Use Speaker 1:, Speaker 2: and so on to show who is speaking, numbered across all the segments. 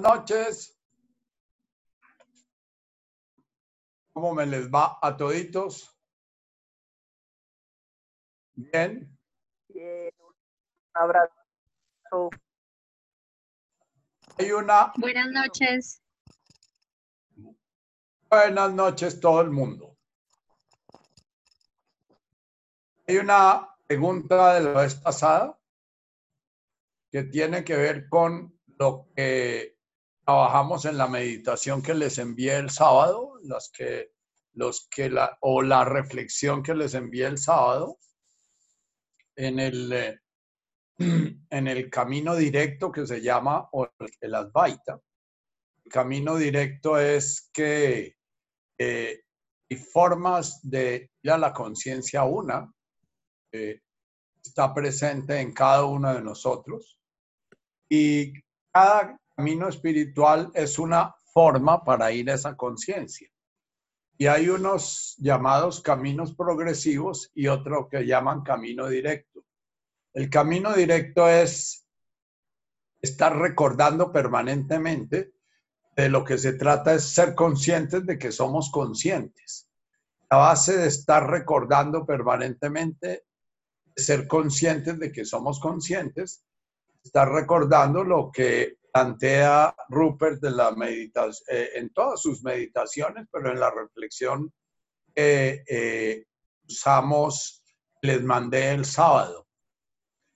Speaker 1: noches. ¿Cómo me les va a toditos? Bien.
Speaker 2: Bien, un abrazo.
Speaker 1: Hay una
Speaker 3: Buenas noches.
Speaker 1: buenas noches todo el mundo. Hay una pregunta de la vez pasada que tiene que ver con lo que trabajamos en la meditación que les envié el sábado, las que, los que la, o la reflexión que les envié el sábado en el, eh, en el camino directo que se llama el Advaita. El camino directo es que eh, hay formas de ir a la conciencia una, eh, está presente en cada uno de nosotros y cada camino espiritual es una forma para ir a esa conciencia. Y hay unos llamados caminos progresivos y otro que llaman camino directo. El camino directo es estar recordando permanentemente de lo que se trata es ser conscientes de que somos conscientes. La base de estar recordando permanentemente, ser conscientes de que somos conscientes, está recordando lo que plantea Rupert de la eh, en todas sus meditaciones, pero en la reflexión que eh, usamos, les mandé el sábado.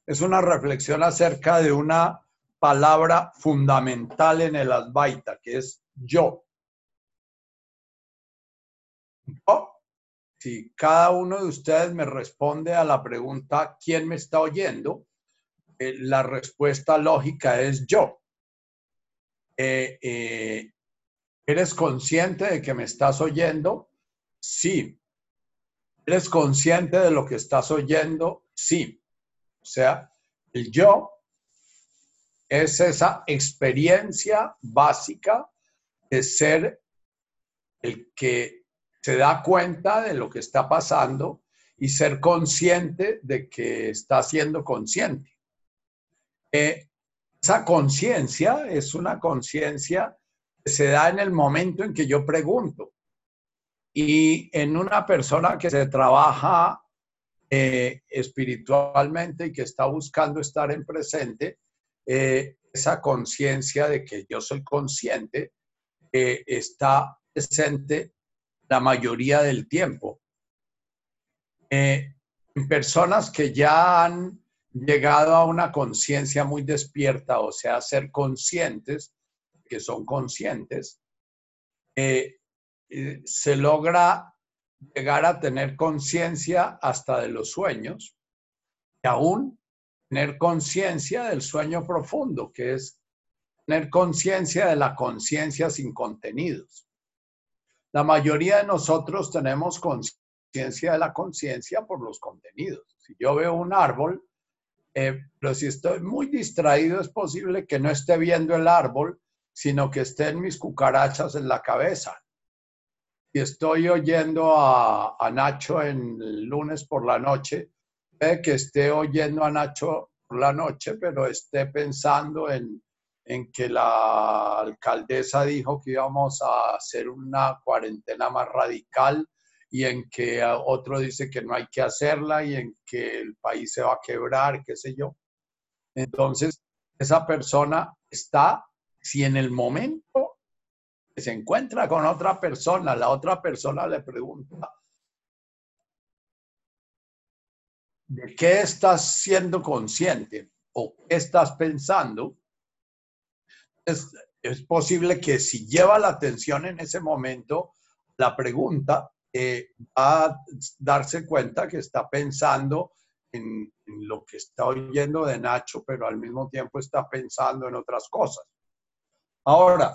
Speaker 1: Es una reflexión acerca de una palabra fundamental en el Advaita, que es yo. Yo, si cada uno de ustedes me responde a la pregunta, ¿quién me está oyendo? Eh, la respuesta lógica es yo. Eh, eh, ¿Eres consciente de que me estás oyendo? Sí. ¿Eres consciente de lo que estás oyendo? Sí. O sea, el yo es esa experiencia básica de ser el que se da cuenta de lo que está pasando y ser consciente de que está siendo consciente. Eh, esa conciencia es una conciencia que se da en el momento en que yo pregunto. Y en una persona que se trabaja eh, espiritualmente y que está buscando estar en presente, eh, esa conciencia de que yo soy consciente está presente la mayoría del tiempo. en personas que ya han llegado a una conciencia muy despierta, o sea, ser conscientes, que son conscientes, eh, eh, se logra llegar a tener conciencia hasta de los sueños y aún tener conciencia del sueño profundo, que es tener conciencia de la conciencia sin contenidos. La mayoría de nosotros tenemos conciencia de la conciencia por los contenidos. Si yo veo un árbol, eh, pero si estoy muy distraído es posible que no esté viendo el árbol, sino que estén mis cucarachas en la cabeza. Si estoy oyendo a, Nacho en el lunes por la noche, puede que esté oyendo a Nacho por la noche, pero esté pensando en, en que la alcaldesa dijo que íbamos a hacer una cuarentena más radical y en que otro dice que no hay que hacerla y en que el país se va a quebrar, qué sé yo. Entonces, esa persona está, si en el momento que se encuentra con otra persona, la otra persona le pregunta, ¿de qué estás siendo consciente o qué estás pensando? Es, es posible que si lleva la atención en ese momento, la pregunta eh, va a darse cuenta que está pensando en, lo que está oyendo de Nacho, pero al mismo tiempo está pensando en otras cosas. Ahora,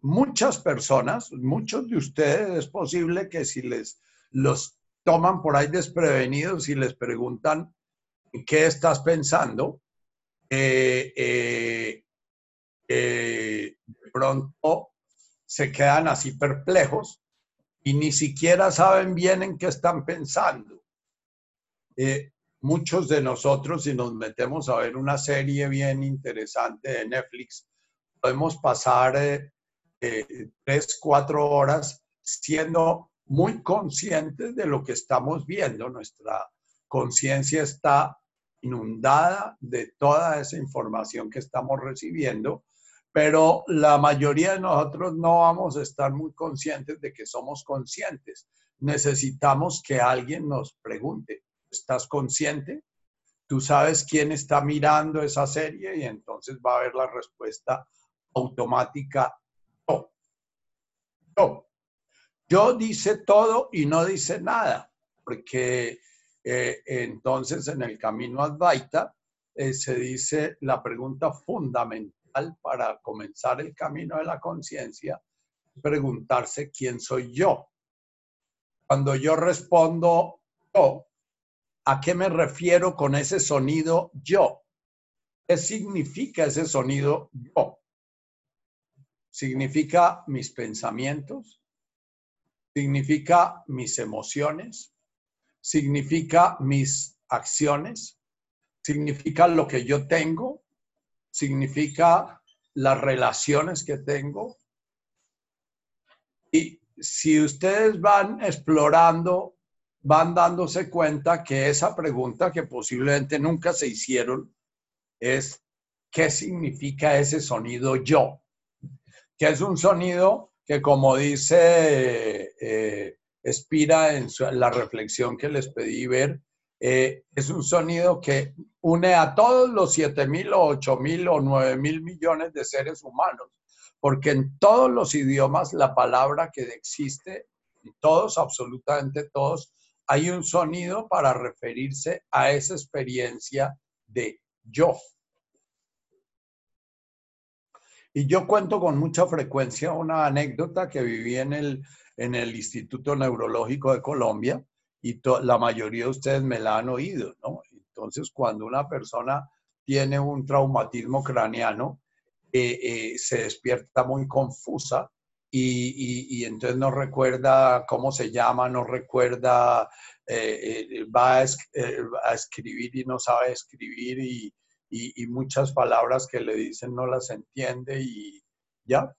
Speaker 1: muchas personas, muchos de ustedes, es posible que si les los toman por ahí desprevenidos y les preguntan qué estás pensando, eh, eh, de pronto se quedan así perplejos y ni siquiera saben bien en qué están pensando. Eh, muchos de nosotros, si nos metemos a ver una serie bien interesante de Netflix, podemos pasar eh, eh, tres, cuatro horas siendo muy conscientes de lo que estamos viendo. Nuestra conciencia está inundada de toda esa información que estamos recibiendo, pero la mayoría de nosotros no vamos a estar muy conscientes de que somos conscientes. Necesitamos que alguien nos pregunte, ¿estás consciente? Tú sabes quién está mirando esa serie y entonces va a haber la respuesta automática, yo. Yo. Yo dice todo y no dice nada, porque eh, entonces en el camino Advaita eh, se dice la pregunta fundamental para comenzar el camino de la conciencia, preguntarse quién soy yo. Cuando yo respondo yo, ¿a qué me refiero con ese sonido yo? ¿Qué significa ese sonido yo? Significa mis pensamientos, significa mis emociones, significa mis acciones, significa lo que yo tengo, significa las relaciones que tengo. Y si ustedes van explorando, van dándose cuenta que esa pregunta que posiblemente nunca se hicieron es, ¿qué significa ese sonido yo? Que es un sonido que como dice eh, expira en la reflexión que les pedí ver. Eh, es un sonido que une a todos los 7 mil o 8 mil o 9 mil millones de seres humanos, porque en todos los idiomas la palabra que existe, todos, absolutamente todos, hay un sonido para referirse a esa experiencia de yo. Y yo cuento con mucha frecuencia una anécdota que viví en el en el Instituto Neurológico de Colombia y la mayoría de ustedes me la han oído, ¿no? Entonces, cuando una persona tiene un traumatismo craneano, eh, eh, se despierta muy confusa y, entonces no recuerda cómo se llama, no recuerda, eh, va a, escribir y no sabe escribir y, y, muchas palabras que le dicen no las entiende y ya.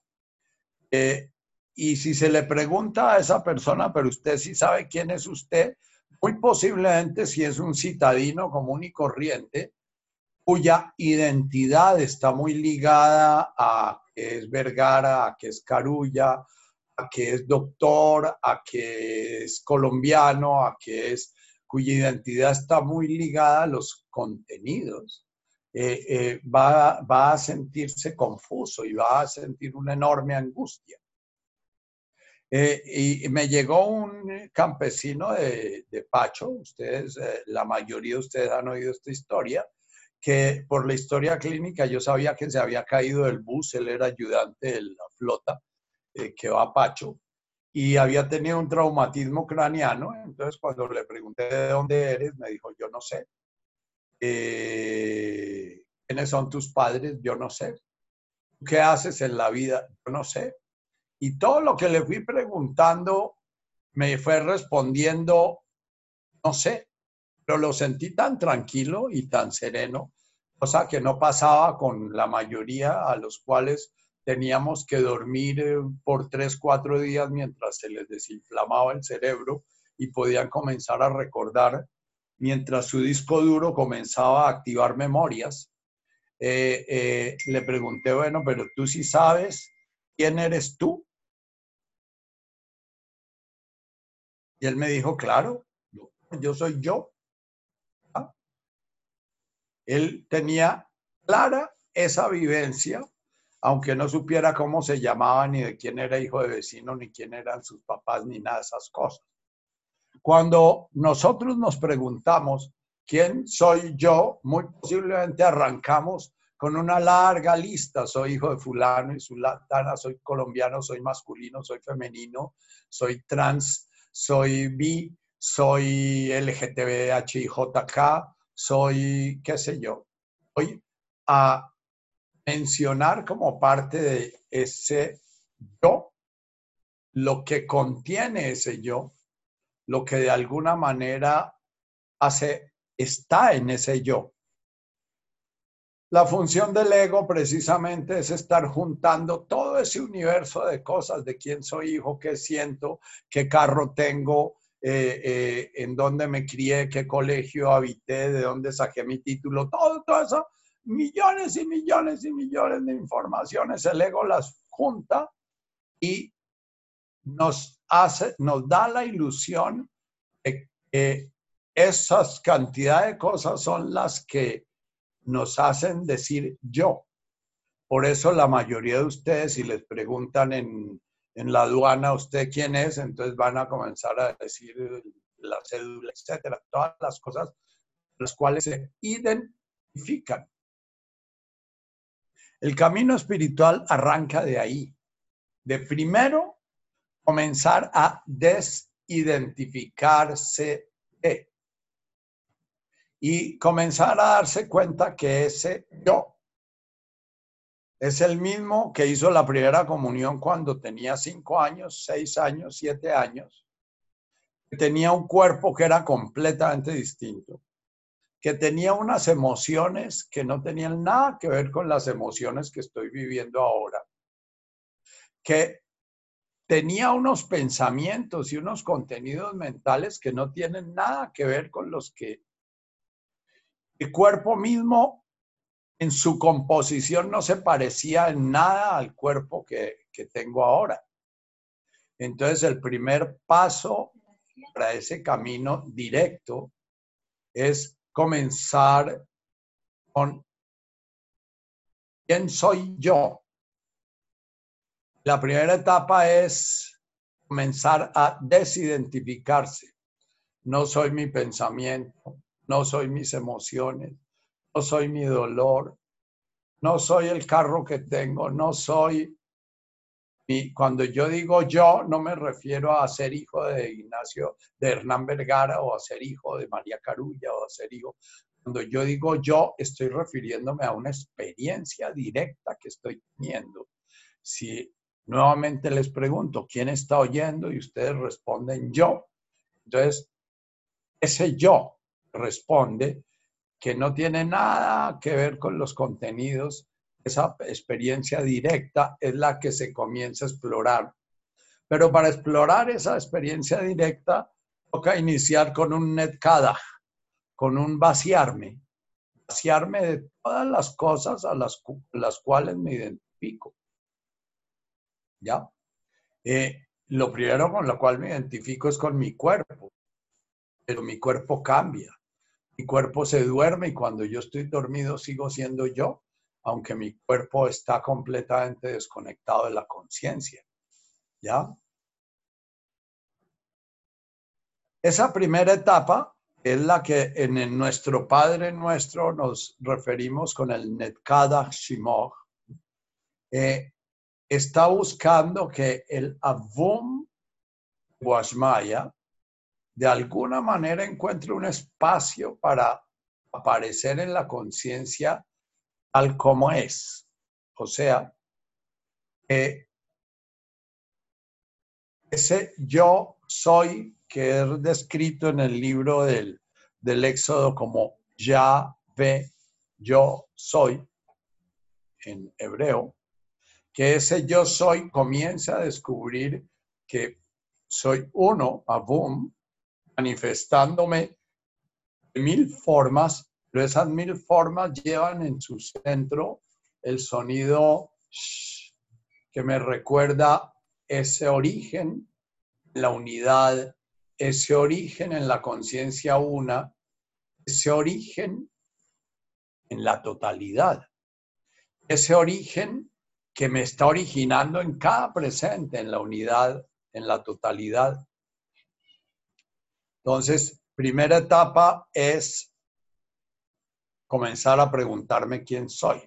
Speaker 1: Y si se le pregunta a esa persona, pero usted sí sabe quién es usted, muy posiblemente si es un citadino común y corriente, cuya identidad está muy ligada a que es Vergara, a que es Carulla, a que es doctor, a que es colombiano, a que es, cuya identidad está muy ligada a los contenidos, eh, eh, va, va a sentirse confuso y va a sentir una enorme angustia. Eh, y me llegó un campesino de, Pacho, ustedes, eh, la mayoría de ustedes han oído esta historia, que por la historia clínica yo sabía que se había caído del bus, él era ayudante de la flota eh, que va a Pacho, y había tenido un traumatismo craneano, entonces cuando le pregunté de dónde eres, me dijo, yo no sé. ¿Quiénes son tus padres? Yo no sé. ¿Qué haces en la vida? Yo no sé. Y todo lo que le fui preguntando me fue respondiendo, no sé, pero lo sentí tan tranquilo y tan sereno, cosa que no pasaba con la mayoría a los cuales teníamos que dormir eh, por tres, cuatro días mientras se les desinflamaba el cerebro y podían comenzar a recordar mientras su disco duro comenzaba a activar memorias. Eh, eh, le pregunté, bueno, pero tú sí sabes quién eres tú. Y él me dijo, claro, yo soy yo. ¿Ah? Él tenía clara esa vivencia, aunque no supiera cómo se llamaba, ni de quién era hijo de vecino, ni quién eran sus papás, ni nada de esas cosas. Cuando nosotros nos preguntamos quién soy yo, muy posiblemente arrancamos con una larga lista. Soy hijo de fulano y sultana, soy colombiano, soy masculino, soy femenino, soy trans, soy bi, soy LGTBHIJK, soy, qué sé yo. Voy a mencionar como parte de ese yo lo que contiene ese yo, lo que de alguna manera hace, está en ese yo. La función del ego precisamente es estar juntando todo ese universo de cosas, de quién soy hijo, qué siento, qué carro tengo, eh, eh, en dónde me crié, qué colegio habité, de dónde saqué mi título, todo, todo eso, millones y millones y millones de informaciones, el ego las junta y nos hace, nos da la ilusión de que esas cantidades de cosas son las que nos hacen decir yo. Por eso la mayoría de ustedes, si les preguntan en, la aduana, ¿usted quién es? Entonces van a comenzar a decir la cédula, etcétera, todas las cosas las cuales se identifican. El camino espiritual arranca de ahí, de primero comenzar a desidentificarse de y comenzar a darse cuenta que ese yo es el mismo que hizo la primera comunión cuando tenía cinco años, seis años, siete años, que tenía un cuerpo que era completamente distinto, que tenía unas emociones que no tenían nada que ver con las emociones que estoy viviendo ahora, que tenía unos pensamientos y unos contenidos mentales que no tienen nada que ver con los que el cuerpo mismo en su composición no se parecía en nada al cuerpo que, tengo ahora. Entonces el primer paso para ese camino directo es comenzar con quién soy yo. La primera etapa es comenzar a desidentificarse. No soy mi pensamiento, no soy mis emociones, no soy mi dolor, no soy el carro que tengo, no soy y cuando yo digo yo, no me refiero a ser hijo de Ignacio, de Hernán Vergara o a ser hijo de María Carulla o a ser hijo. Cuando yo digo yo, estoy refiriéndome a una experiencia directa que estoy teniendo. Si nuevamente les pregunto, ¿quién está oyendo? Y ustedes responden yo. Entonces, ese yo responde que no tiene nada que ver con los contenidos. Esa experiencia directa es la que se comienza a explorar. Pero para explorar esa experiencia directa, toca iniciar con un netkada, con un vaciarme, vaciarme de todas las cosas a las, las cuales me identifico. ¿Ya? Eh, lo primero con lo cual me identifico es con mi cuerpo, pero mi cuerpo cambia mi cuerpo se duerme y cuando yo estoy dormido sigo siendo yo, aunque mi cuerpo está completamente desconectado de la conciencia. ¿Ya? Esa primera etapa es la que en nuestro Padre Nuestro nos referimos con el Netkada Shimoch. Eh, está buscando que el Avum Washmaya, de alguna manera encuentre un espacio para aparecer en la conciencia tal como es. O sea, ese yo soy que es descrito en el libro del, del Éxodo como ya ve, yo soy, en hebreo, que ese yo soy comienza a descubrir que soy uno, abum, manifestándome de mil formas, pero esas mil formas llevan en su centro el sonido que me recuerda ese origen, la unidad, ese origen en la conciencia una, ese origen en la totalidad, ese origen que me está originando en cada presente, en la unidad, en la totalidad. Entonces, primera etapa es comenzar a preguntarme quién soy.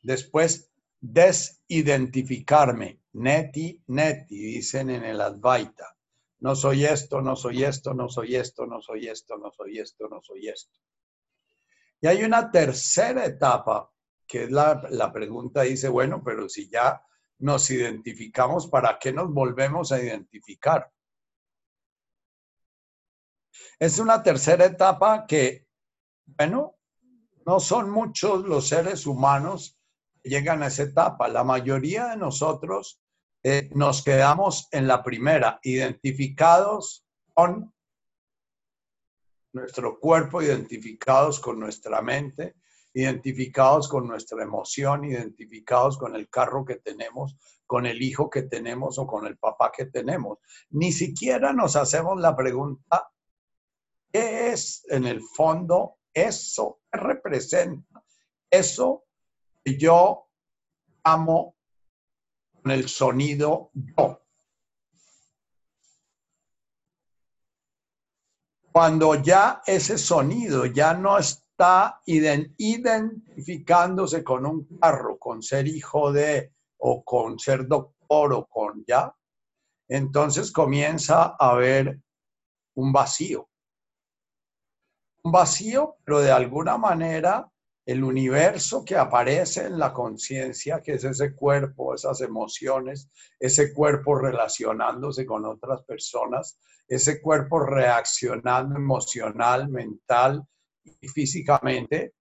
Speaker 1: Después, desidentificarme. Neti, neti, dicen en el Advaita. No soy esto, no soy esto, no soy esto, no soy esto, no soy esto, no soy esto. Y hay una tercera etapa, que es la, la pregunta, dice, bueno, pero si ya nos identificamos, ¿para qué nos volvemos a identificar? Es una tercera etapa que, bueno, no son muchos los seres humanos que llegan a esa etapa. La mayoría de nosotros eh, nos quedamos en la primera, identificados con nuestro cuerpo, identificados con nuestra mente, identificados con nuestra emoción, identificados con el carro que tenemos, con el hijo que tenemos o con el papá que tenemos. Ni siquiera nos hacemos la pregunta, ¿qué es en el fondo eso? ¿Qué representa eso que yo amo con el sonido yo? Cuando ya ese sonido ya no está identificándose con un carro, con ser hijo de, o con ser doctor, o con ya, entonces comienza a haber un vacío. Vacío, pero de alguna manera el universo que aparece en la conciencia, que es ese cuerpo, esas emociones, ese cuerpo relacionándose con otras personas, ese cuerpo reaccionando emocional, mental y físicamente.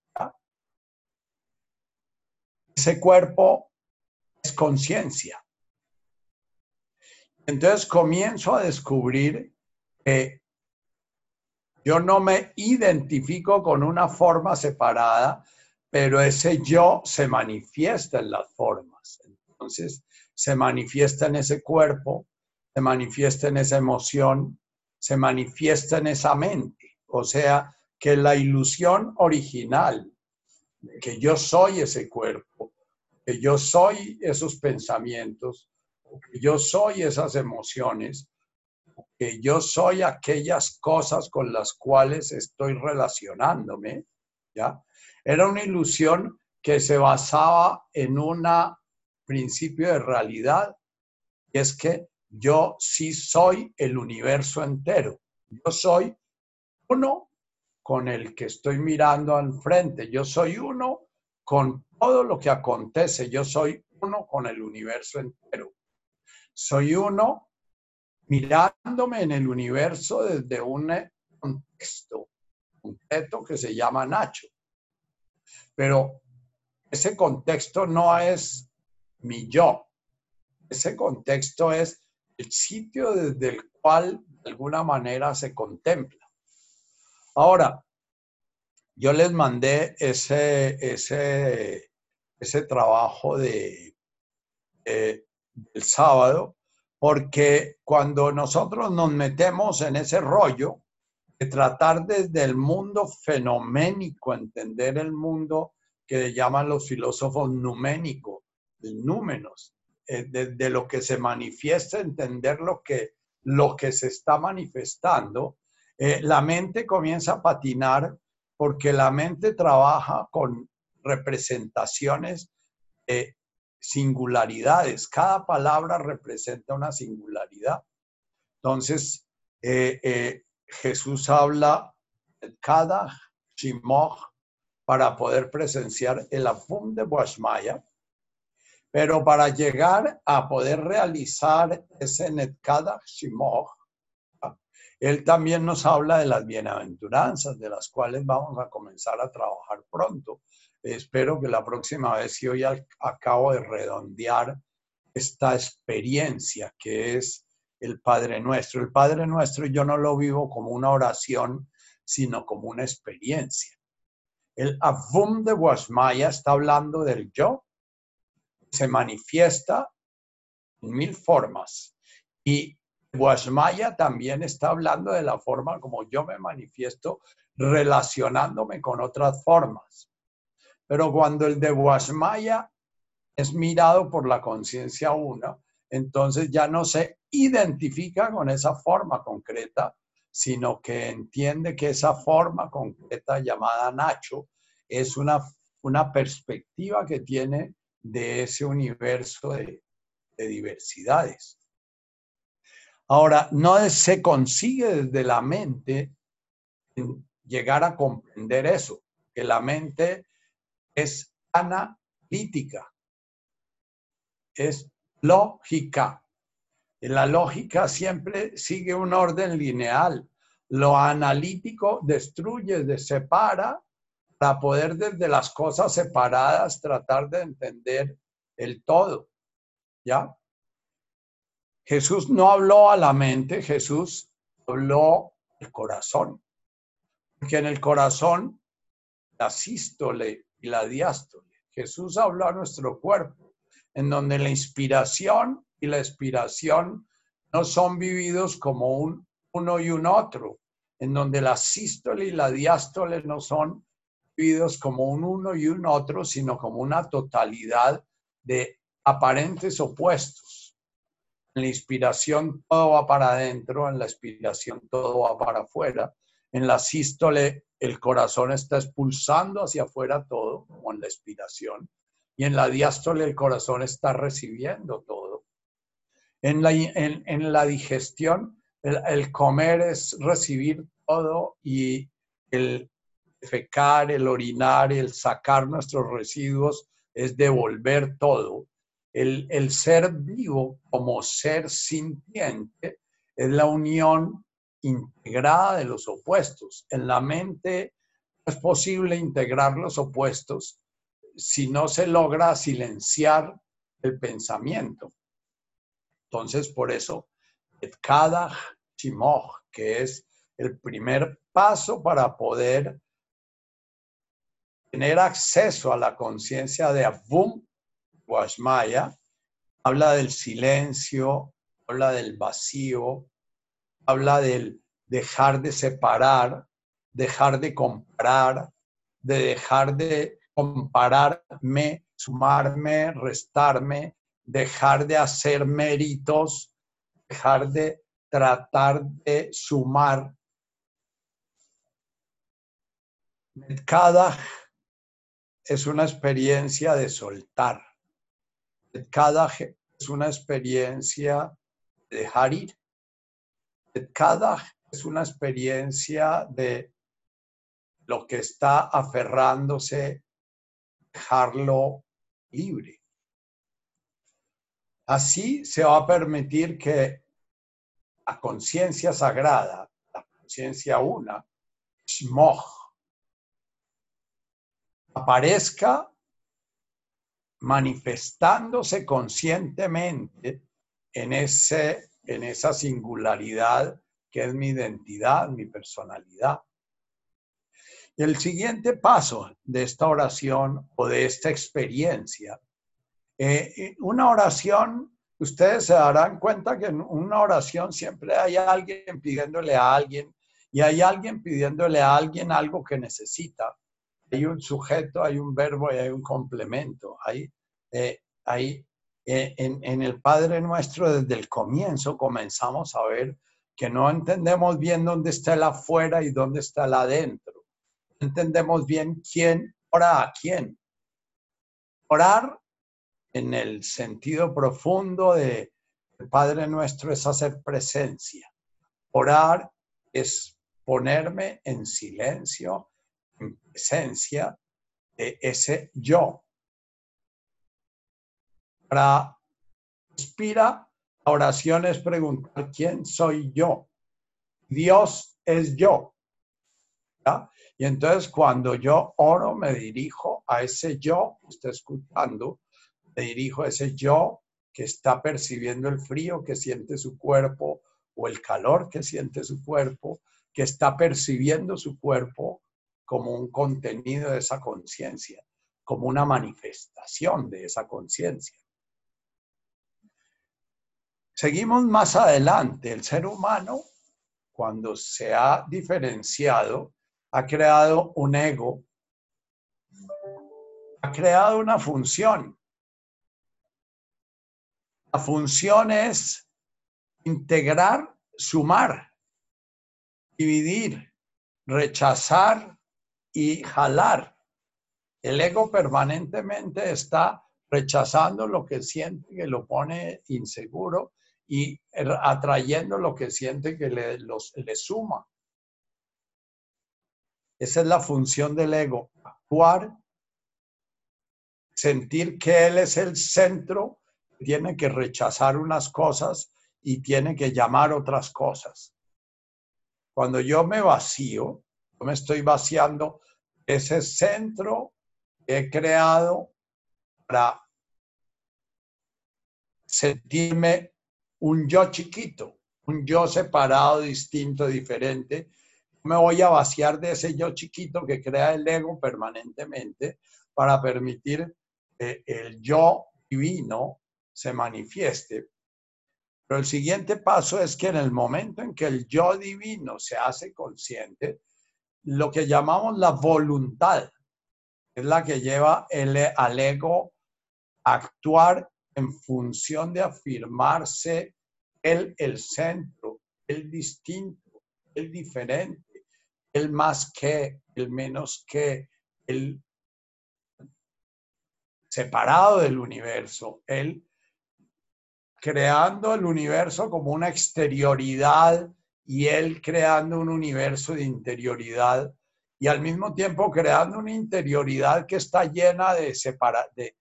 Speaker 1: Ese cuerpo es conciencia. Entonces comienzo a descubrir que yo no me identifico con una forma separada, pero ese yo se manifiesta en las formas. Entonces se manifiesta en ese cuerpo, se manifiesta en esa emoción, se manifiesta en esa mente. O sea, que la ilusión original, que yo soy ese cuerpo, que yo soy esos pensamientos, que yo soy esas emociones, que yo soy aquellas cosas con las cuales estoy relacionándome, ¿ya? Era una ilusión que se basaba en un principio de realidad, y es que yo sí soy el universo entero. Yo soy uno con el que estoy mirando al frente. Yo soy uno con todo lo que acontece. Yo soy uno con el universo entero. Soy uno mirándome en el universo desde un contexto concreto que se llama Nacho. Pero ese contexto no es mi yo. Ese contexto es el sitio desde el cual de alguna manera se contempla. Ahora, yo les mandé ese, ese, ese trabajo de, del sábado porque cuando nosotros nos metemos en ese rollo de tratar desde el mundo fenoménico, entender el mundo que llaman los filósofos numénico, númenos, eh, de, lo que se manifiesta, entender lo que, lo que se está manifestando, eh, la mente comienza a patinar porque la mente trabaja con representaciones de singularidades. Cada palabra representa una singularidad. Entonces, eh, Jesús habla cada shimoch para poder presenciar el afum de Boashmaya, pero para llegar a poder realizar ese Netkada Shimoch, él también nos habla de las bienaventuranzas, de las cuales vamos a comenzar a trabajar pronto. Espero que la próxima vez, si hoy acabo de redondear esta experiencia que es el Padre Nuestro. El Padre Nuestro yo no lo vivo como una oración, sino como una experiencia. El Avum de Guasmaya está hablando del yo, se manifiesta en mil formas. Y Guasmaya también está hablando de la forma como yo me manifiesto relacionándome con otras formas. Pero cuando el de Guasmaya es mirado por la conciencia una, entonces ya no se identifica con esa forma concreta, sino que entiende que esa forma concreta llamada Nacho es una, una perspectiva que tiene de ese universo de, diversidades. Ahora, no se consigue desde la mente llegar a comprender eso, que la mente es analítica, es lógica. La lógica siempre sigue un orden lineal. Lo analítico destruye, separa para poder desde las cosas separadas tratar de entender el todo. ¿Ya? Jesús no habló a la mente, Jesús habló al corazón. Porque en el corazón, la sístole y la diástole. Jesús habló a nuestro cuerpo, en donde la inspiración y la expiración no son vividos como un uno y un otro, en donde la sístole y la diástole no son vividos como un uno y un otro, sino como una totalidad de aparentes opuestos. En la inspiración todo va para adentro, en la expiración todo va para afuera. En la sístole el corazón está expulsando hacia afuera todo, como en la expiración. Y en la diástole el corazón está recibiendo todo. En la, en la digestión el, comer es recibir todo y el fecar, el orinar, el sacar nuestros residuos es devolver todo. El, el, ser vivo como ser sintiente es la unión integrada de los opuestos. En la mente es posible integrar los opuestos si no se logra silenciar el pensamiento. Entonces, por eso, cada que es el primer paso para poder tener acceso a la conciencia de Avum Washmaya, habla del silencio, habla del vacío, habla del dejar de separar, dejar de comparar, de dejar de compararme, sumarme, restarme, dejar de hacer méritos, dejar de tratar de sumar. Cada es una experiencia de soltar. Cada es una experiencia de dejar ir. Cada es una experiencia de lo que está aferrándose, dejarlo libre. Así se va a permitir que la conciencia sagrada, la conciencia una, Shmoch, aparezca manifestándose conscientemente en, ese, en esa singularidad que es mi identidad, mi personalidad. El siguiente paso de esta oración o de esta experiencia, eh, una oración ustedes se darán cuenta que en una oración siempre hay alguien pidiéndole a alguien y hay alguien pidiéndole a alguien algo que necesita. Hay un sujeto, hay un verbo y hay un complemento. Hay, eh, hay eh, en, el Padre Nuestro desde el comienzo comenzamos a ver que no entendemos bien dónde está el afuera y dónde está el adentro. Entendemos bien quién ora a quién. Orar en el sentido profundo de Padre nuestro es hacer presencia. Orar es ponerme en silencio, en presencia de ese yo. Para inspira, la oración es preguntar quién soy yo. Dios es yo. Y entonces cuando yo oro, me dirijo a ese yo que está escuchando me dirijo a ese yo que está percibiendo el frío que siente su cuerpo o el calor que siente su cuerpo, que está percibiendo su cuerpo como un contenido de esa conciencia, como una manifestación de esa conciencia. Seguimos más adelante. El ser humano, cuando se ha diferenciado, ha creado un ego, ha creado una función la función es integrar, sumar, dividir, rechazar y jalar. El ego permanentemente está rechazando lo que siente que lo pone inseguro y atrayendo lo que siente que le, le suma. Esa es la función del ego, actuar, sentir que él es el centro tiene que rechazar unas cosas y tiene que llamar otras cosas. Cuando yo me vacío, me estoy vaciando ese centro que he creado para sentirme un yo chiquito, un yo separado, distinto, diferente. Me voy a vaciar de ese yo chiquito que crea el ego permanentemente para permitir que el yo divino se manifieste. Pero el siguiente paso es que en el momento en que el yo divino se hace consciente, lo que llamamos la voluntad es la que lleva el, al ego a actuar en función de afirmarse el, el centro, el distinto, el diferente, el más que, el menos que, el separado del universo, el creando el universo como una exterioridad y él creando un universo de interioridad y al mismo tiempo creando una interioridad que está llena de, separa de,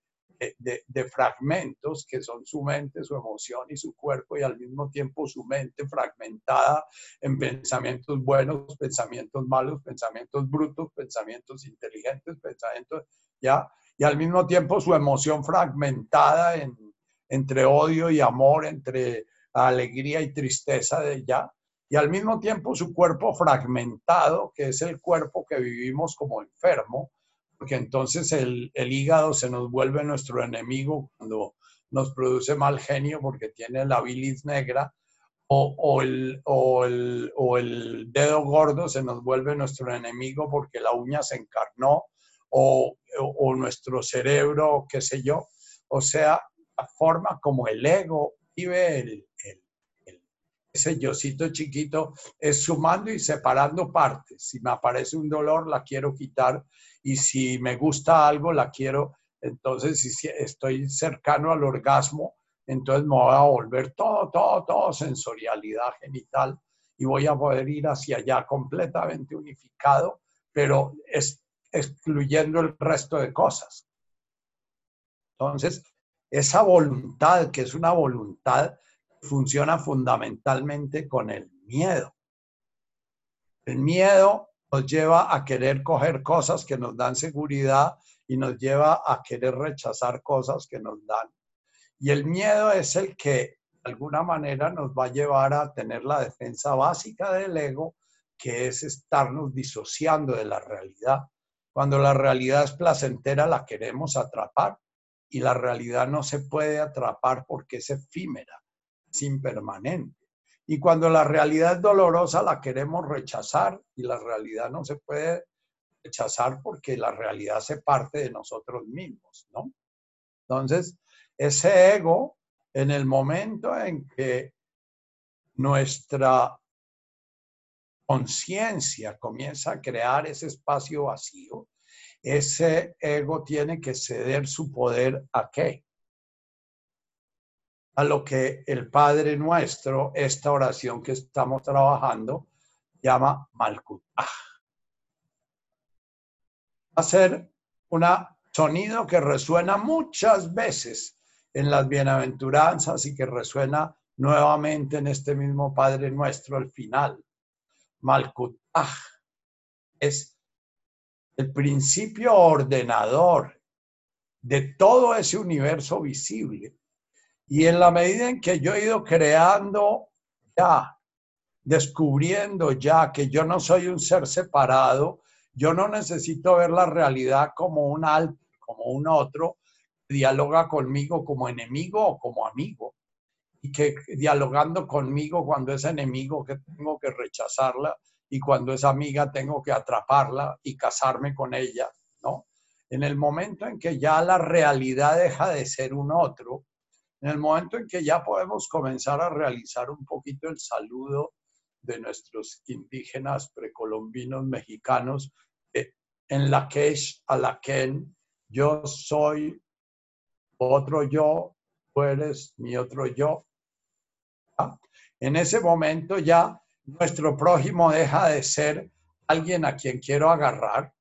Speaker 1: de, fragmentos que son su mente, su emoción y su cuerpo y al mismo tiempo su mente fragmentada en pensamientos buenos, pensamientos malos, pensamientos brutos, pensamientos inteligentes, pensamientos, ¿ya? Y al mismo tiempo su emoción fragmentada en, entre odio y amor, entre alegría y tristeza de ya. Y al mismo tiempo su cuerpo fragmentado, que es el cuerpo que vivimos como enfermo, porque entonces el, hígado se nos vuelve nuestro enemigo cuando nos produce mal genio porque tiene la bilis negra, o, el, o, el, dedo gordo se nos vuelve nuestro enemigo porque la uña se encarnó, o, nuestro cerebro, qué sé yo. O sea, la forma como el ego vive el, ese yocito chiquito es sumando y separando partes. Si me aparece un dolor, la quiero quitar y si me gusta algo, la quiero. Entonces, si estoy cercano al orgasmo, entonces me voy a volver todo, todo, todo sensorialidad genital y voy a poder ir hacia allá completamente unificado, pero excluyendo el resto de cosas. Entonces, esa voluntad, que es una voluntad funciona fundamentalmente con el miedo. El miedo nos lleva a querer coger cosas que nos dan seguridad y nos lleva a querer rechazar cosas que nos dan. Y el miedo es el que de alguna manera nos va a llevar a tener la defensa básica del ego, que es estarnos disociando de la realidad. Cuando la realidad es placentera, la queremos atrapar y la realidad no se puede atrapar porque es efímera es impermanente. Y cuando la realidad es dolorosa, la queremos rechazar y la realidad no se puede rechazar porque la realidad se parte de nosotros mismos, ¿no? Entonces, ese ego, en el momento en que nuestra conciencia comienza a crear ese espacio vacío, ese ego tiene que ceder su poder a qué? A lo que el Padre Nuestro, esta oración que estamos trabajando, llama Malkutah. Va a ser un sonido que resuena muchas veces en las bienaventuranzas y que resuena nuevamente en este mismo Padre Nuestro al final. Malkutah es el principio ordenador de todo ese universo visible y en la medida en que yo he ido creando ya, descubriendo ya que yo no soy un ser separado, yo no necesito ver la realidad como un alto, como un otro, dialoga conmigo como enemigo o como amigo. Y que dialogando conmigo cuando es enemigo que tengo que rechazarla y cuando es amiga tengo que atraparla y casarme con ella, ¿no? En el momento en que ya la realidad deja de ser un otro, en el momento en que ya podemos comenzar a realizar un poquito el saludo de nuestros indígenas precolombinos mexicanos, eh, en la que es a la que yo soy otro yo, tú eres mi otro yo. En ese momento ya nuestro prójimo deja de ser alguien a quien quiero agarrar,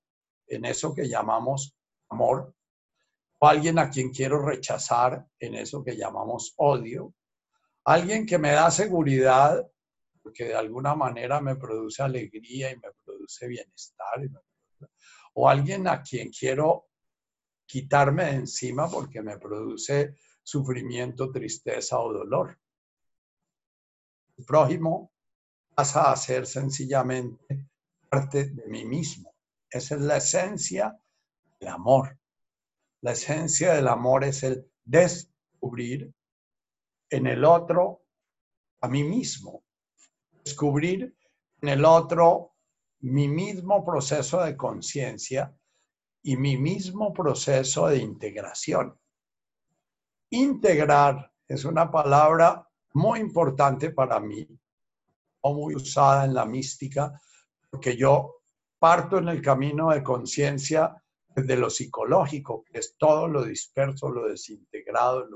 Speaker 1: en eso que llamamos amor, alguien a quien quiero rechazar en eso que llamamos odio, alguien que me da seguridad porque de alguna manera me produce alegría y me produce bienestar, o alguien a quien quiero quitarme de encima porque me produce sufrimiento, tristeza o dolor. El prójimo pasa a ser sencillamente parte de mí mismo. Esa es la esencia del amor. La esencia del amor es el descubrir en el otro a mí mismo. Descubrir en el otro mi mismo proceso de conciencia y mi mismo proceso de integración. Integrar es una palabra muy importante para mí, o muy usada en la mística, porque yo parto en el camino de conciencia desde lo psicológico, que es todo lo disperso, lo desintegrado.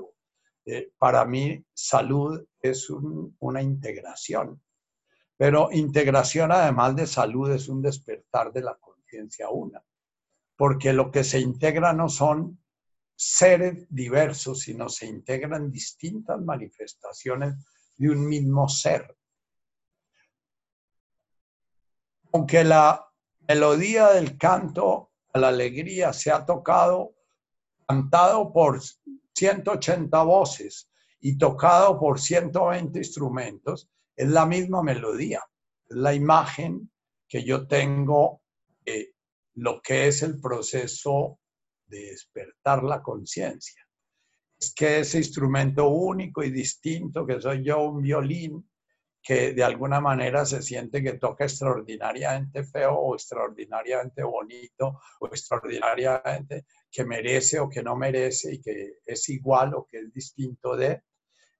Speaker 1: Eh, para mí, salud es una integración. Pero integración, además de salud, es un despertar de la conciencia una. Porque lo que se integra no son seres diversos, sino se integran distintas manifestaciones de un mismo ser. Aunque la melodía del canto la alegría se ha tocado, cantado por 180 voces y tocado por 120 instrumentos, es la misma melodía, es la imagen que yo tengo de lo que es el proceso de despertar la conciencia. Es que ese instrumento único y distinto que soy yo, un violín, que de alguna manera se siente que toca extraordinariamente feo o extraordinariamente bonito o extraordinariamente que merece o que no merece y que es igual o que es distinto de,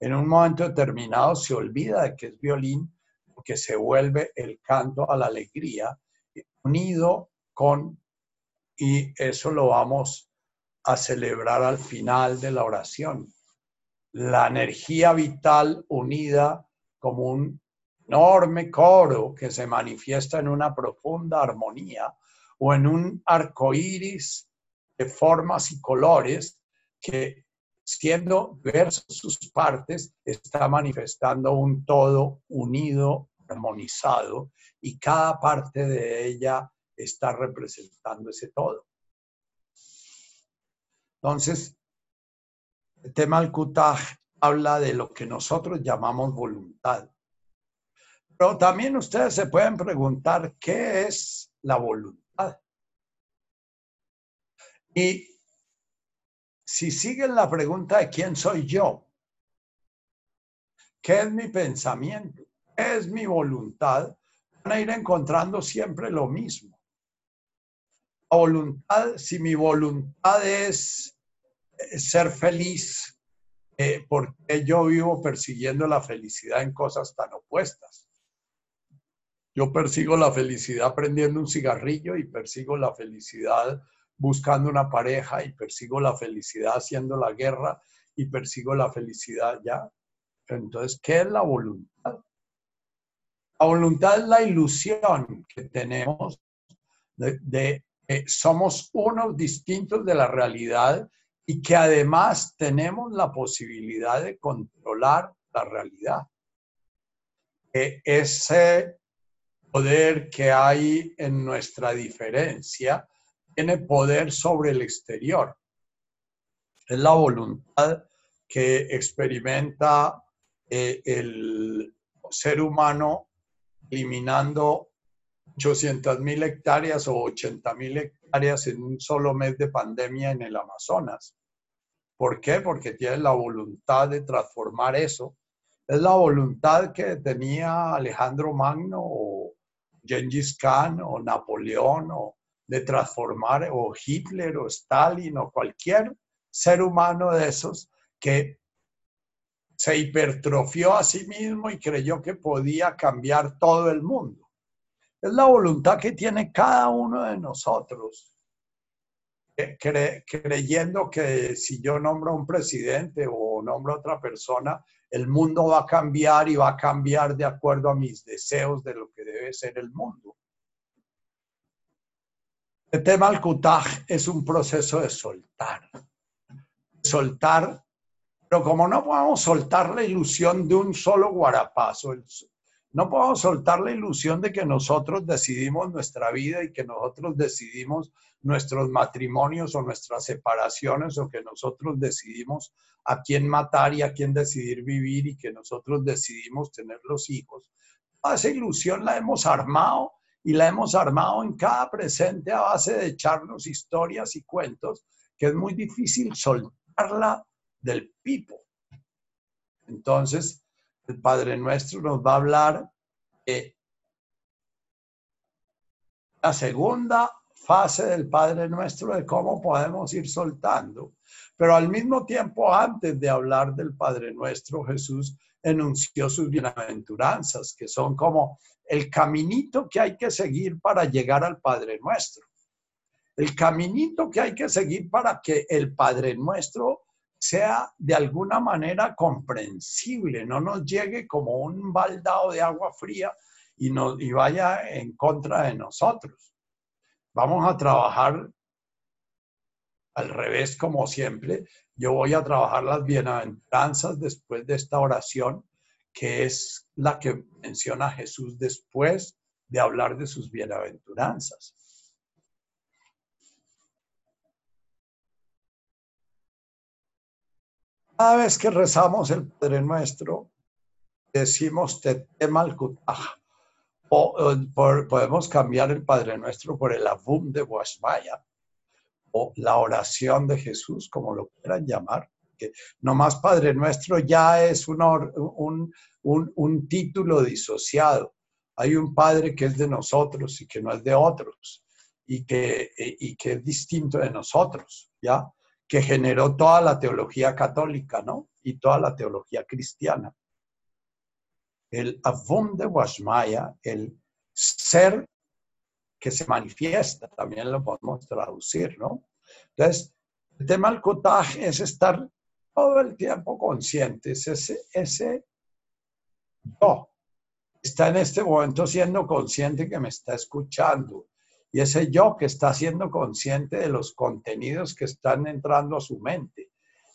Speaker 1: en un momento determinado se olvida de que es violín porque se vuelve el canto a la alegría unido con y eso lo vamos a celebrar al final de la oración. La energía vital unida como un enorme coro que se manifiesta en una profunda armonía o en un arco iris de formas y colores que, siendo diversos sus partes, está manifestando un todo unido, armonizado, y cada parte de ella está representando ese todo. Entonces, el tema del Kutaj habla de lo que nosotros llamamos voluntad. Pero también ustedes se pueden preguntar qué es la voluntad. Y si siguen la pregunta de quién soy yo, qué es mi pensamiento, qué es mi voluntad, van a ir encontrando siempre lo mismo voluntad, si mi voluntad es ser feliz, eh, porque yo vivo persiguiendo la felicidad en cosas tan opuestas? Yo persigo la felicidad prendiendo un cigarrillo y persigo la felicidad buscando una pareja y persigo la felicidad haciendo la guerra y persigo la felicidad ya. Entonces, ¿qué es la voluntad? La voluntad es la ilusión que tenemos de somos unos distintos de la realidad y que además tenemos la posibilidad de controlar la realidad. ese poder que hay en nuestra diferencia tiene poder sobre el exterior. Es la voluntad que experimenta eh, el ser humano eliminando 800 mil hectáreas o 80 mil hectáreas en un solo mes de pandemia en el Amazonas. ¿Por qué? Porque tiene la voluntad de transformar eso. Es la voluntad que tenía Alejandro Magno o Gengis Khan o Napoleón o de transformar o Hitler o Stalin o cualquier ser humano de esos que se hipertrofió a sí mismo y creyó que podía cambiar todo el mundo. Es la voluntad que tiene cada uno de nosotros, creyendo que si yo nombro a un presidente o nombro a otra persona, el mundo va a cambiar y va a cambiar de acuerdo a mis deseos de lo que debe ser el mundo. El tema del kutaj es un proceso de soltar. Soltar, pero como no podemos soltar la ilusión de un solo guarapazo, No podemos soltar la ilusión de que nosotros decidimos nuestra vida y que nosotros decidimos nuestros matrimonios o nuestras separaciones o que nosotros decidimos a quién matar y a quién decidir vivir y que nosotros decidimos tener los hijos. Toda esa ilusión la hemos armado y la hemos armado en cada presente a base de echarnos historias y cuentos que es muy difícil soltarla del pipo. Entonces, el Padre Nuestro nos va a hablar de la segunda fase del Padre Nuestro de cómo podemos ir soltando. Pero al mismo tiempo, antes de hablar del Padre Nuestro, Jesús enunció sus bienaventuranzas, que son como el caminito que hay que seguir para llegar al Padre Nuestro. El caminito que hay que seguir para que el Padre Nuestro sea de alguna manera comprensible, no nos llegue como un baldado de agua fría y, nos, y vaya en contra de nosotros. Vamos a trabajar al revés como siempre. Yo voy a trabajar las bienaventuranzas después de esta oración, que es la que menciona Jesús después de hablar de sus bienaventuranzas. Cada vez que rezamos el Padre Nuestro, decimos Tetemal O, podemos cambiar el Padre Nuestro por el Avum de Guasmaya o la oración de Jesús, como lo quieran llamar. Que más Padre Nuestro ya es un, un título disociado. Hay un Padre que es de nosotros y que no es de otros y que, y que es distinto de nosotros, ¿ya? Que generó toda la teología católica, ¿no? Y toda la teología cristiana. El Avum de Washmaya, el ser que se manifiesta, también lo podemos traducir, ¿no? Entonces, el tema del es estar todo el tiempo conscientes, ese, ese yo está en este momento siendo consciente que me está escuchando, y ese yo que está siendo consciente de los contenidos que están entrando a su mente.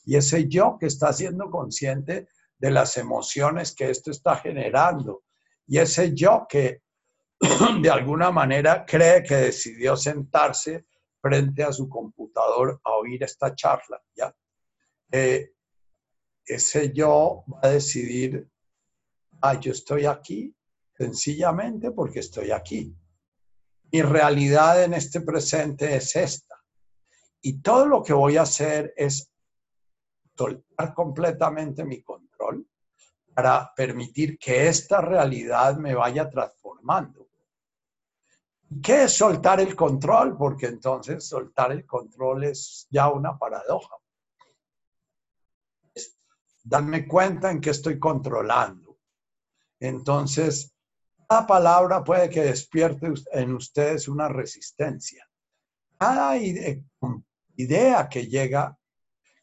Speaker 1: Y ese yo que está siendo consciente de las emociones que esto está generando. Y ese yo que de alguna manera cree que decidió sentarse frente a su computador a oír esta charla. ¿ya? Eh, ese yo va a decidir, ah, yo estoy aquí sencillamente porque estoy aquí mi realidad en este presente es esta. Y todo lo que voy a hacer es soltar completamente mi control para permitir que esta realidad me vaya transformando. ¿Qué es soltar el control? Porque entonces soltar el control es ya una paradoja. Es darme cuenta en que estoy controlando. Entonces, cada palabra puede que despierte en ustedes una resistencia. Cada idea que llega,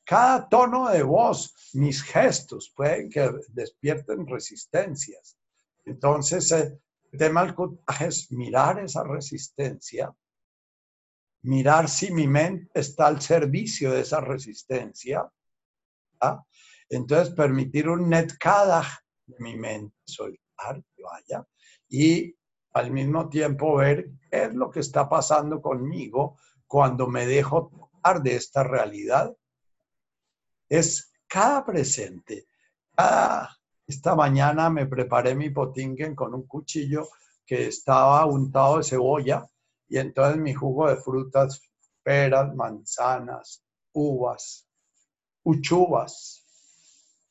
Speaker 1: cada tono de voz, mis gestos pueden que despierten resistencias. Entonces, el tema del es mirar esa resistencia, mirar si mi mente está al servicio de esa resistencia. Entonces, permitir un net cada de mi mente, soltar que vaya y al mismo tiempo ver qué es lo que está pasando conmigo cuando me dejo tocar de esta realidad. Es cada presente. esta mañana me preparé mi potingen con un cuchillo que estaba untado de cebolla y entonces mi jugo de frutas, peras, manzanas, uvas, uchuvas,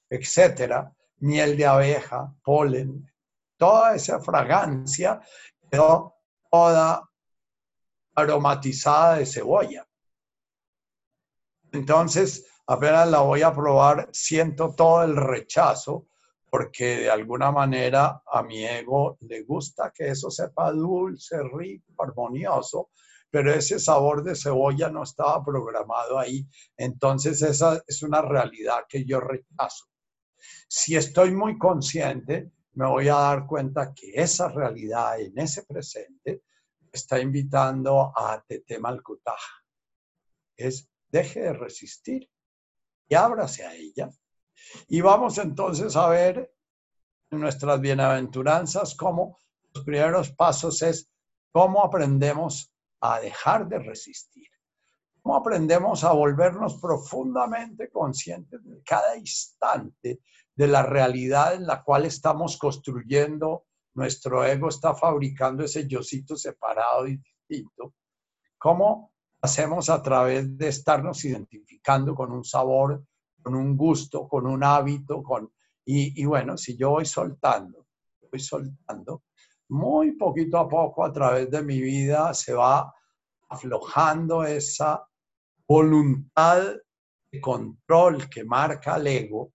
Speaker 1: etcétera, miel de abeja, polen, toda esa fragancia toda aromatizada de cebolla. Entonces, apenas la voy a probar, siento todo el rechazo porque de alguna manera a mi ego le gusta que eso sepa dulce, rico, armonioso, pero ese sabor de cebolla no estaba programado ahí. Entonces esa es una realidad que yo rechazo. Si estoy muy consciente, me voy a dar cuenta que esa realidad en ese presente está invitando a Tetema al Es deje de resistir y ábrase a ella. Y vamos entonces a ver en nuestras bienaventuranzas como los primeros pasos es cómo aprendemos a dejar de resistir. ¿Cómo aprendemos a volvernos profundamente conscientes de cada instante de la realidad en la cual estamos construyendo? Nuestro ego está fabricando ese yocito separado y distinto. ¿Cómo hacemos a través de estarnos identificando con un sabor, con un gusto, con un hábito, con... Y, y bueno, si yo voy soltando, voy soltando, muy poquito a poco a través de mi vida se va aflojando esa voluntad de control que marca el ego.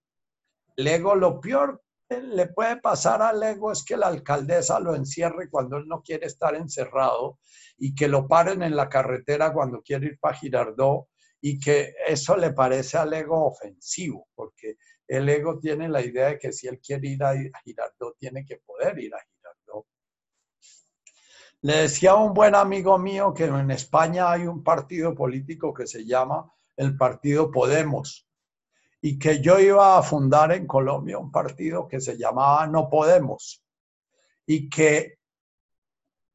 Speaker 1: El ego, lo peor que le puede pasar al ego es que la alcaldesa lo encierre cuando él no quiere estar encerrado y que lo paren en la carretera cuando quiere ir para Girardot y que eso le parece al ego ofensivo, porque el ego tiene la idea de que si él quiere ir a Girardot, tiene que poder ir a Girardot. Le decía a un buen amigo mío que en España hay un partido político que se llama el Partido Podemos y que yo iba a fundar en Colombia un partido que se llamaba No Podemos y que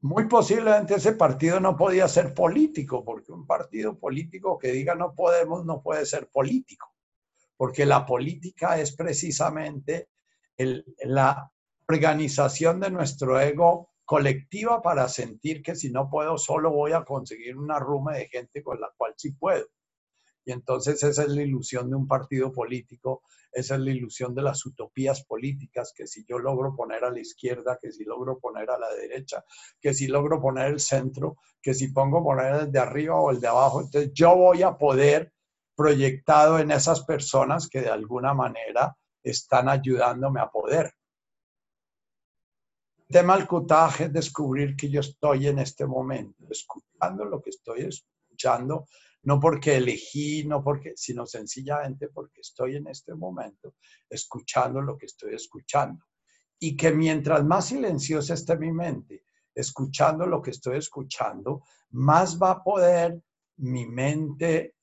Speaker 1: muy posiblemente ese partido no podía ser político, porque un partido político que diga no podemos no puede ser político, porque la política es precisamente la organización de nuestro ego colectiva para sentir que si no puedo solo voy a conseguir una ruma de gente con la cual sí puedo. Y entonces esa es la ilusión de un partido político, esa es la ilusión de las utopías políticas, que si yo logro poner a la izquierda, que si logro poner a la derecha, que si logro poner el centro, que si pongo poner el de arriba o el de abajo, entonces yo voy a poder proyectado en esas personas que de alguna manera están ayudándome a poder tema del cutaje es descubrir que yo estoy en este momento, escuchando lo que estoy escuchando, no porque elegí, no porque, sino sencillamente porque estoy en este momento escuchando lo que estoy escuchando. Y que mientras más silenciosa esté mi mente, escuchando lo que estoy escuchando, más va a poder mi mente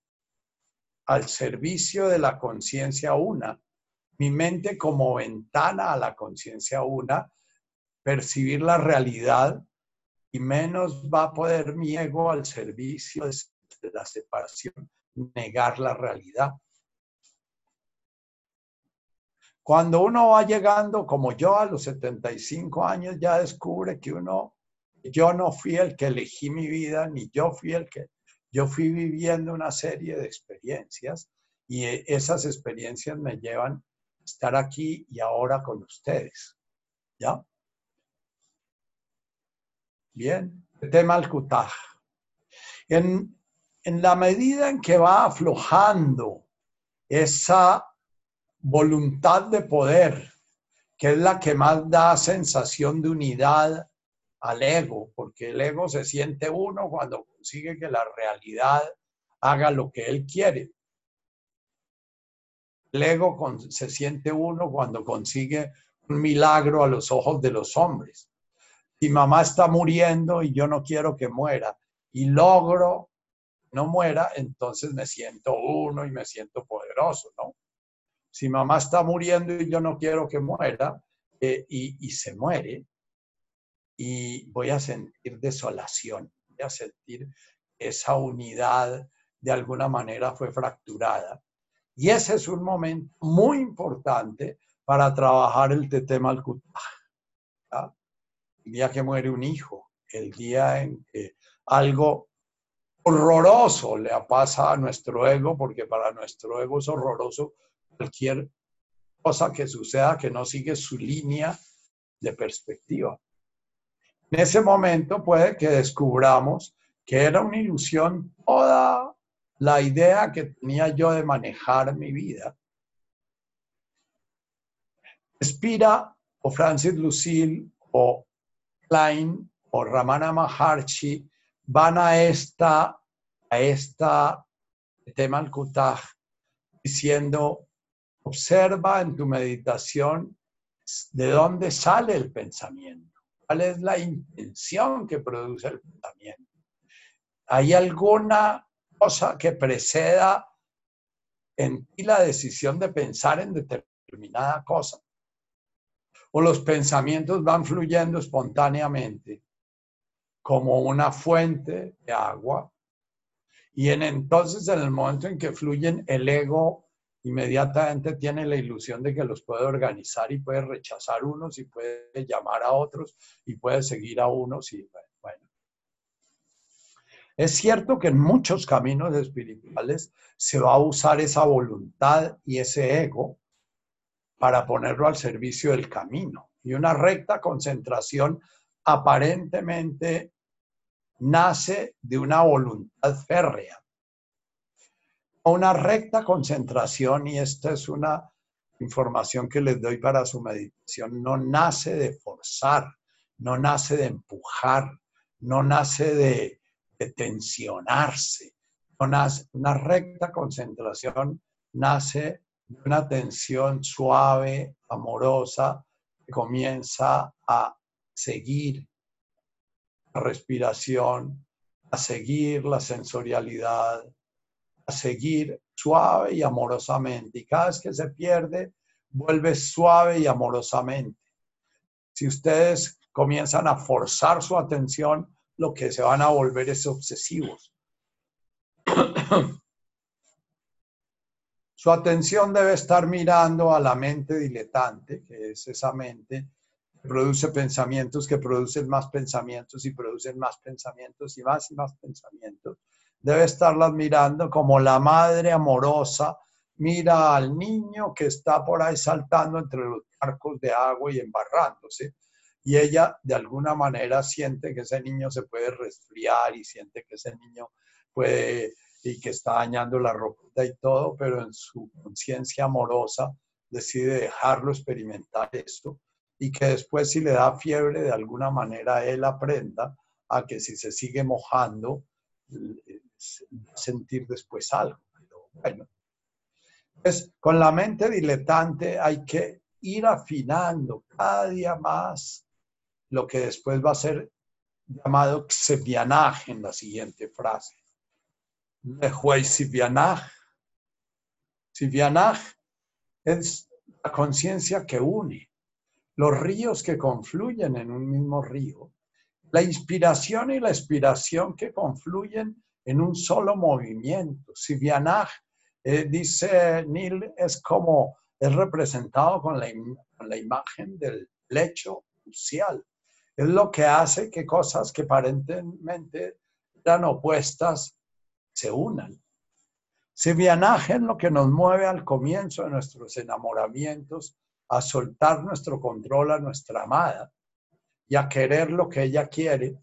Speaker 1: al servicio de la conciencia una, mi mente como ventana a la conciencia una, percibir la realidad y menos va a poder mi ego al servicio de la separación, negar la realidad. Cuando uno va llegando, como yo a los 75 años, ya descubre que uno, yo no fui el que elegí mi vida, ni yo fui el que, yo fui viviendo una serie de experiencias y esas experiencias me llevan a estar aquí y ahora con ustedes. ¿Ya? Bien, tema al kutaj. En, en la medida en que va aflojando esa voluntad de poder, que es la que más da sensación de unidad al ego, porque el ego se siente uno cuando consigue que la realidad haga lo que él quiere. El ego se siente uno cuando consigue un milagro a los ojos de los hombres si mamá está muriendo y yo no quiero que muera y logro no muera, entonces me siento uno y me siento poderoso, ¿no? Si mamá está muriendo y yo no quiero que muera eh, y, se muere, y voy a sentir desolación, voy a sentir esa unidad de alguna manera fue fracturada. Y ese es un momento muy importante para trabajar el tetema al el día que muere un hijo, el día en que algo horroroso le pasa a nuestro ego, porque para nuestro ego es horroroso cualquier cosa que suceda que no sigue su línea de perspectiva. En ese momento puede que descubramos que era una ilusión toda la idea que tenía yo de manejar mi vida. Spira o Francis Lucille o Klein o Ramana Maharshi van a esta, a esta tema al Kutaj diciendo, observa en tu meditación de dónde sale el pensamiento, cuál es la intención que produce el pensamiento. ¿Hay alguna cosa que preceda en ti la decisión de pensar en determinada cosa? O los pensamientos van fluyendo espontáneamente como una fuente de agua. Y en entonces, en el momento en que fluyen, el ego inmediatamente tiene la ilusión de que los puede organizar y puede rechazar unos y puede llamar a otros y puede seguir a unos y bueno. Es cierto que en muchos caminos espirituales se va a usar esa voluntad y ese ego para ponerlo al servicio del camino. Y una recta concentración aparentemente nace de una voluntad férrea. Una recta concentración, y esta es una información que les doy para su meditación, no nace de forzar, no nace de empujar, no nace de, tensionarse. No una recta concentración nace una atención suave, amorosa, que comienza a seguir la respiración, a seguir la sensorialidad, a seguir suave y amorosamente. Y cada vez que se pierde, vuelve suave y amorosamente. Si ustedes comienzan a forzar su atención, lo que se van a volver es obsesivos. Su atención debe estar mirando a la mente diletante, que es esa mente que produce pensamientos, que producen más pensamientos y producen más pensamientos y más y más pensamientos. Debe estarlas mirando como la madre amorosa mira al niño que está por ahí saltando entre los arcos de agua y embarrándose. Y ella de alguna manera siente que ese niño se puede resfriar y siente que ese niño puede y que está dañando la ropa y todo, pero en su conciencia amorosa decide dejarlo experimentar esto y que después si le da fiebre de alguna manera él aprenda a que si se sigue mojando sentir después algo. Pero bueno, pues con la mente diletante hay que ir afinando cada día más lo que después va a ser llamado xevianaje en la siguiente frase. Sivianaj. Sivianaj es la conciencia que une los ríos que confluyen en un mismo río, la inspiración y la expiración que confluyen en un solo movimiento. Sivianaj, eh, dice Neil, es como es representado con la, con la imagen del lecho crucial. Es lo que hace que cosas que aparentemente eran opuestas se unan. Se es lo que nos mueve al comienzo de nuestros enamoramientos a soltar nuestro control a nuestra amada y a querer lo que ella quiere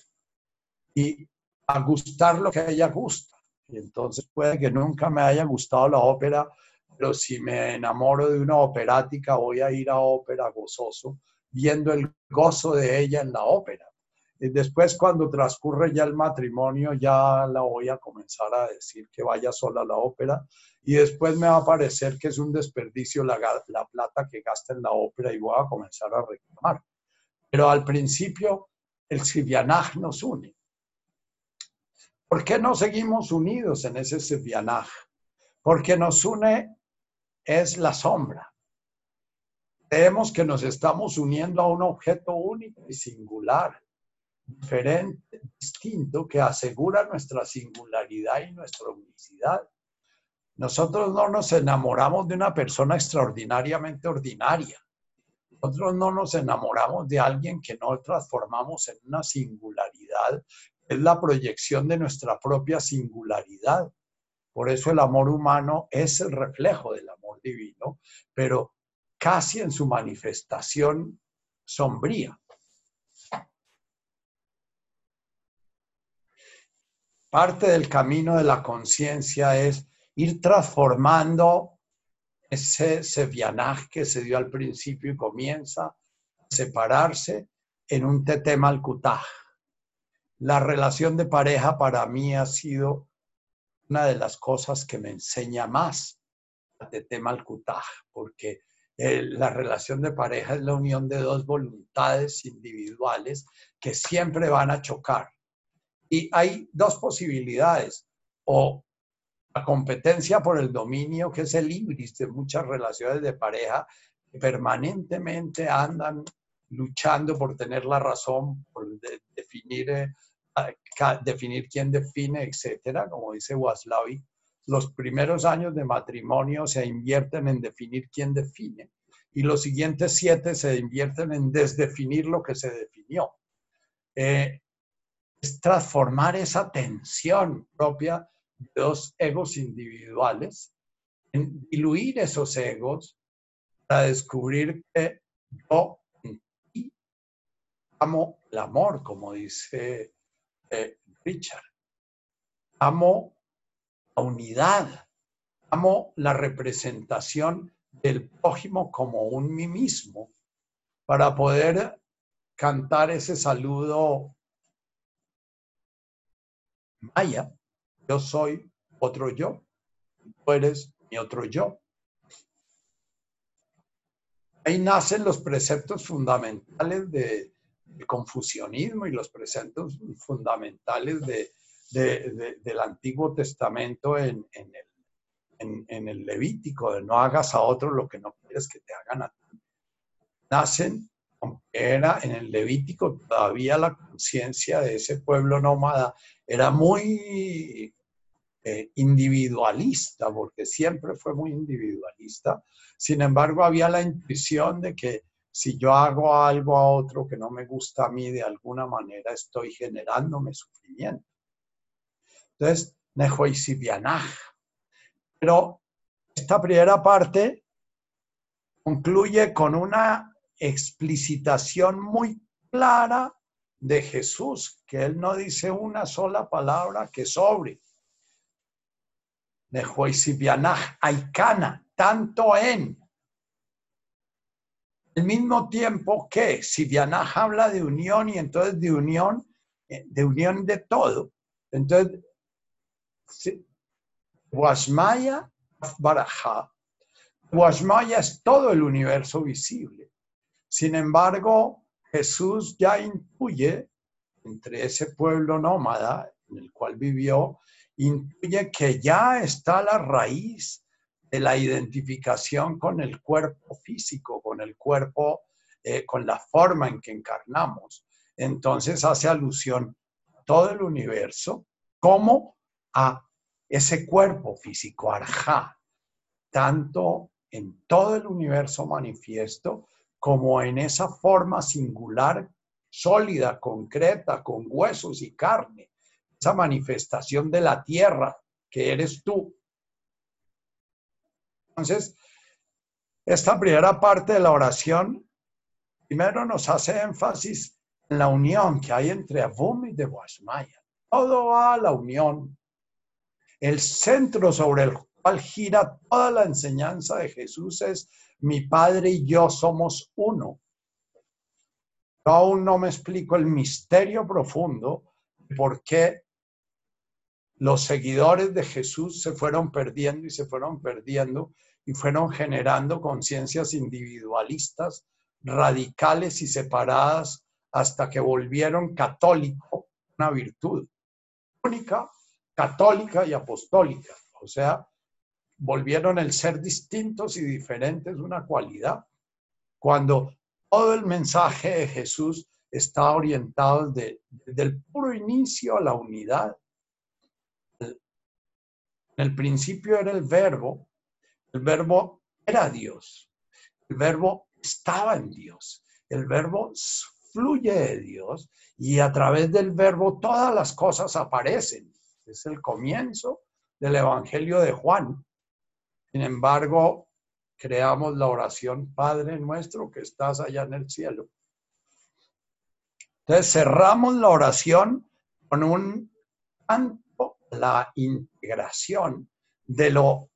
Speaker 1: y a gustar lo que ella gusta. Entonces puede que nunca me haya gustado la ópera, pero si me enamoro de una operática voy a ir a ópera gozoso, viendo el gozo de ella en la ópera. Después, cuando transcurre ya el matrimonio, ya la voy a comenzar a decir que vaya sola a la ópera. Y después me va a parecer que es un desperdicio la, la plata que gasta en la ópera y voy a comenzar a reclamar. Pero al principio, el Sivianaj nos une. ¿Por qué no seguimos unidos en ese Sivianaj? Porque nos une es la sombra. Creemos que nos estamos uniendo a un objeto único y singular diferente, distinto, que asegura nuestra singularidad y nuestra unicidad. Nosotros no nos enamoramos de una persona extraordinariamente ordinaria. Nosotros no nos enamoramos de alguien que no transformamos en una singularidad. Es la proyección de nuestra propia singularidad. Por eso el amor humano es el reflejo del amor divino, pero casi en su manifestación sombría. Parte del camino de la conciencia es ir transformando ese sevianaj que se dio al principio y comienza a separarse en un tete malkutaj. La relación de pareja para mí ha sido una de las cosas que me enseña más a tete malkutaj, porque eh, la relación de pareja es la unión de dos voluntades individuales que siempre van a chocar y hay dos posibilidades, o la competencia por el dominio, que es el ibris de muchas relaciones de pareja, permanentemente andan luchando por tener la razón, por definir, eh, definir quién define, etcétera, como dice Waslavi. Los primeros años de matrimonio se invierten en definir quién define y los siguientes siete se invierten en desdefinir lo que se definió. Eh, es transformar esa tensión propia de dos egos individuales, en diluir esos egos para descubrir que yo amo el amor, como dice eh, Richard. Amo la unidad, amo la representación del prójimo como un mí mismo, para poder cantar ese saludo maya, yo soy otro yo, tú eres mi otro yo. Ahí nacen los preceptos fundamentales de, del confucianismo y los preceptos fundamentales del Antiguo Testamento en, el, Levítico, de no hagas a otros lo que no quieres que te hagan a ti. Nacen, era en el Levítico, todavía la conciencia de ese pueblo nómada era muy eh, individualista, porque siempre fue muy individualista. Sin embargo, había la intuición de que si yo hago algo a otro que no me gusta a mí, de alguna manera estoy generándome sufrimiento. Entonces, Nehoisibianaj. Pero esta primera parte concluye con una explicitación muy clara de Jesús, que él no dice una sola palabra que sobre de Aikana, tanto en. Al mismo tiempo que Sibianaj habla de unión y entonces de unión, eh, de unión de todo. Entonces, Washmaya Baraja. Washmaya es todo el universo visible. Sin embargo, Jesús ya intuye entre ese pueblo nómada en el cual vivió intuye que ya está la raíz de la identificación con el cuerpo físico, con el cuerpo, eh, con la forma en que encarnamos. Entonces hace alusión a todo el universo como a ese cuerpo físico, arjá, tanto en todo el universo manifiesto como en esa forma singular, sólida, concreta, con huesos y carne, esa manifestación de la tierra que eres tú. Entonces, esta primera parte de la oración, primero nos hace énfasis en la unión que hay entre Avum y de Guasmaya. Todo va a la unión. El centro sobre el gira toda la enseñanza de Jesús es mi Padre y yo somos uno. Aún no me explico el misterio profundo de por qué los seguidores de Jesús se fueron perdiendo y se fueron perdiendo y fueron generando conciencias individualistas, radicales y separadas hasta que volvieron católico una virtud única, católica y apostólica. O sea, volvieron el ser distintos y diferentes una cualidad. Cuando todo el mensaje de Jesús está orientado desde, el puro inicio a la unidad en el principio era el verbo, el verbo era Dios, el verbo estaba en Dios, el verbo fluye de Dios y a través del verbo todas las cosas aparecen. Es el comienzo del Evangelio de Juan. Sin embargo, creamos la oración Padre nuestro que estás allá en el cielo. Entonces cerramos la oración con un la integración de lo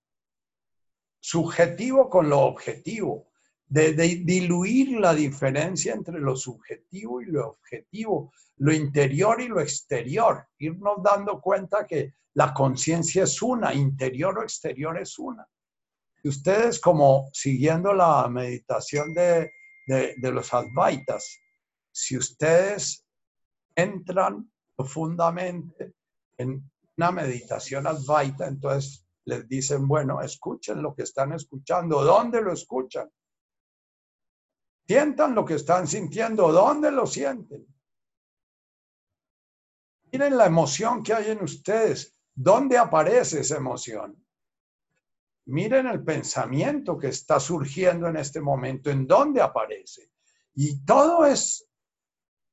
Speaker 1: subjetivo con lo objetivo, de, diluir la diferencia entre lo subjetivo y lo objetivo, lo interior y lo exterior, irnos dando cuenta que la conciencia es una, interior o exterior es una. Ustedes como siguiendo la meditación de, de los advaitas, si ustedes entran profundamente en una meditación advaita, entonces les dicen, bueno, escuchen lo que están escuchando. ¿Dónde lo escuchan? Sientan lo que están sintiendo. ¿Dónde lo sienten? Miren la emoción que hay en ustedes. ¿Dónde aparece esa emoción? Miren el pensamiento que está surgiendo en este momento, en dónde aparece. Y todo es,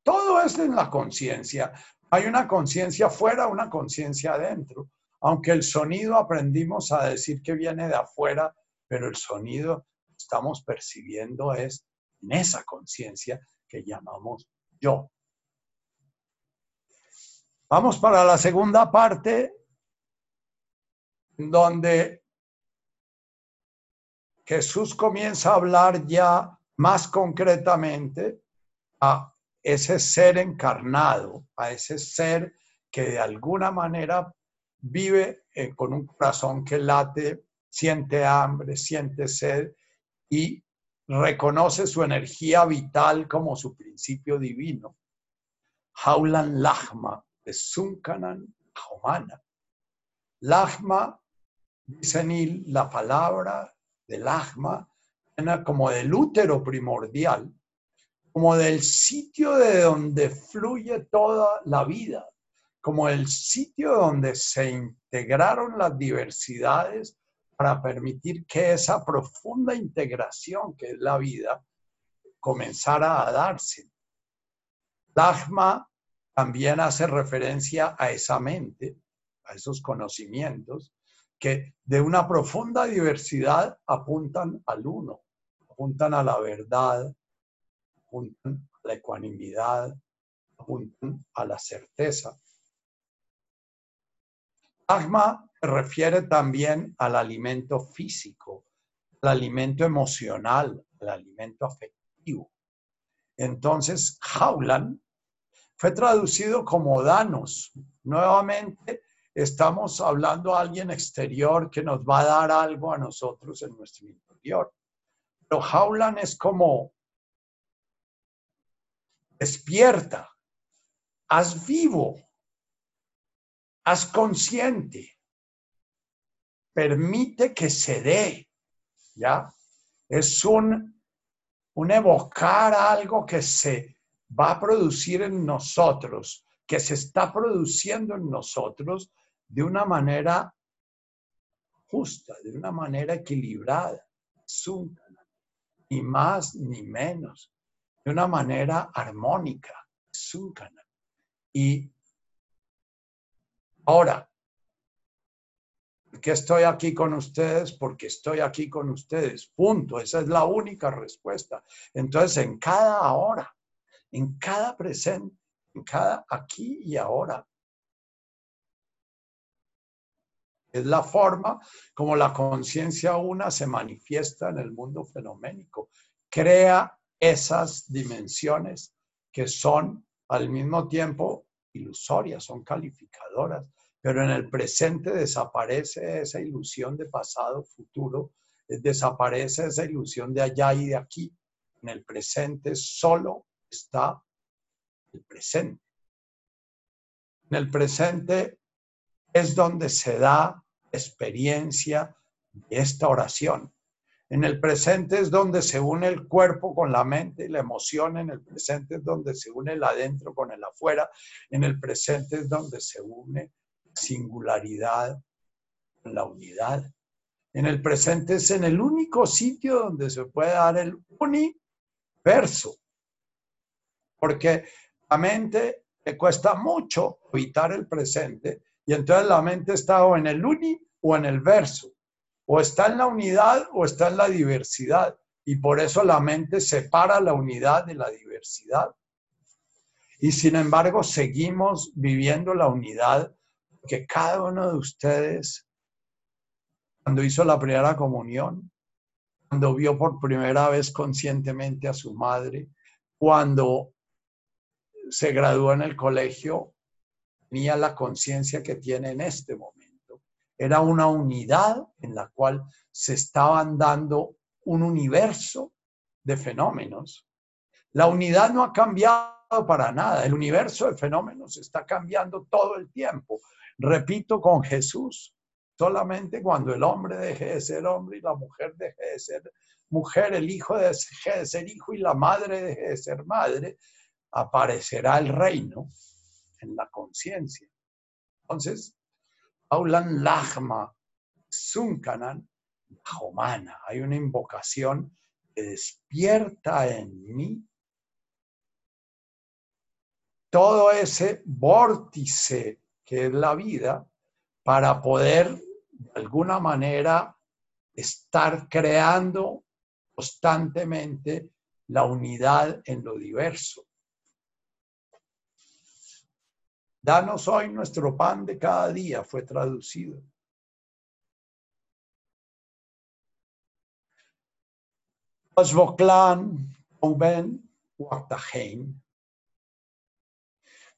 Speaker 1: todo es en la conciencia. Hay una conciencia afuera, una conciencia adentro. Aunque el sonido aprendimos a decir que viene de afuera, pero el sonido estamos percibiendo es en esa conciencia que llamamos yo. Vamos para la segunda parte, donde Jesús comienza a hablar ya más concretamente a ese ser encarnado, a ese ser que de alguna manera vive eh, con un corazón que late, siente hambre, siente sed y reconoce su energía vital como su principio divino. Haulan Lahma, de Sunkanan Homana. Lahma, dice Nil, la palabra del Lahma, como del útero primordial, como del sitio de donde fluye toda la vida, como el sitio donde se integraron las diversidades para permitir que esa profunda integración que es la vida comenzara a darse. Lahma también hace referencia a esa mente, a esos conocimientos, que de una profunda diversidad apuntan al uno, apuntan a la verdad, apuntan a la ecuanimidad, apuntan a la certeza. Agma refiere también al alimento físico, al alimento emocional, al alimento afectivo. Entonces, Jaulan fue traducido como danos. Nuevamente, estamos hablando a alguien exterior que nos va a dar algo a nosotros en nuestro interior. Pero Jaulan es como despierta, haz vivo, haz consciente, permite que se dé, ¿ya? Es un, un evocar algo que se va a producir en nosotros, que se está produciendo en nosotros de una manera justa, de una manera equilibrada, ni más ni menos, de una manera armónica, Y ahora, ¿por qué estoy aquí con ustedes? Porque estoy aquí con ustedes, punto. Esa es la única respuesta. Entonces, en cada hora, en cada presente, en cada aquí y ahora. Es la forma como la conciencia una se manifiesta en el mundo fenoménico. Crea esas dimensiones que son al mismo tiempo ilusorias, son calificadoras, pero en el presente desaparece esa ilusión de pasado, futuro, desaparece esa ilusión de allá y de aquí. En el presente solo está el presente. En el presente es donde se da experiencia de esta oración. En el presente es donde se une el cuerpo con la mente y la emoción. En el presente es donde se une el adentro con el afuera. En el presente es donde se une singularidad con la unidad. En el presente es en el único sitio donde se puede dar el universo porque la mente le cuesta mucho evitar el presente y entonces la mente está o en el uni o en el verso, o está en la unidad o está en la diversidad y por eso la mente separa la unidad de la diversidad. Y sin embargo seguimos viviendo la unidad porque cada uno de ustedes, cuando hizo la primera comunión, cuando vio por primera vez conscientemente a su madre, cuando se graduó en el colegio la conciencia que tiene en este momento. Era una unidad en la cual se estaban dando un universo de fenómenos. La unidad no ha cambiado para nada. El universo de fenómenos está cambiando todo el tiempo. Repito con Jesús, solamente cuando el hombre deje de ser hombre y la mujer deje de ser mujer, el hijo de ser hijo y la madre de ser madre, aparecerá el reino en la conciencia. Entonces, Aulan Lachma Sunkanan Jomana. Hay una invocación que despierta en mí todo ese vórtice que es la vida para poder de alguna manera estar creando constantemente la unidad en lo diverso. Danos hoy nuestro pan de cada día, fue traducido.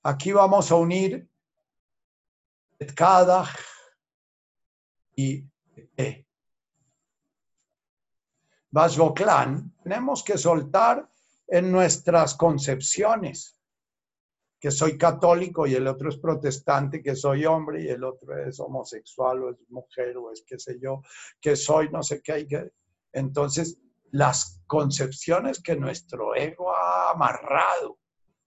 Speaker 1: Aquí vamos a unir cada y E. tenemos que soltar en nuestras concepciones que soy católico y el otro es protestante, que soy hombre y el otro es homosexual o es mujer o es qué sé yo, que soy no sé qué. Que... Entonces, las concepciones que nuestro ego ha amarrado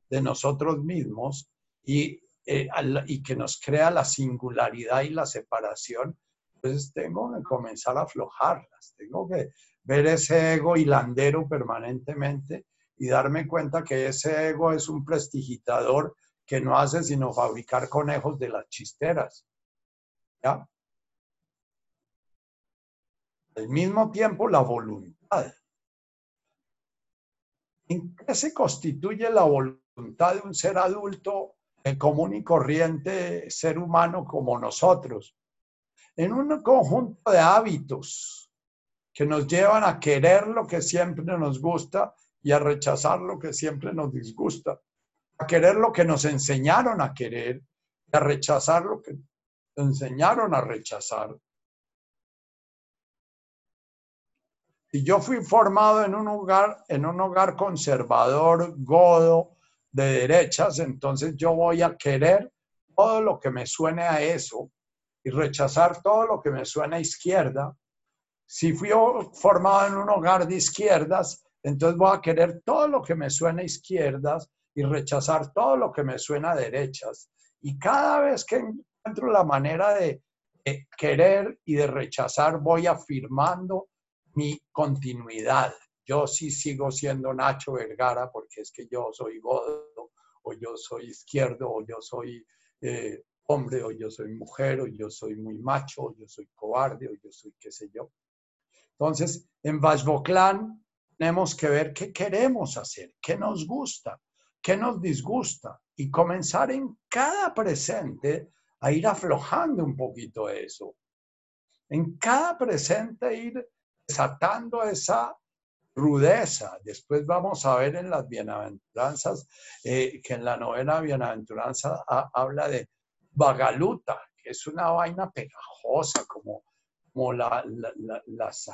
Speaker 1: de nosotros mismos y, eh, y que nos crea la singularidad y la separación, pues tengo que comenzar a aflojarlas, tengo que ver ese ego hilandero permanentemente y darme cuenta que ese ego es un prestigitador que no hace sino fabricar conejos de las chisteras. ¿Ya? Al mismo tiempo, la voluntad. ¿En qué se constituye la voluntad de un ser adulto en común y corriente ser humano como nosotros? En un conjunto de hábitos que nos llevan a querer lo que siempre nos gusta y a rechazar lo que siempre nos disgusta, a querer lo que nos enseñaron a querer y a rechazar lo que enseñaron a rechazar. Y yo fui formado en un hogar, en un hogar conservador, godo, de derechas, entonces yo voy a querer todo lo que me suene a eso y rechazar todo lo que me suene a izquierda. Si fui formado en un hogar de izquierdas, entonces voy a querer todo lo que me suena izquierdas y rechazar todo lo que me suena derechas. Y cada vez que encuentro la manera de, querer y de rechazar, voy afirmando mi continuidad. Yo sí sigo siendo Nacho Vergara porque es que yo soy godo, o yo soy izquierdo, o yo soy eh, hombre, o yo soy mujer, o yo soy muy macho, o yo soy cobarde, o yo soy qué sé yo. Entonces, en Vajboclán tenemos que ver qué queremos hacer, qué nos gusta, qué nos disgusta y comenzar en cada presente a ir aflojando un poquito eso. En cada presente ir desatando esa rudeza. Después vamos a ver en las bienaventuranzas, eh, que en la novena bienaventuranza habla de vagaluta, que es una vaina pegajosa, como, como la, las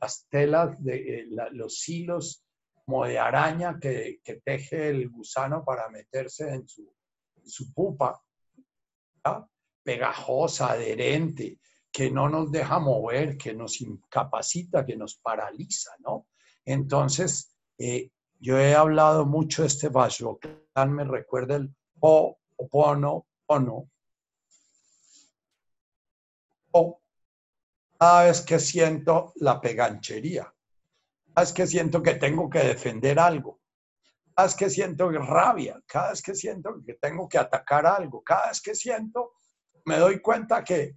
Speaker 1: las telas de eh, los hilos como de araña que, teje el gusano para meterse en su, pupa, pegajosa, adherente, que no nos deja mover, que nos incapacita, que nos paraliza, ¿no? Entonces, eh, yo he hablado mucho de este tal me recuerda el o, opono, ono, o cada vez que siento la peganchería, cada vez que siento que tengo que defender algo, cada vez que siento rabia, cada vez que siento que tengo que atacar algo, cada vez que siento, me doy cuenta que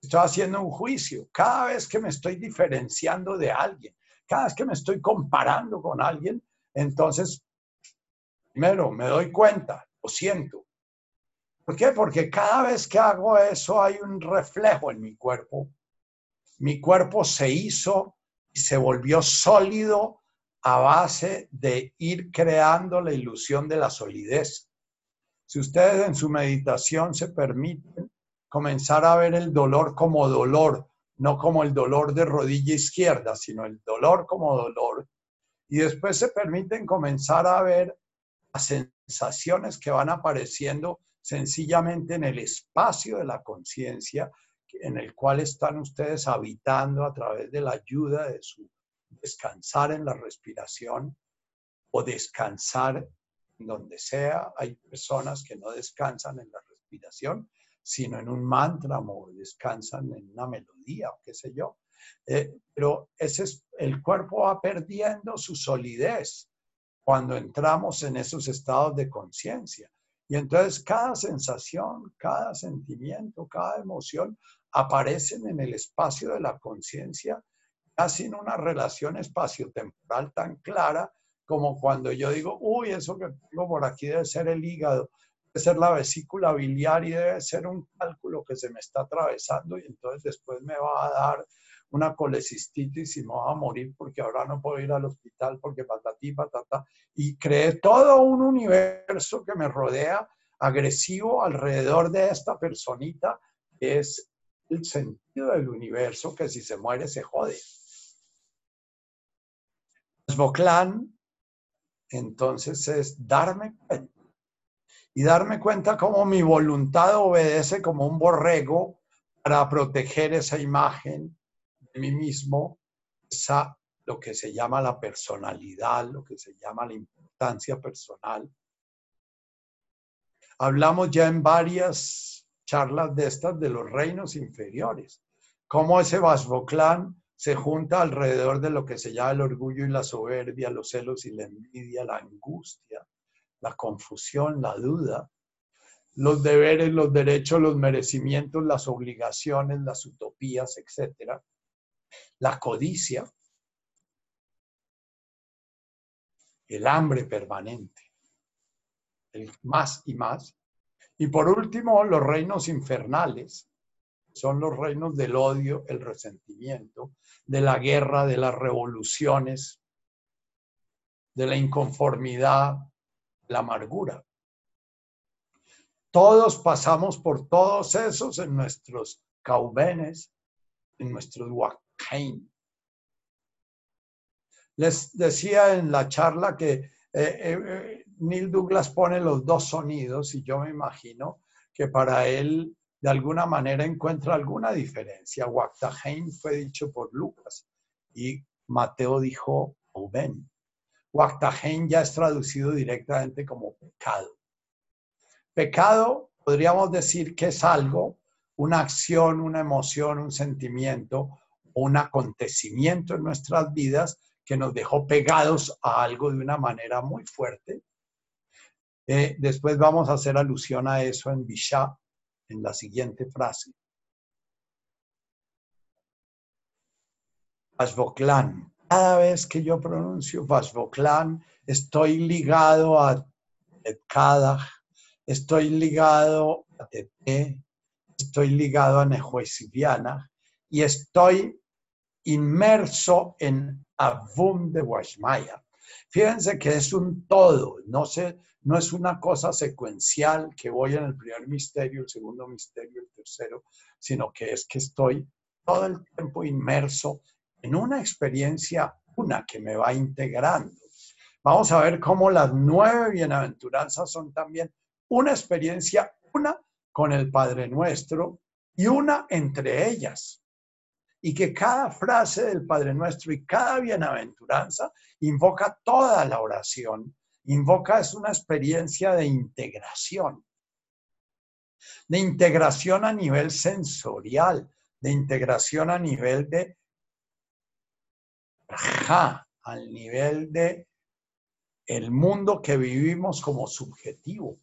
Speaker 1: estoy haciendo un juicio, cada vez que me estoy diferenciando de alguien, cada vez que me estoy comparando con alguien, entonces, primero, me doy cuenta, lo siento. ¿Por qué? Porque cada vez que hago eso hay un reflejo en mi cuerpo mi cuerpo se hizo y se volvió sólido a base de ir creando la ilusión de la solidez. Si ustedes en su meditación se permiten comenzar a ver el dolor como dolor, no como el dolor de rodilla izquierda, sino el dolor como dolor, y después se permiten comenzar a ver las sensaciones que van apareciendo sencillamente en el espacio de la conciencia en el cual están ustedes habitando a través de la ayuda de su descansar en la respiración o descansar donde sea. Hay personas que no descansan en la respiración, sino en un mantra o descansan en una melodía o qué sé yo. Eh, pero ese es, el cuerpo va perdiendo su solidez cuando entramos en esos estados de conciencia. Y entonces cada sensación, cada sentimiento, cada emoción aparecen en el espacio de la conciencia, casi en una relación espaciotemporal tan clara como cuando yo digo, uy, eso que tengo por aquí debe ser el hígado, debe ser la vesícula biliar y debe ser un cálculo que se me está atravesando y entonces después me va a dar una colecistitis y me va a morir porque ahora no puedo ir al hospital porque patatí, patata. Y creé todo un universo que me rodea agresivo alrededor de esta personita que es el sentido del universo que si se muere se jode. Boclán, entonces es darme cuenta. Y darme cuenta cómo mi voluntad obedece como un borrego para proteger esa imagen de mí mismo, esa, lo que se llama la personalidad, lo que se llama la importancia personal. Hablamos ya en varias charlas de estas de los reinos inferiores, cómo ese Vasvoclán se junta alrededor de lo que se llama el orgullo y la soberbia, los celos y la envidia, la angustia, la confusión, la duda, los deberes, los derechos, los merecimientos, las obligaciones, las utopías, etcétera la codicia, el hambre permanente, el más y más. Y por último, los reinos infernales, son los reinos del odio, el resentimiento, de la guerra, de las revoluciones, de la inconformidad, la amargura. Todos pasamos por todos esos en nuestros caubenes, en nuestros les decía en la charla que eh, eh, Neil Douglas pone los dos sonidos y yo me imagino que para él de alguna manera encuentra alguna diferencia. Waktahein fue dicho por Lucas y Mateo dijo Oben. Waktahein ya es traducido directamente como pecado. Pecado podríamos decir que es algo, una acción, una emoción, un sentimiento un acontecimiento en nuestras vidas que nos dejó pegados a algo de una manera muy fuerte. Eh, después vamos a hacer alusión a eso en Bishá, en la siguiente frase. Vasvoklan. Cada vez que yo pronuncio Vasvoklan, estoy ligado a Kadach, estoy ligado a Tete, estoy ligado a Nehuesiviana y estoy inmerso en Avum de Washmaya. Fíjense que es un todo, no, no es una cosa secuencial que voy en el primer misterio, el segundo misterio, el tercero, sino que es que estoy todo el tiempo inmerso en una experiencia, una que me va integrando. Vamos a ver cómo las nueve bienaventuranzas son también una experiencia, una con el Padre Nuestro y una entre ellas y que cada frase del Padre Nuestro y cada bienaventuranza invoca toda la oración. Invoca es una experiencia de integración, de integración a nivel sensorial, de integración a nivel de al nivel de el mundo que vivimos como subjetivo,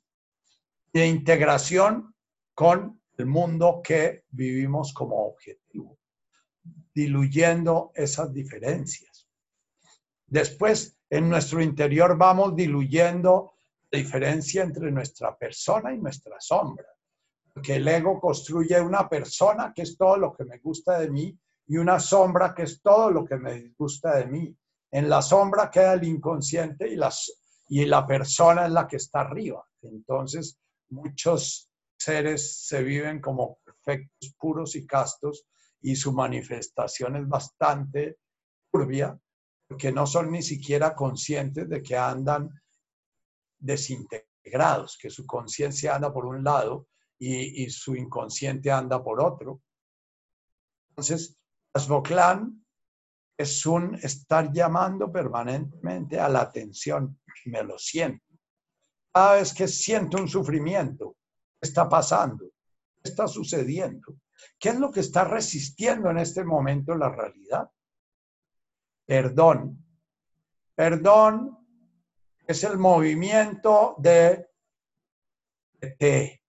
Speaker 1: de integración con el mundo que vivimos como objetivo diluyendo esas diferencias. Después, en nuestro interior vamos diluyendo la diferencia entre nuestra persona y nuestra sombra. Porque el ego construye una persona que es todo lo que me gusta de mí y una sombra que es todo lo que me disgusta de mí. En la sombra queda el inconsciente y, las, y la persona es la que está arriba. Entonces, muchos seres se viven como perfectos, puros y castos y su manifestación es bastante turbia, porque no son ni siquiera conscientes de que andan desintegrados, que su conciencia anda por un lado y, su inconsciente anda por otro. Entonces, Asboclán es un estar llamando permanentemente a la atención. Me lo siento. Cada vez que siento un sufrimiento, ¿qué está pasando? ¿Qué está sucediendo? ¿Qué es lo que está resistiendo en este momento la realidad? Perdón. Perdón es el movimiento de, de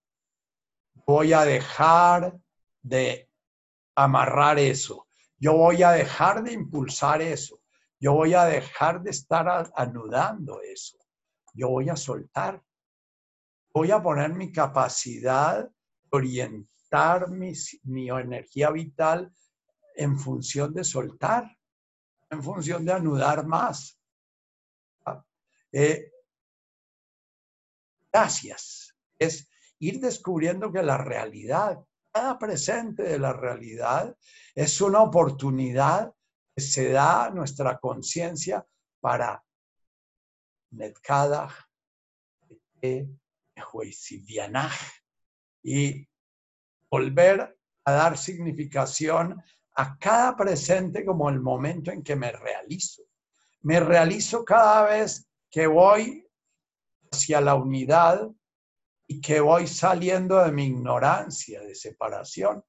Speaker 1: voy a dejar de amarrar eso. Yo voy a dejar de impulsar eso. Yo voy a dejar de estar anudando eso. Yo voy a soltar. Voy a poner mi capacidad de orientar mi energía vital en función de soltar, en función de anudar más. Eh, gracias. Es ir descubriendo que la realidad, cada presente de la realidad, es una oportunidad que se da a nuestra conciencia para y volver a dar significación a cada presente como el momento en que me realizo. Me realizo cada vez que voy hacia la unidad y que voy saliendo de mi ignorancia, de separación.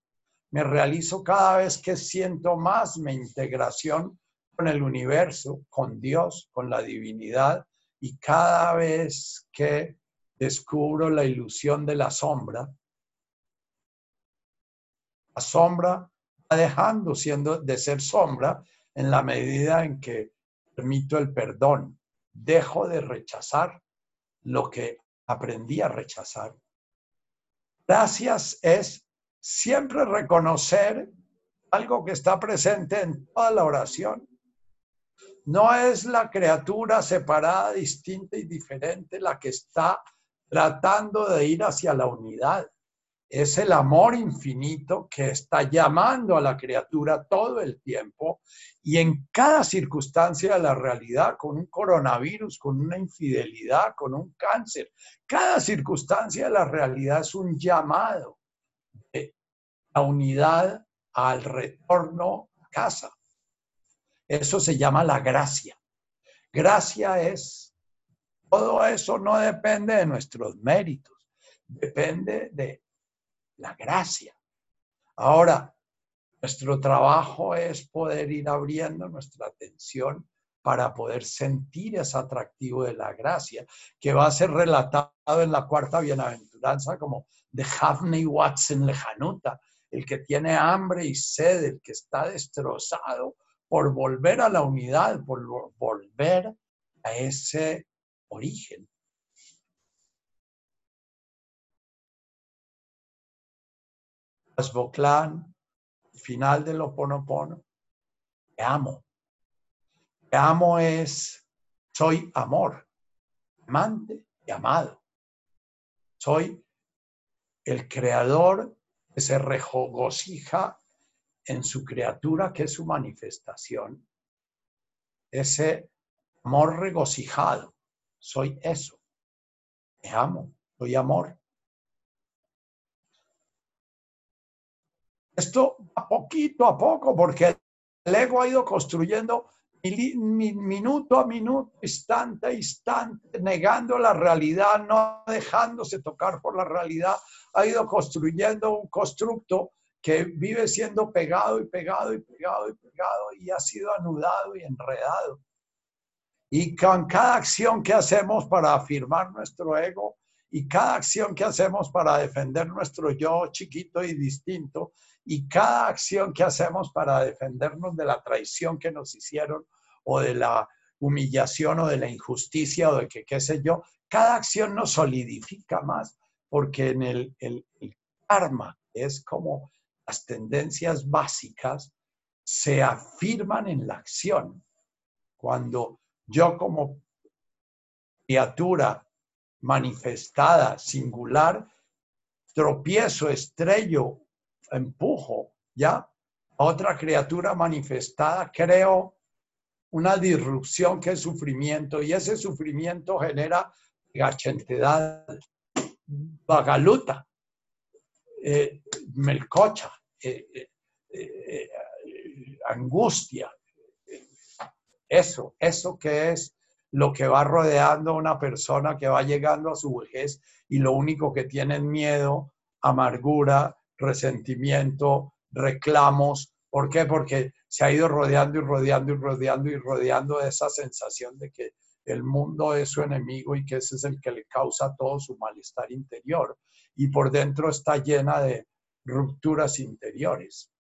Speaker 1: Me realizo cada vez que siento más mi integración con el universo, con Dios, con la divinidad, y cada vez que descubro la ilusión de la sombra, la sombra dejando siendo de ser sombra en la medida en que permito el perdón, dejo de rechazar lo que aprendí a rechazar. Gracias es siempre reconocer algo que está presente en toda la oración. No es la criatura separada, distinta y diferente la que está tratando de ir hacia la unidad es el amor infinito que está llamando a la criatura todo el tiempo y en cada circunstancia de la realidad, con un coronavirus, con una infidelidad, con un cáncer, cada circunstancia de la realidad es un llamado de la unidad al retorno a casa. Eso se llama la gracia. Gracia es, todo eso no depende de nuestros méritos, depende de la gracia. Ahora, nuestro trabajo es poder ir abriendo nuestra atención para poder sentir ese atractivo de la gracia, que va a ser relatado en la cuarta bienaventuranza como de Hafney Watson Lejanuta, el que tiene hambre y sed, el que está destrozado por volver a la unidad, por volver a ese origen. Boclán, final del Oponopono, te amo. Te amo es, soy amor, amante y amado. Soy el creador que se regocija en su criatura, que es su manifestación. Ese amor regocijado, soy eso. Te amo, soy amor. Esto a poquito a poco, porque el ego ha ido construyendo minuto a minuto, instante a instante, negando la realidad, no dejándose tocar por la realidad, ha ido construyendo un constructo que vive siendo pegado y pegado y pegado y pegado y ha sido anudado y enredado. Y con cada acción que hacemos para afirmar nuestro ego y cada acción que hacemos para defender nuestro yo chiquito y distinto, y cada acción que hacemos para defendernos de la traición que nos hicieron o de la humillación o de la injusticia o de que qué sé yo, cada acción nos solidifica más porque en el, el, el karma es como las tendencias básicas se afirman en la acción. Cuando yo como criatura manifestada, singular, tropiezo, estrello empujo, ¿ya? Otra criatura manifestada, creo una disrupción que es sufrimiento y ese sufrimiento genera gachentedad, bagaluta, eh, melcocha, eh, eh, angustia, Eso, eso que es lo que va rodeando a una persona que va llegando a su vejez y lo único que tiene es miedo, amargura, resentimiento, reclamos. ¿Por qué? Porque se ha ido rodeando y rodeando y rodeando y rodeando de esa sensación de que el mundo es su enemigo y que ese es el que le causa todo su malestar interior. Y por dentro está llena de rupturas interiores.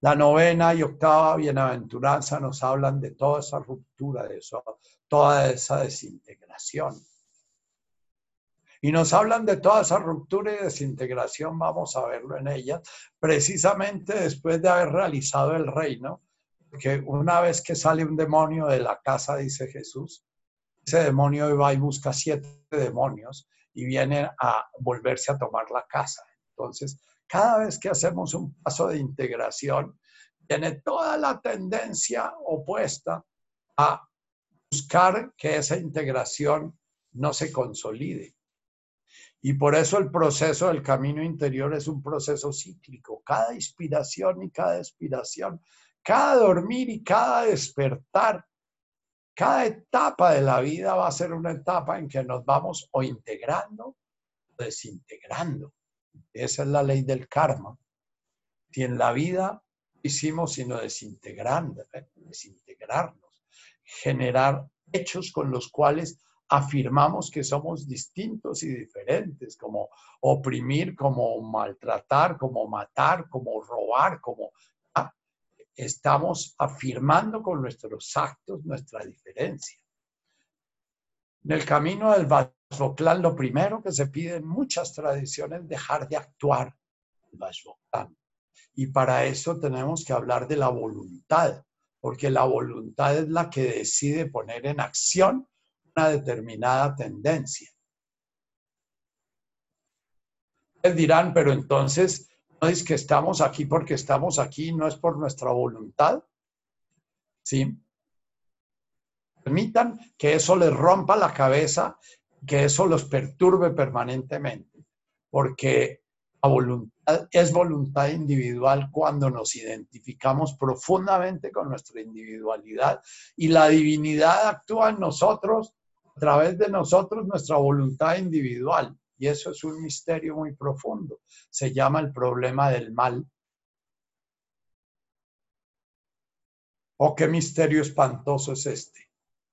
Speaker 1: La novena y octava bienaventuranza nos hablan de toda esa ruptura, de toda esa desintegración. Y nos hablan de toda esa ruptura y desintegración, vamos a verlo en ellas, precisamente después de haber realizado el reino, porque una vez que sale un demonio de la casa, dice Jesús, ese demonio va y busca siete demonios y viene a volverse a tomar la casa. Entonces, cada vez que hacemos un paso de integración, tiene toda la tendencia opuesta a buscar que esa integración no se consolide. Y por eso el proceso del camino interior es un proceso cíclico. Cada inspiración y cada expiración, cada dormir y cada despertar, cada etapa de la vida va a ser una etapa en que nos vamos o integrando o desintegrando. Esa es la ley del karma. Si en la vida hicimos sino desintegrarnos, desintegrarnos, generar hechos con los cuales afirmamos que somos distintos y diferentes, como oprimir, como maltratar, como matar, como robar, como... Ah, estamos afirmando con nuestros actos nuestra diferencia. En el camino del Lo primero que se pide en muchas tradiciones es dejar de actuar el Vajroclan. Y para eso tenemos que hablar de la voluntad, porque la voluntad es la que decide poner en acción una determinada tendencia. Ustedes dirán, pero entonces, ¿no es que estamos aquí porque estamos aquí, no es por nuestra voluntad? ¿Sí? Permitan que eso les rompa la cabeza, que eso los perturbe permanentemente, porque la voluntad es voluntad individual cuando nos identificamos profundamente con nuestra individualidad y la divinidad actúa en nosotros, a través de nosotros, nuestra voluntad individual. Y eso es un misterio muy profundo. Se llama el problema del mal. Oh, qué misterio espantoso es este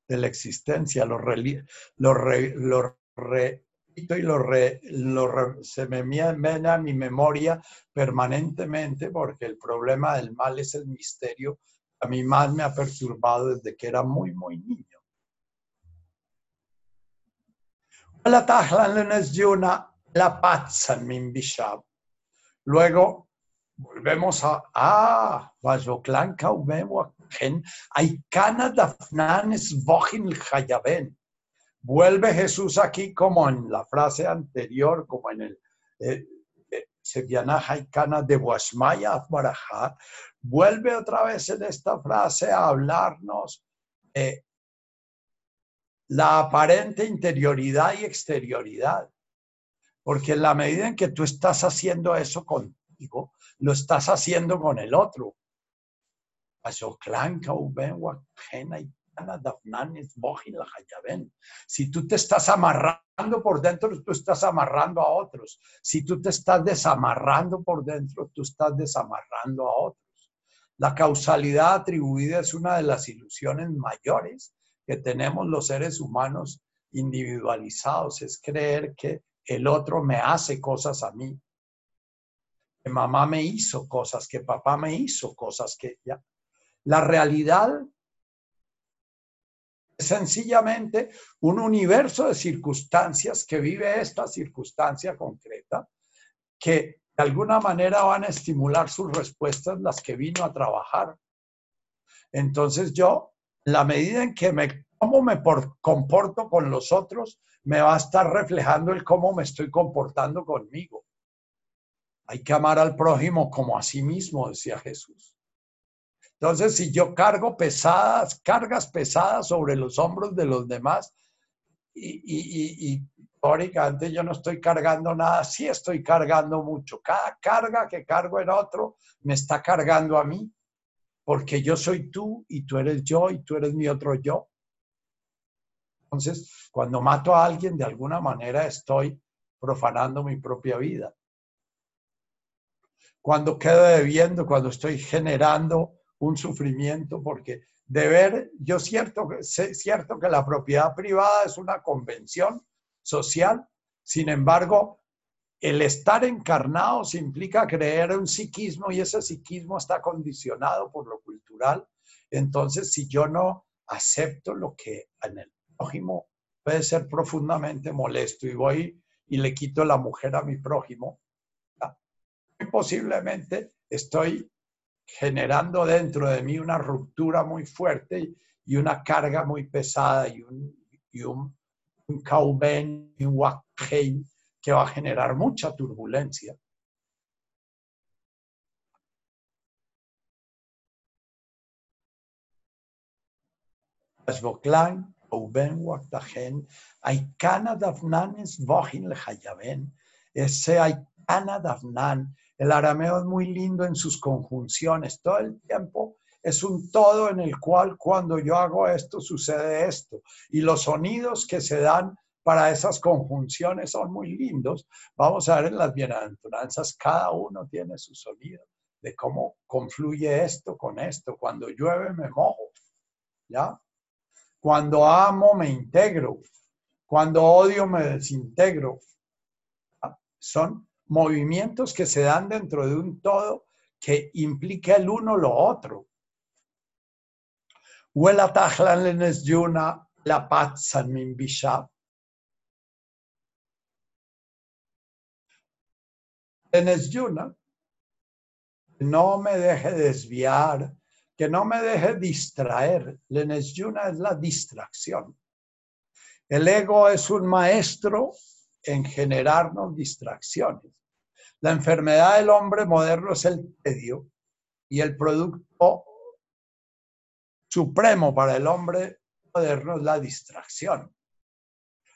Speaker 1: de la existencia, lo, lo, lo repito y lo, se me viene a mi memoria permanentemente porque el problema del mal es el misterio a mí más me ha perturbado desde que era muy, muy niño. Luego volvemos a, ah, Vajoklanka Vuelve Jesús aquí como en la frase anterior, como en el eh, eh, de Washmaya Barajá, vuelve otra vez en esta frase a hablarnos de la aparente interioridad y exterioridad. Porque en la medida en que tú estás haciendo eso contigo, lo estás haciendo con el otro. Si tú te estás amarrando por dentro, tú estás amarrando a otros. Si tú te estás desamarrando por dentro, tú estás desamarrando a otros. La causalidad atribuida es una de las ilusiones mayores que tenemos los seres humanos individualizados. Es creer que el otro me hace cosas a mí. Que mamá me hizo cosas, que papá me hizo cosas, que ya la realidad es sencillamente un universo de circunstancias que vive esta circunstancia concreta, que de alguna manera van a estimular sus respuestas, las que vino a trabajar. Entonces yo, la medida en que me, cómo me comporto con los otros, me va a estar reflejando el cómo me estoy comportando conmigo. Hay que amar al prójimo como a sí mismo, decía Jesús. Entonces, si yo cargo pesadas, cargas pesadas sobre los hombros de los demás, y, y, y, yo no estoy cargando nada, sí estoy cargando mucho. Cada carga que cargo en otro me está cargando a mí. porque yo soy tú y tú eres yo y tú eres mi otro yo. Entonces, cuando mato a alguien, de alguna manera estoy profanando mi propia vida. Cuando quedo debiendo, cuando estoy generando un sufrimiento, porque deber, yo cierto, cierto que la propiedad privada es una convención social, sin embargo, el estar encarnados implica creer un psiquismo y ese psiquismo está condicionado por lo cultural. Entonces, si yo no acepto lo que en el prójimo puede ser profundamente molesto y voy y le quito la mujer a mi prójimo, posiblemente estoy generando dentro de mí una ruptura muy fuerte y una carga muy pesada y un, y un, un y un que va a generar mucha turbulencia. Es. Ese el arameo es muy lindo en sus conjunciones. Todo el tiempo es un todo en el cual cuando yo hago esto sucede esto. Y los sonidos que se dan para esas conjunciones son muy lindos. Vamos a ver en las bienaventuranzas, cada uno tiene su sonido de cómo confluye esto con esto. Cuando llueve me mojo, ¿ya? Cuando amo me integro, cuando odio me desintegro. Son movimientos que se dan dentro de un todo que implica el uno lo otro. La paz Yuna, no me deje desviar, que no me deje distraer. Yuna es la distracción. El ego es un maestro en generarnos distracciones. La enfermedad del hombre moderno es el tedio y el producto supremo para el hombre moderno es la distracción.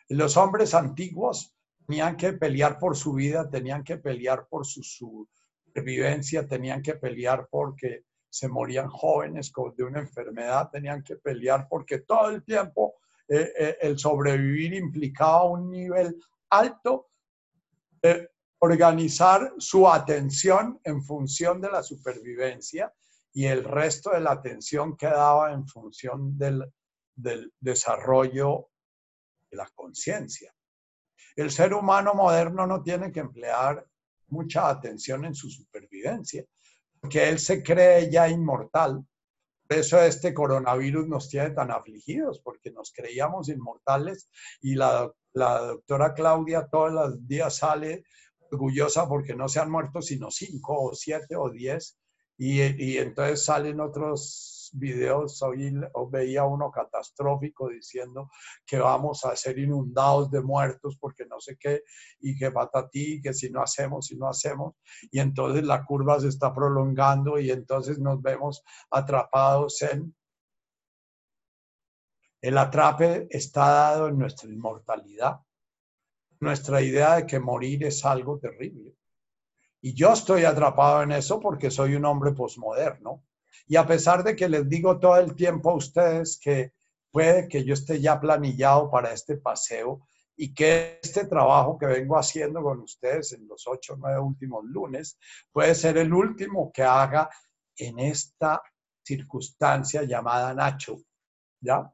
Speaker 1: Los hombres antiguos tenían que pelear por su vida, tenían que pelear por su supervivencia, tenían que pelear porque se morían jóvenes de una enfermedad, tenían que pelear porque todo el tiempo eh, eh, el sobrevivir implicaba un nivel alto de organizar su atención en función de la supervivencia y el resto de la atención quedaba en función del, del desarrollo de la conciencia. El ser humano moderno no tiene que emplear mucha atención en su supervivencia, porque él se cree ya inmortal. Por eso este coronavirus nos tiene tan afligidos, porque nos creíamos inmortales y la, doctora Claudia todos los días sale orgullosa porque no se han muerto sino cinco o siete o diez y, y entonces salen otros videos hoy veía uno catastrófico diciendo que vamos a ser inundados de muertos porque no sé qué, y que patatí, que si no hacemos, si no hacemos, y entonces la curva se está prolongando y entonces nos vemos atrapados en... El atrape está dado en nuestra inmortalidad, nuestra idea de que morir es algo terrible. Y yo estoy atrapado en eso porque soy un hombre posmoderno. Y a pesar de que les digo todo el tiempo a ustedes que puede que yo esté ya planillado para este paseo y que este trabajo que vengo haciendo con ustedes en los ocho o nueve últimos lunes puede ser el último que haga en esta circunstancia llamada Nacho, ¿ya?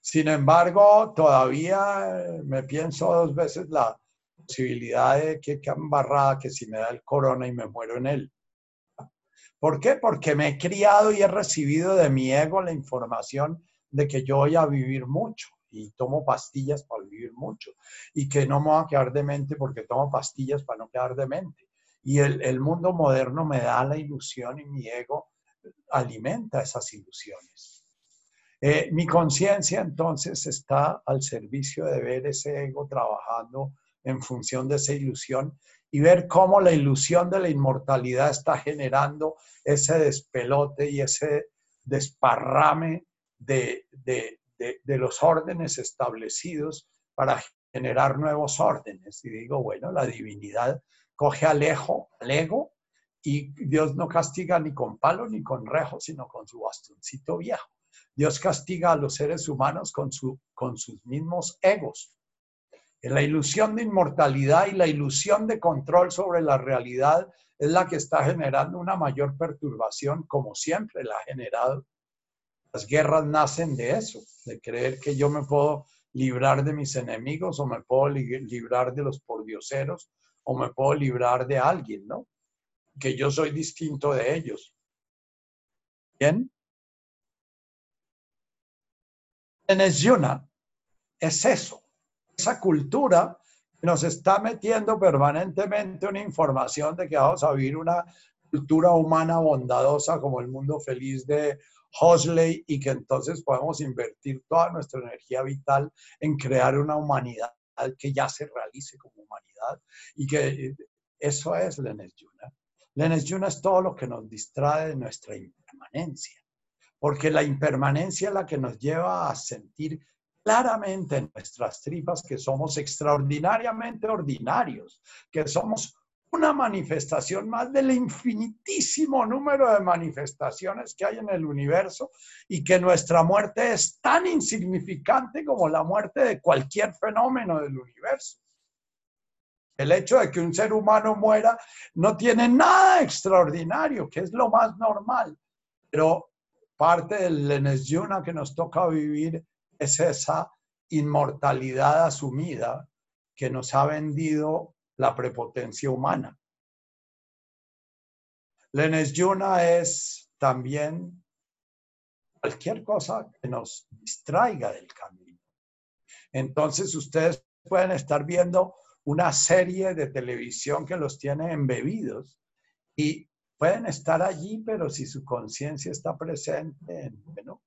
Speaker 1: Sin embargo, todavía me pienso dos veces la posibilidad de que, que embarrada que si me da el corona y me muero en él. ¿Por qué? Porque me he criado y he recibido de mi ego la información de que yo voy a vivir mucho y tomo pastillas para vivir mucho y que no me voy a quedar demente porque tomo pastillas para no quedar demente. Y el, mundo moderno me da la ilusión y mi ego alimenta esas ilusiones. Eh, mi conciencia entonces está al servicio de ver ese ego trabajando en función de esa ilusión y ver cómo la ilusión de la inmortalidad está generando ese despelote y ese desparrame de, los órdenes establecidos para generar nuevos órdenes. Y digo, bueno, la divinidad coge al, ego, al ego y Dios no castiga ni con palo ni con rejo, sino con su bastoncito viejo. Dios castiga a los seres humanos con, su, con sus mismos egos. La ilusión de inmortalidad y la ilusión de control sobre la realidad es la que está generando una mayor perturbación, como siempre la ha generado. Las guerras nacen de eso, de creer que yo me puedo librar de mis enemigos o me puedo librar de los pordioseros o me puedo librar de alguien, ¿no? Que yo soy distinto de ellos. ¿Bien? En es eso, esa cultura nos está metiendo permanentemente una información de que vamos a vivir una cultura humana bondadosa como el mundo feliz de Huxley y que entonces podemos invertir toda nuestra energía vital en crear una humanidad que ya se realice como humanidad y que eso es. Lenes Yuna es todo lo que nos distrae de nuestra impermanencia, porque la impermanencia es la que nos lleva a sentir claramente en nuestras tripas que somos extraordinariamente ordinarios, que somos una manifestación más del infinitísimo número de manifestaciones que hay en el universo y que nuestra muerte es tan insignificante como la muerte de cualquier fenómeno del universo. El hecho de que un ser humano muera no tiene nada extraordinario, que es lo más normal, pero parte del Lenesyuna que nos toca vivir es esa inmortalidad asumida que nos ha vendido la prepotencia humana. Lenes Yuna es también cualquier cosa que nos distraiga del camino. Entonces ustedes pueden estar viendo una serie de televisión que los tiene embebidos y pueden estar allí, pero si su conciencia está presente, bueno,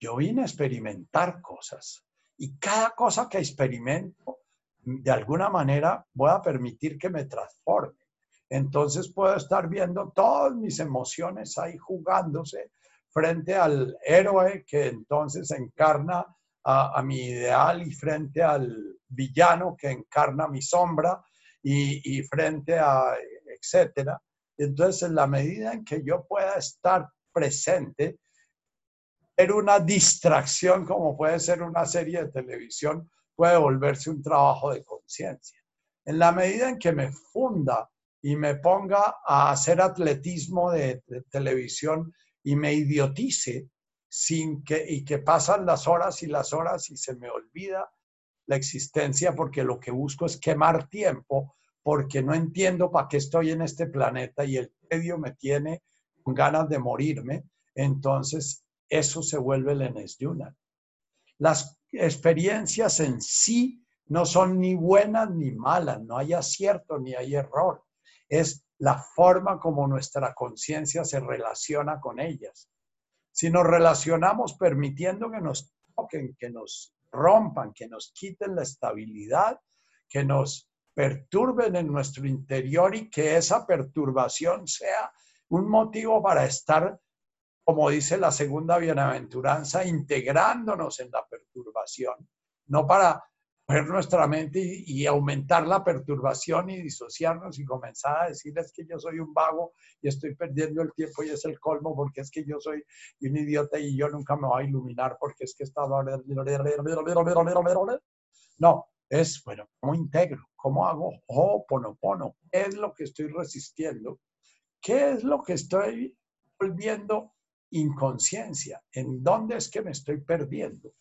Speaker 1: yo vine a experimentar cosas y cada cosa que experimento de alguna manera voy a permitir que me transforme. Entonces puedo estar viendo todas mis emociones ahí jugándose frente al héroe que entonces encarna a, mi ideal y frente al villano que encarna mi sombra y, y frente a etcétera. Entonces, en la medida en que yo pueda estar presente, era una distracción como puede ser una serie de televisión, puede volverse un trabajo de conciencia. En la medida en que me funda y me ponga a hacer atletismo de, televisión y me idiotice sin que, y que pasan las horas y las horas y se me olvida la existencia porque lo que busco es quemar tiempo porque no entiendo para qué estoy en este planeta y el medio me tiene ganas de morirme, entonces eso se vuelve el Yuna. Las experiencias en sí no son ni buenas ni malas, no hay acierto ni hay error. Es la forma como nuestra conciencia se relaciona con ellas. Si nos relacionamos permitiendo que nos toquen, que nos rompan, que nos quiten la estabilidad, que nos perturben en nuestro interior y que esa perturbación sea un motivo para estar como dice la segunda bienaventuranza, integrándonos en la perturbación, no para ver nuestra mente y, aumentar la perturbación y disociarnos y comenzar a decirles que yo soy un vago y estoy perdiendo el tiempo y es el colmo porque es que yo soy un idiota y yo nunca me voy a iluminar porque es que estaba... No, es, bueno, ¿cómo integro? ¿Cómo hago pono ¿Qué es lo que estoy resistiendo? ¿Qué es lo que estoy volviendo inconsciencia. ¿En dónde es que me estoy perdiendo?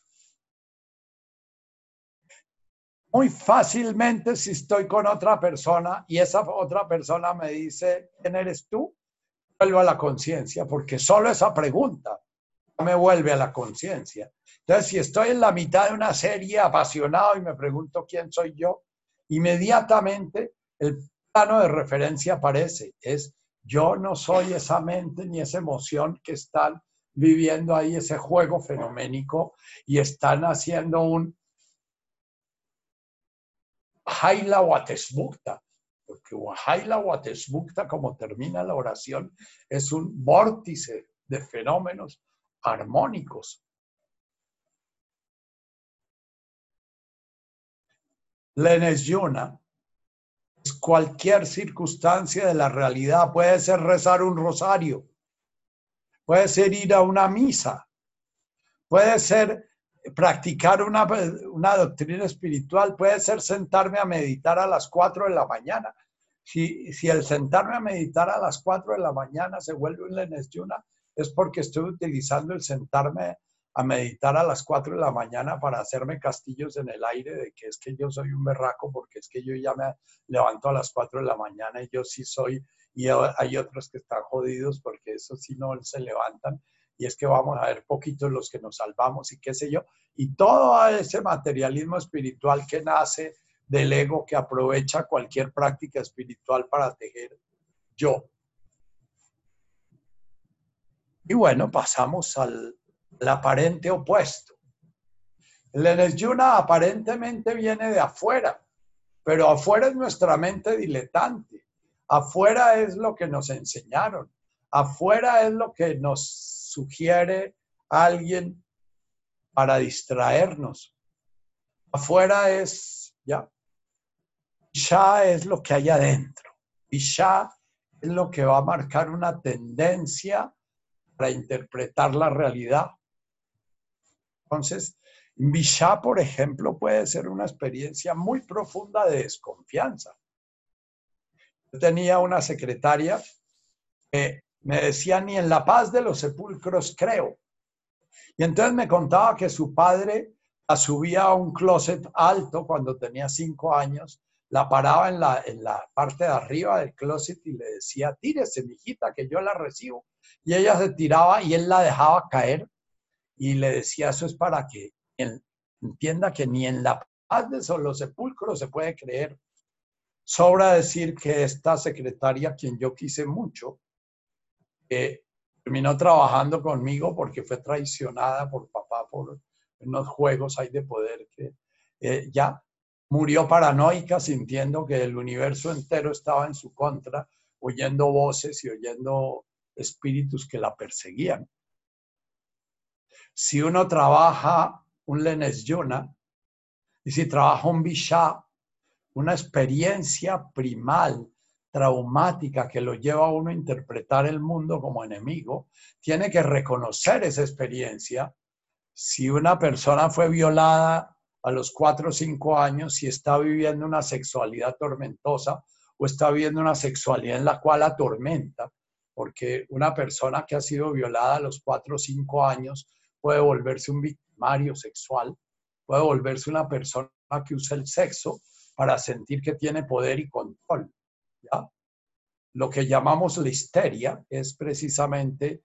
Speaker 1: Muy fácilmente si estoy con otra persona y esa otra persona me dice, ¿quién eres tú? Vuelvo a la conciencia, porque solo esa pregunta me vuelve a la conciencia. Entonces, si estoy en la mitad de una serie apasionado y me pregunto quién soy yo, inmediatamente el plano de referencia aparece. Es yo no soy esa mente ni esa emoción que están viviendo ahí ese juego fenoménico y están haciendo un Haila Watesbukta, porque Haila Watesbukta, como termina la oración, es un vórtice de fenómenos armónicos. Lenes Yuna cualquier circunstancia de la realidad. Puede ser rezar un rosario, puede ser ir a una misa, puede ser practicar una, una doctrina espiritual, puede ser sentarme a meditar a las 4 de la mañana. Si, si el sentarme a meditar a las 4 de la mañana se vuelve un lenes es porque estoy utilizando el sentarme a meditar a las 4 de la mañana para hacerme castillos en el aire de que es que yo soy un berraco porque es que yo ya me levanto a las 4 de la mañana y yo sí soy, y hay otros que están jodidos porque eso sí no se levantan y es que vamos a ver poquitos los que nos salvamos y qué sé yo, y todo ese materialismo espiritual que nace del ego que aprovecha cualquier práctica espiritual para tejer yo. Y bueno, pasamos al el aparente opuesto. El Yuna aparentemente viene de afuera, pero afuera es nuestra mente diletante. Afuera es lo que nos enseñaron. Afuera es lo que nos sugiere alguien para distraernos. Afuera es, ya. Ya es lo que hay adentro. Y ya es lo que va a marcar una tendencia para interpretar la realidad. Entonces, Vishá, por ejemplo, puede ser una experiencia muy profunda de desconfianza. Yo tenía una secretaria que me decía, ni en la paz de los sepulcros creo. Y entonces me contaba que su padre la subía a un closet alto cuando tenía cinco años, la paraba en la, en la parte de arriba del closet y le decía, tírese, mijita, que yo la recibo. Y ella se tiraba y él la dejaba caer y le decía, eso es para que entienda que ni en la paz de los sepulcros se puede creer. Sobra decir que esta secretaria, quien yo quise mucho, terminó trabajando conmigo porque fue traicionada por papá por unos juegos hay de poder que eh, ya murió paranoica sintiendo que el universo entero estaba en su contra, oyendo voces y oyendo espíritus que la perseguían si uno trabaja un Lenes Yuna y si trabaja un Visha, una experiencia primal, traumática que lo lleva a uno a interpretar el mundo como enemigo, tiene que reconocer esa experiencia. Si una persona fue violada a los cuatro o cinco años, si está viviendo una sexualidad tormentosa o está viviendo una sexualidad en la cual atormenta, porque una persona que ha sido violada a los cuatro o cinco años puede volverse un victimario sexual, puede volverse una persona que usa el sexo para sentir que tiene poder y control. ¿ya? Lo que llamamos la histeria es precisamente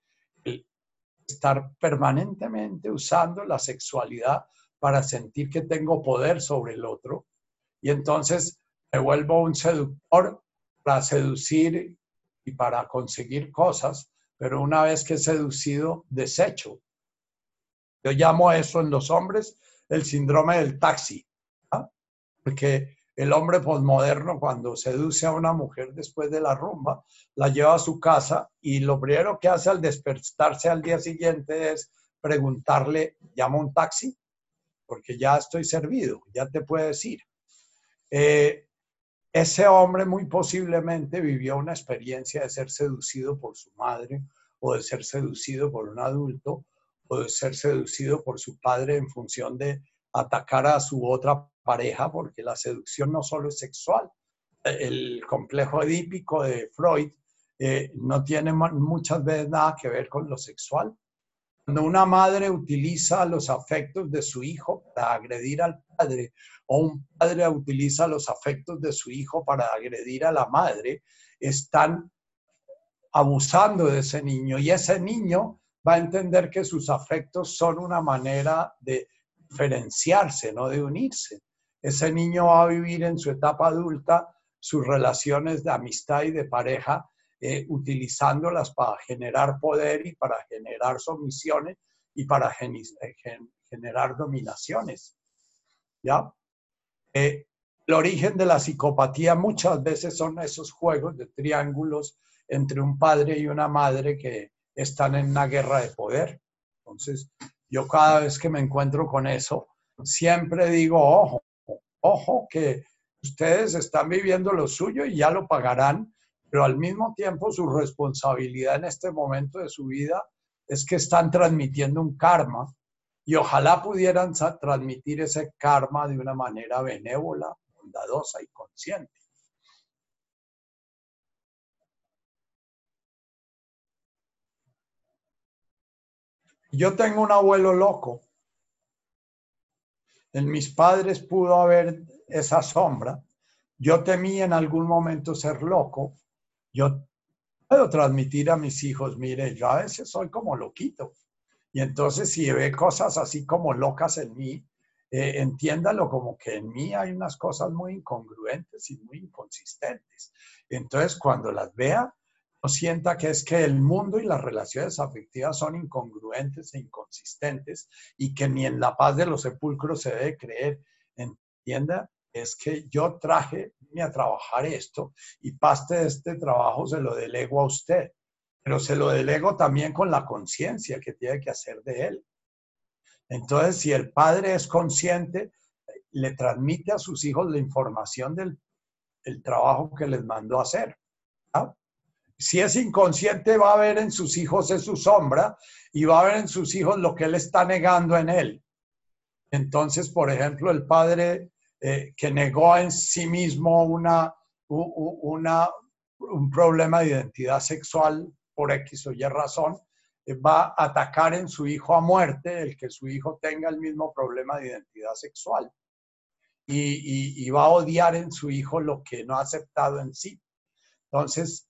Speaker 1: estar permanentemente usando la sexualidad para sentir que tengo poder sobre el otro. Y entonces me vuelvo un seductor para seducir y para conseguir cosas, pero una vez que he seducido, desecho yo llamo a eso en los hombres el síndrome del taxi, porque el hombre posmoderno cuando seduce a una mujer después de la rumba, la lleva a su casa y lo primero que hace al despertarse al día siguiente es preguntarle, ¿llamo un taxi? Porque ya estoy servido, ya te puedes ir. Eh, ese hombre muy posiblemente vivió una experiencia de ser seducido por su madre o de ser seducido por un adulto puede ser seducido por su padre en función de atacar a su otra pareja, porque la seducción no solo es sexual. El complejo edípico de Freud eh, no tiene muchas veces nada que ver con lo sexual. Cuando una madre utiliza los afectos de su hijo para agredir al padre o un padre utiliza los afectos de su hijo para agredir a la madre, están abusando de ese niño y ese niño va a entender que sus afectos son una manera de diferenciarse, no de unirse. Ese niño va a vivir en su etapa adulta sus relaciones de amistad y de pareja, eh, utilizándolas para generar poder y para generar sumisiones y para eh, generar dominaciones. ¿Ya? Eh, el origen de la psicopatía muchas veces son esos juegos de triángulos entre un padre y una madre que están en una guerra de poder. Entonces, yo cada vez que me encuentro con eso, siempre digo, ojo, ojo, que Ustedes están viviendo lo suyo y ya lo pagarán, pero al mismo tiempo su responsabilidad en este momento de su vida es que están transmitiendo un karma y ojalá pudieran transmitir ese karma de una manera benévola, bondadosa y consciente. Yo tengo un abuelo loco. En mis padres pudo haber esa sombra. Yo temí en algún momento ser loco. Yo puedo transmitir a mis hijos, mire, yo a veces soy como loquito. Y entonces si ve cosas así como locas en mí, eh, entiéndalo como que en mí hay unas cosas muy incongruentes y muy inconsistentes. Entonces cuando las vea, sienta que es que el mundo y las relaciones afectivas son incongruentes e inconsistentes y que ni en la paz de los sepulcros se debe creer. Entienda, es que yo traje a trabajar esto y parte de este trabajo se lo delego a usted, pero se lo delego también con la conciencia que tiene que hacer de él. Entonces, si el padre es consciente, le transmite a sus hijos la información del el trabajo que les mandó hacer. Si es inconsciente, va a ver en sus hijos es su sombra y va a ver en sus hijos lo que él está negando en él. Entonces, por ejemplo, el padre eh, que negó en sí mismo una, un problema de identidad sexual por X o Y razón, eh, va a atacar en su hijo a muerte el que su hijo tenga el mismo problema de identidad sexual. Y, y va a odiar en su hijo lo que no ha aceptado en sí. Entonces,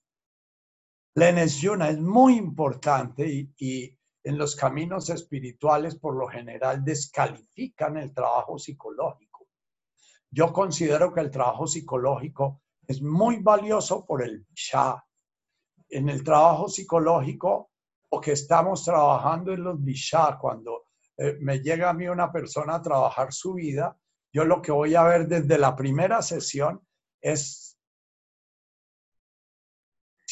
Speaker 1: la energía es muy importante y, en los caminos espirituales por lo general descalifican el trabajo psicológico. Yo considero que el trabajo psicológico es muy valioso por el Bisha. En el trabajo psicológico, o que estamos trabajando en los Bisha, cuando eh, me llega a mí una persona a trabajar su vida, yo lo que voy a ver desde la primera sesión es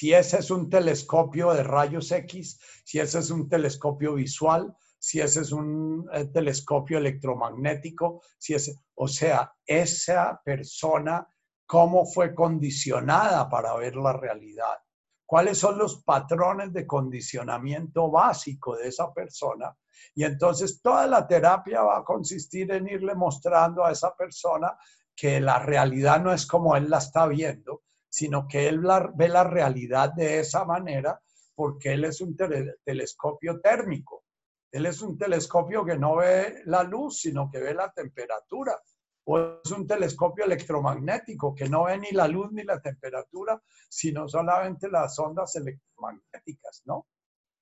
Speaker 1: si ese es un telescopio de rayos X, si ese es un telescopio visual, si ese es un eh, telescopio electromagnético, si es, o sea, esa persona, cómo fue condicionada para ver la realidad, cuáles son los patrones de condicionamiento básico de esa persona. Y entonces toda la terapia va a consistir en irle mostrando a esa persona que la realidad no es como él la está viendo, sino que él ve la realidad de esa manera porque él es un telescopio térmico. Él es un telescopio que no ve la luz, sino que ve la temperatura. O es un telescopio electromagnético que no ve ni la luz ni la temperatura, sino solamente las ondas electromagnéticas, ¿no?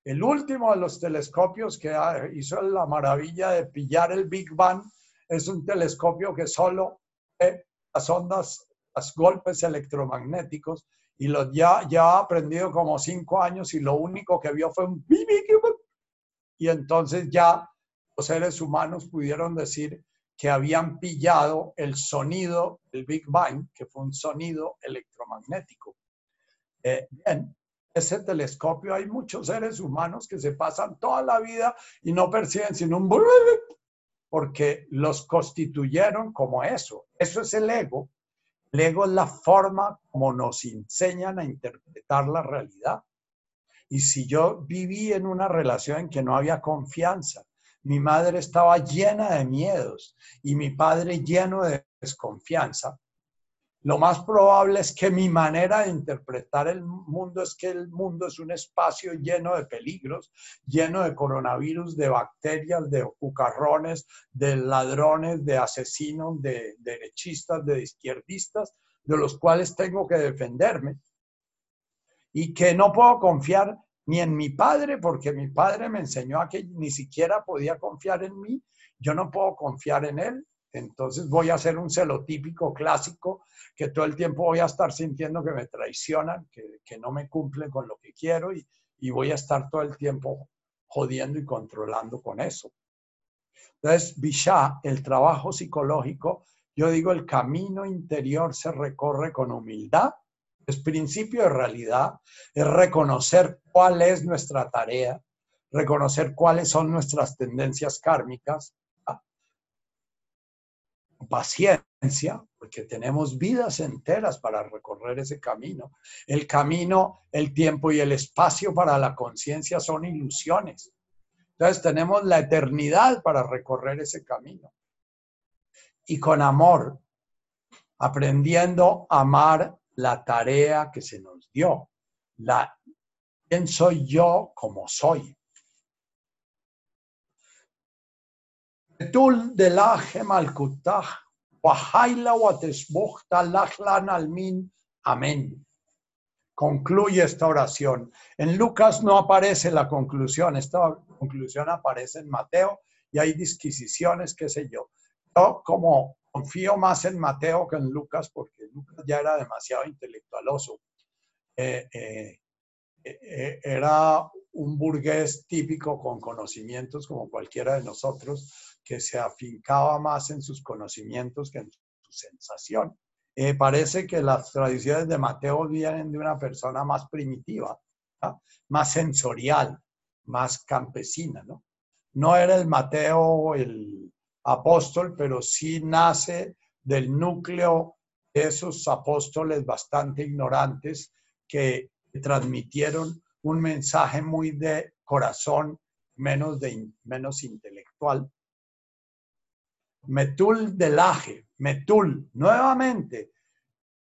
Speaker 1: El último de los telescopios que hizo la maravilla de pillar el Big Bang es un telescopio que solo ve las ondas golpes electromagnéticos y los ya, ya ha aprendido como cinco años y lo único que vio fue un y entonces ya los seres humanos pudieron decir que habían pillado el sonido del Big Bang, que fue un sonido electromagnético. Eh, bien, ese telescopio hay muchos seres humanos que se pasan toda la vida y no perciben sino un porque los constituyeron como eso. Eso es el ego el es la forma como nos enseñan a interpretar la realidad. Y si yo viví en una relación en que no había confianza, mi madre estaba llena de miedos y mi padre lleno de desconfianza, lo más probable es que mi manera de interpretar el mundo es que el mundo es un espacio lleno de peligros, lleno de coronavirus, de bacterias, de cucarrones, de ladrones, de asesinos, de derechistas, de izquierdistas, de los cuales tengo que defenderme. Y que no puedo confiar ni en mi padre, porque mi padre me enseñó a que ni siquiera podía confiar en mí. Yo no puedo confiar en él, entonces voy a ser un celotípico clásico que todo el tiempo voy a estar sintiendo que me traicionan, que, no me cumplen con lo que quiero y, y voy a estar todo el tiempo jodiendo y controlando con eso. Entonces, Bisha, el trabajo psicológico, yo digo, el camino interior se recorre con humildad, es principio de realidad, es reconocer cuál es nuestra tarea, reconocer cuáles son nuestras tendencias kármicas, paciencia, porque tenemos vidas enteras para recorrer ese camino. El camino, el tiempo y el espacio para la conciencia son ilusiones. Entonces tenemos la eternidad para recorrer ese camino. Y con amor, aprendiendo a amar la tarea que se nos dio. La, ¿Quién soy yo como soy? Betul de almin. Amén. Concluye esta oración. En Lucas no aparece la conclusión, esta conclusión aparece en Mateo y hay disquisiciones, qué sé yo. Yo como confío más en Mateo que en Lucas porque Lucas ya era demasiado intelectualoso. Eh, eh, eh, era un burgués típico con conocimientos como cualquiera de nosotros que se afincaba más en sus conocimientos que en su sensación. parece que las tradiciones de Mateo vienen de una persona más primitiva, más sensorial, más campesina. ¿no? no era el Mateo el apóstol, pero sí nace del núcleo de esos apóstoles bastante ignorantes que transmitieron un mensaje muy de corazón, menos, de, menos intelectual. Metul delaje, metul, nuevamente.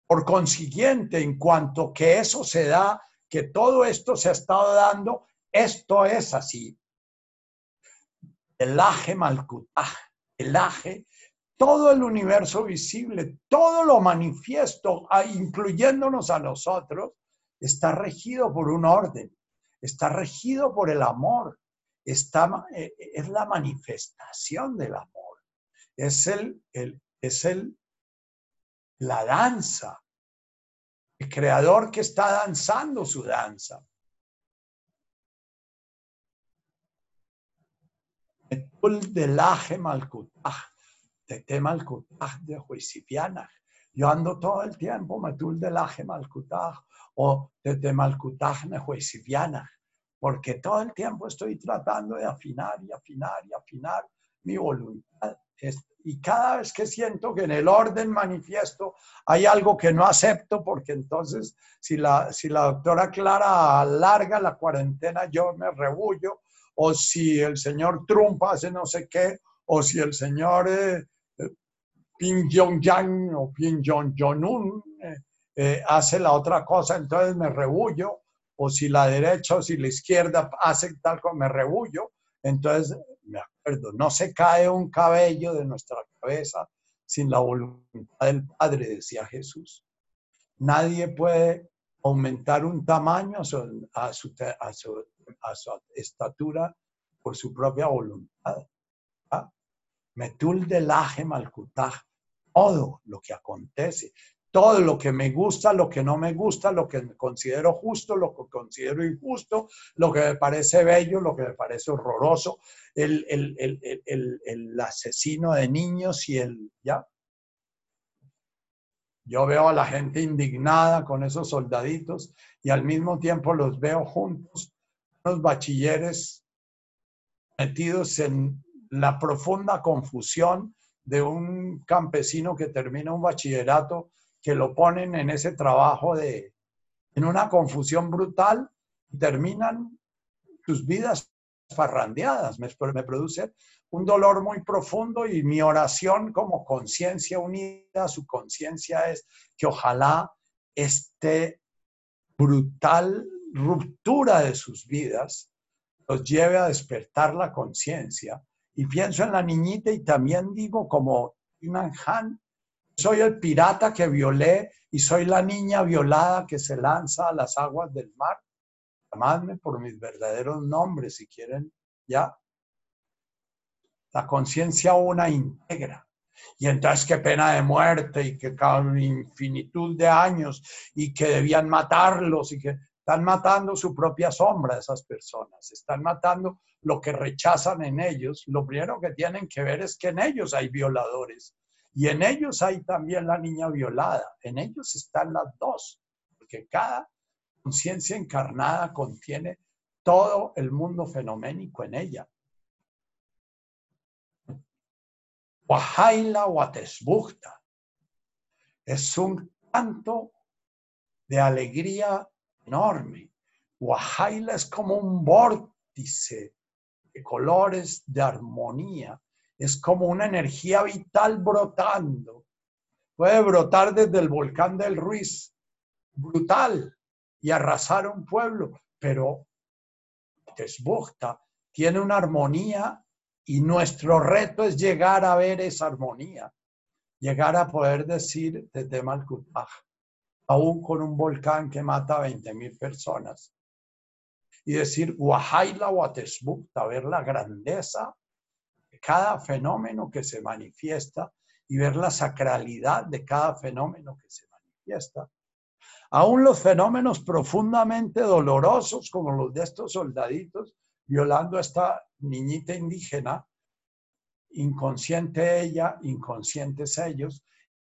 Speaker 1: Por consiguiente, en cuanto que eso se da, que todo esto se ha estado dando, esto es así. Elaje malkutaj, elaje, todo el universo visible, todo lo manifiesto, incluyéndonos a nosotros, está regido por un orden, está regido por el amor, está, eh, es la manifestación del amor, es, el, es el, la danza, el creador que está danzando su danza. de Yo ando todo el tiempo, metul de laje malkutaj, o desde Malkutaj Nehuesiviana, porque todo el tiempo estoy tratando de afinar y afinar y afinar mi voluntad. Y cada vez que siento que en el orden manifiesto hay algo que no acepto, porque entonces si la, si la doctora Clara alarga la cuarentena, yo me rebullo, o si el señor Trump hace no sé qué, o si el señor eh, eh Ping Jong-yang o Ping Jong-un eh, eh, hace la otra cosa, entonces me rebullo, o si la derecha o si la izquierda hace tal como me rebullo, entonces me acuerdo, no se cae un cabello de nuestra cabeza sin la voluntad del Padre, decía Jesús. Nadie puede aumentar un tamaño a su, estatura por su propia voluntad. Metul del aje malkutaj, todo lo que acontece, todo lo que me gusta, lo que no me gusta, lo que considero justo, lo que considero injusto, lo que me parece bello, lo que me parece horroroso, el, el, asesino de niños y el, ¿ya? Yo veo a la gente indignada con esos soldaditos y al mismo tiempo los veo juntos, unos bachilleres metidos en la profunda confusión de un campesino que termina un bachillerato que lo ponen en ese trabajo de, en una confusión brutal terminan sus vidas farrandeadas. Me, me produce un dolor muy profundo y mi oración como conciencia unida su conciencia es que ojalá este brutal ruptura de sus vidas los lleve a despertar la conciencia. Y pienso en la niñita y también digo como Iman Han, soy el pirata que violé y soy la niña violada que se lanza a las aguas del mar. Llamadme por mis verdaderos nombres si quieren, ya. La conciencia una integra. Y entonces qué pena de muerte y que infinitud de años y que debían matarlos y que están matando su propia sombra esas personas, están matando lo que rechazan en ellos. Lo primero que tienen que ver es que en ellos hay violadores y en ellos hay también la niña violada, en ellos están las dos, porque cada conciencia encarnada contiene todo el mundo fenoménico en ella. Wahaila Watesbukta. Es un canto de alegría enorme. Wahaila es como un vórtice de colores de armonía. Es como una energía vital brotando. Puede brotar desde el volcán del Ruiz, brutal, y arrasar un pueblo, pero Tesbukta tiene una armonía y nuestro reto es llegar a ver esa armonía, llegar a poder decir desde Malkutaj, aún con un volcán que mata a 20 mil personas, y decir Wahaila Watesbukta, ver la grandeza de cada fenómeno que se manifiesta y ver la sacralidad de cada fenómeno que se manifiesta. Aún los fenómenos profundamente dolorosos, como los de estos soldaditos, violando a esta niñita indígena, inconsciente ella, inconscientes ellos,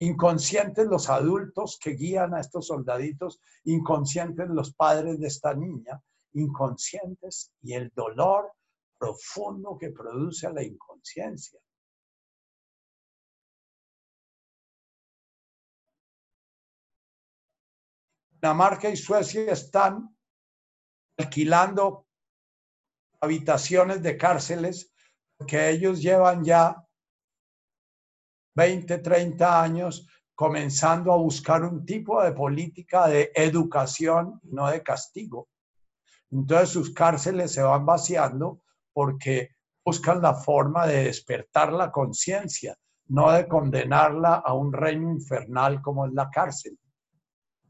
Speaker 1: inconscientes los adultos que guían a estos soldaditos, inconscientes los padres de esta niña, inconscientes y el dolor profundo que produce la inconsciencia. Dinamarca y Suecia están alquilando habitaciones de cárceles que ellos llevan ya 20, 30 años comenzando a buscar un tipo de política de educación, no de castigo. Entonces sus cárceles se van vaciando porque buscan la forma de despertar la conciencia, no de condenarla a un reino infernal como es la cárcel.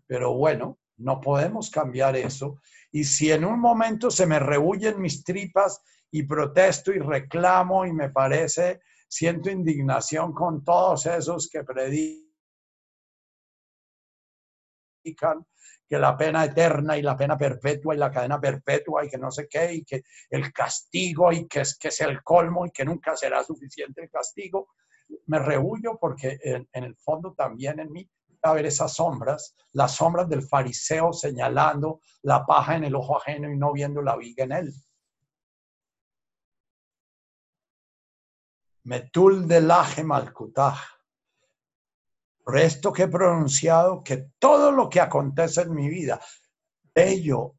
Speaker 1: Pero bueno, no podemos cambiar eso. Y si en un momento se me rehuyen mis tripas y protesto y reclamo y me parece, siento indignación con todos esos que predican que la pena eterna y la pena perpetua y la cadena perpetua y que no sé qué y que el castigo y que es, que es el colmo y que nunca será suficiente el castigo, me rehuyo porque en, el fondo también en mí a ver esas sombras, las sombras del fariseo señalando la paja en el ojo ajeno y no viendo la viga en él. Metul de laje malkutaj. Por esto que he pronunciado que todo lo que acontece en mi vida, bello,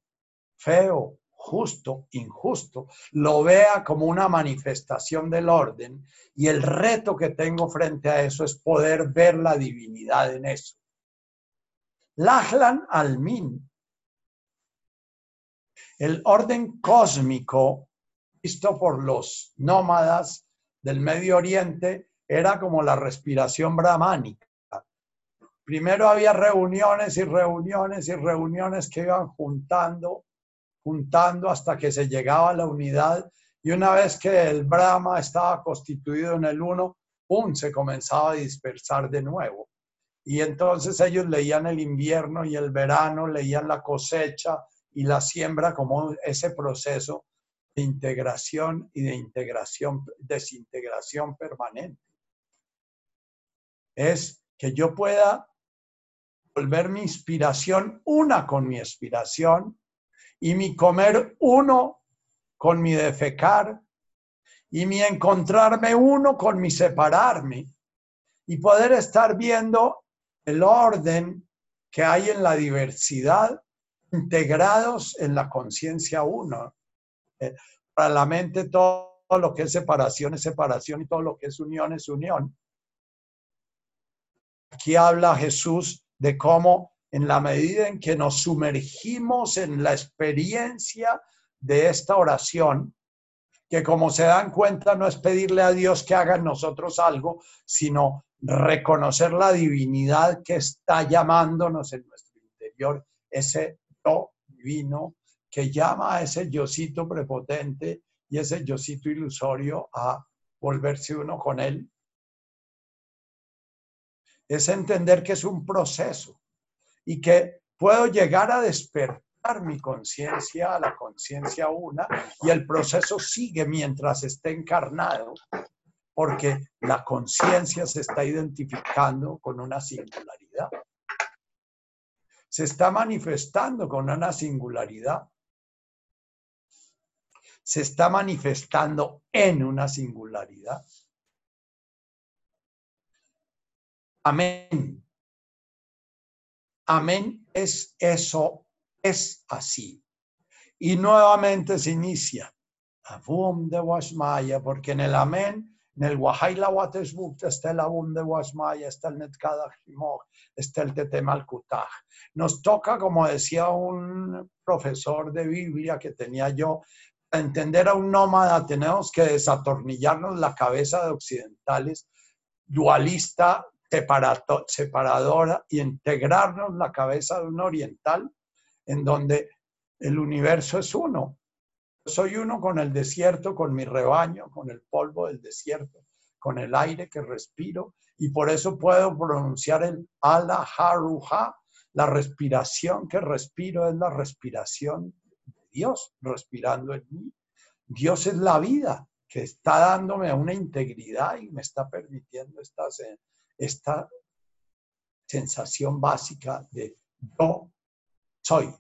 Speaker 1: feo, justo, injusto, lo vea como una manifestación del orden y el reto que tengo frente a eso es poder ver la divinidad en eso. Lachlan Almin, el orden cósmico visto por los nómadas del Medio Oriente era como la respiración brahmánica. Primero había reuniones y reuniones y reuniones que iban juntando juntando hasta que se llegaba a la unidad y una vez que el Brahma estaba constituido en el uno, ¡pum!, se comenzaba a dispersar de nuevo. Y entonces ellos leían el invierno y el verano, leían la cosecha y la siembra como ese proceso de integración y de integración, desintegración permanente. Es que yo pueda volver mi inspiración una con mi expiración y mi comer uno con mi defecar y mi encontrarme uno con mi separarme y poder estar viendo el orden que hay en la diversidad integrados en la conciencia uno. Eh, para la mente todo lo que es separación es separación y todo lo que es unión es unión. Aquí habla Jesús de cómo en la medida en que nos sumergimos en la experiencia de esta oración, que como se dan cuenta no es pedirle a Dios que haga en nosotros algo, sino reconocer la divinidad que está llamándonos en nuestro interior, ese yo divino que llama a ese yocito prepotente y ese yocito ilusorio a volverse uno con él. Es entender que es un proceso y que puedo llegar a despertar mi conciencia a la conciencia una y el proceso sigue mientras esté encarnado porque la conciencia se está identificando con una singularidad. Se está manifestando con una singularidad. Se está manifestando en una singularidad. Amén. Amén es eso, es así. Y nuevamente se inicia. Avum de Washmaya, porque en el Amén, en el Wahaila Watesbuk está el Avum de Washmaya, está el Netkadach está el Tetemal Kutaj. Nos toca, como decía un profesor de Biblia que tenía yo, entender a un nómada tenemos que desatornillarnos la cabeza de occidentales, dualista, separadora, y integrarnos la cabeza de un oriental en donde el universo es uno. Soy uno con el desierto, con mi rebaño, con el polvo del desierto, con el aire que respiro y por eso puedo pronunciar el ala la respiración que respiro es la respiración de Dios respirando en mí. Dios es la vida que está dándome una integridad y me está permitiendo esta, esta sensación básica de yo soy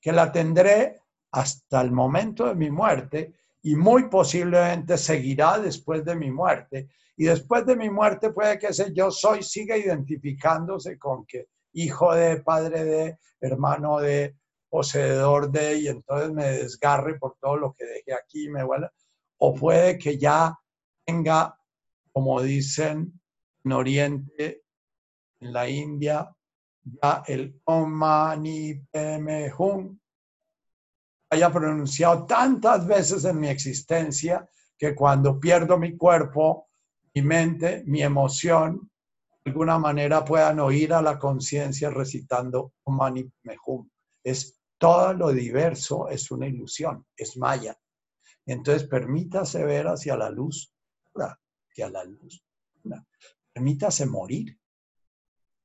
Speaker 1: que la tendré hasta el momento de mi muerte y muy posiblemente seguirá después de mi muerte. Y después de mi muerte puede que ese yo soy siga identificándose con que hijo de, padre de, hermano de, poseedor de, y entonces me desgarre por todo lo que dejé aquí me vuelva. O puede que ya tenga, como dicen en Oriente, en la India, ya el Om Mani Hum haya pronunciado tantas veces en mi existencia que cuando pierdo mi cuerpo, mi mente, mi emoción, de alguna manera puedan oír a la conciencia recitando Om Mani Hum. Es todo lo diverso, es una ilusión, es maya. Entonces permítase ver hacia la luz, hacia la luz. Permítase morir.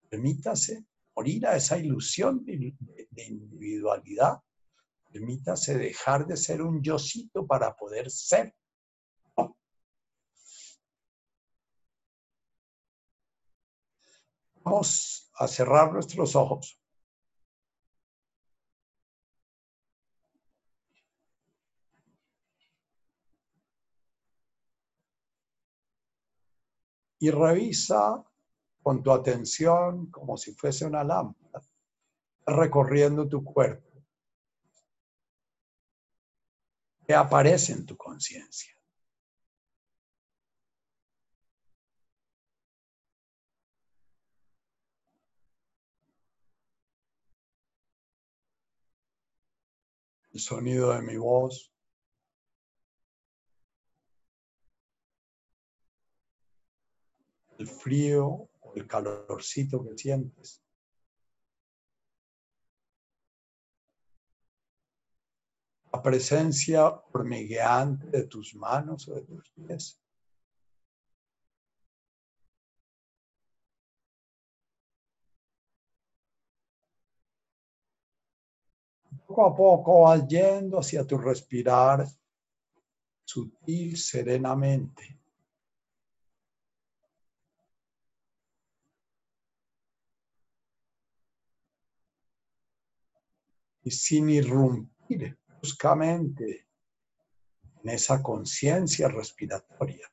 Speaker 1: Permítase morir a esa ilusión de, individualidad. Permítase dejar de ser un yocito para poder ser. Vamos a cerrar nuestros ojos. Y revisa con tu atención como si fuese una lámpara, recorriendo tu cuerpo. ¿Qué aparece en tu conciencia? El sonido de mi voz, el frío el calorcito que sientes. La presencia hormigueante de tus manos o de tus pies. Poco a poco vas yendo hacia tu respirar sutil, serenamente. Y sin irrumpir bruscamente en esa conciencia respiratoria.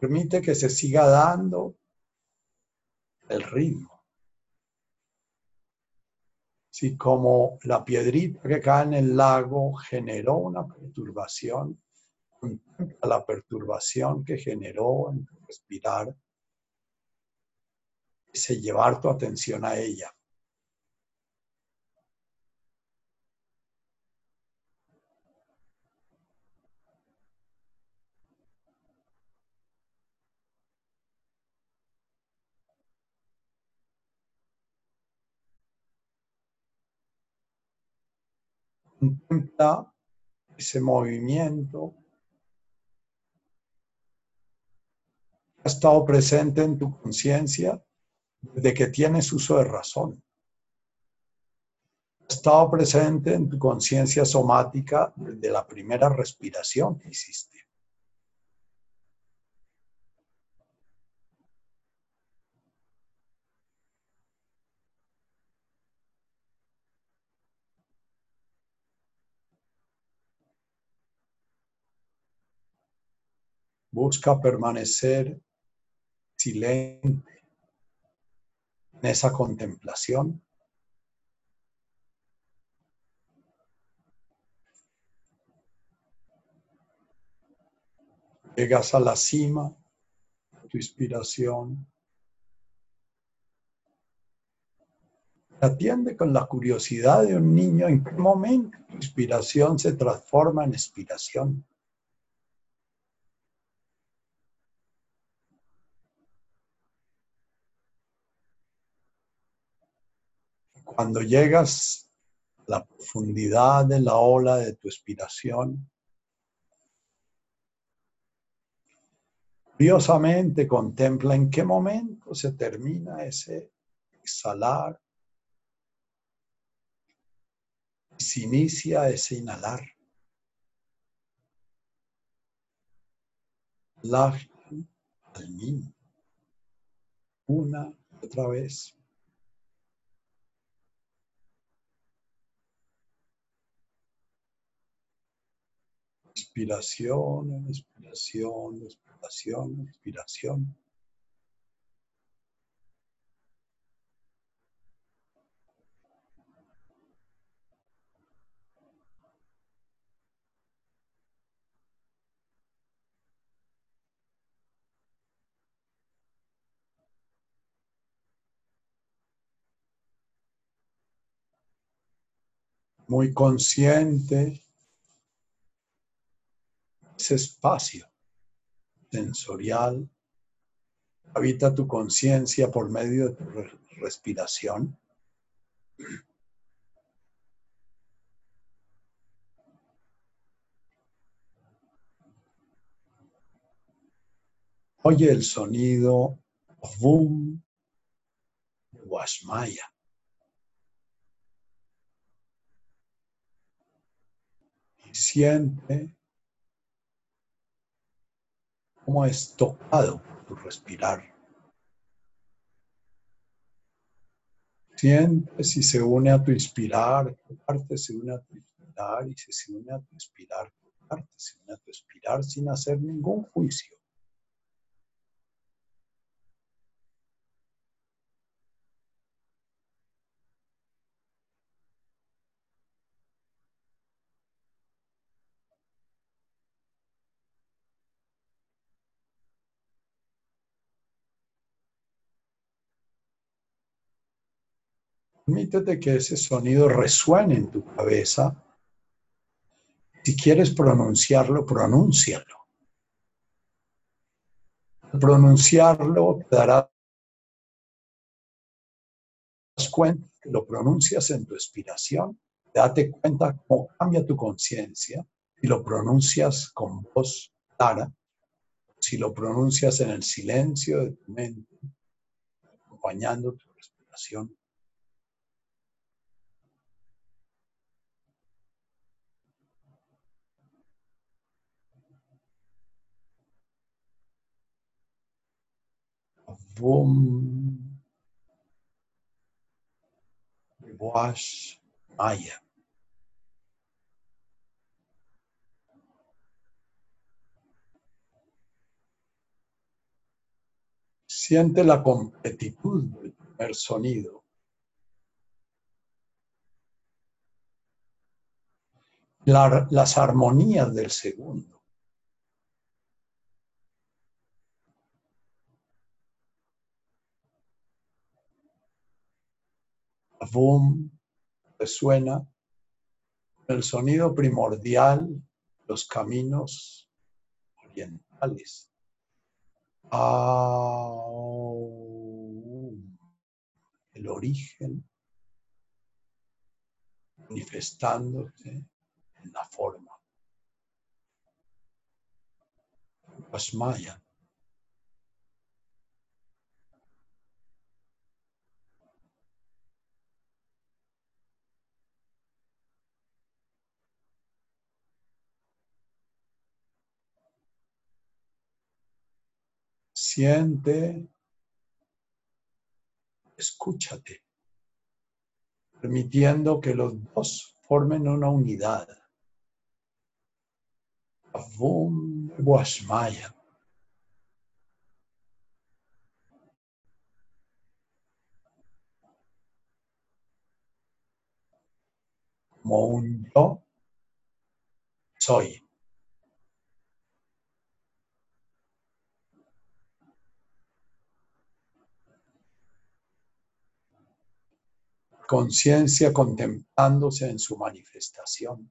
Speaker 1: Permite que se siga dando el ritmo. Si como la piedrita que cae en el lago generó una perturbación, la perturbación que generó en respirar, se llevar tu atención a ella. Contempla ese movimiento ha estado presente en tu conciencia desde que tienes uso de razón. Ha estado presente en tu conciencia somática desde la primera respiración que hiciste. Busca permanecer silente en esa contemplación. Llegas a la cima tu inspiración. Atiende con la curiosidad de un niño en qué momento tu inspiración se transforma en expiración. Cuando llegas a la profundidad de la ola de tu expiración, curiosamente contempla en qué momento se termina ese exhalar y se inicia ese inhalar. La al niño. Una otra vez. Inspiración, inspiración, inspiración, inspiración. Muy consciente ese espacio sensorial, habita tu conciencia por medio de tu respiración. Oye el sonido boom de Washmaya. Siente cómo es tocado tu respirar. Siente si se une a tu inspirar, qué parte se une a tu inspirar y si se une a tu expirar, qué parte se une a tu expirar sin hacer ningún juicio. Permítete que ese sonido resuene en tu cabeza. Si quieres pronunciarlo, pronúncialo. Al pronunciarlo, te darás cuenta que lo pronuncias en tu expiración. Date cuenta cómo cambia tu conciencia si lo pronuncias con voz clara, si lo pronuncias en el silencio de tu mente, acompañando tu respiración. Wash Maya. Siente la completitud del primer sonido. las armonías del segundo. Boom resuena el sonido primordial los caminos orientales. el origen manifestándose en la forma. Asmaya. siente, escúchate, permitiendo que los dos formen una unidad. Soy. Conciencia contemplándose en su manifestación.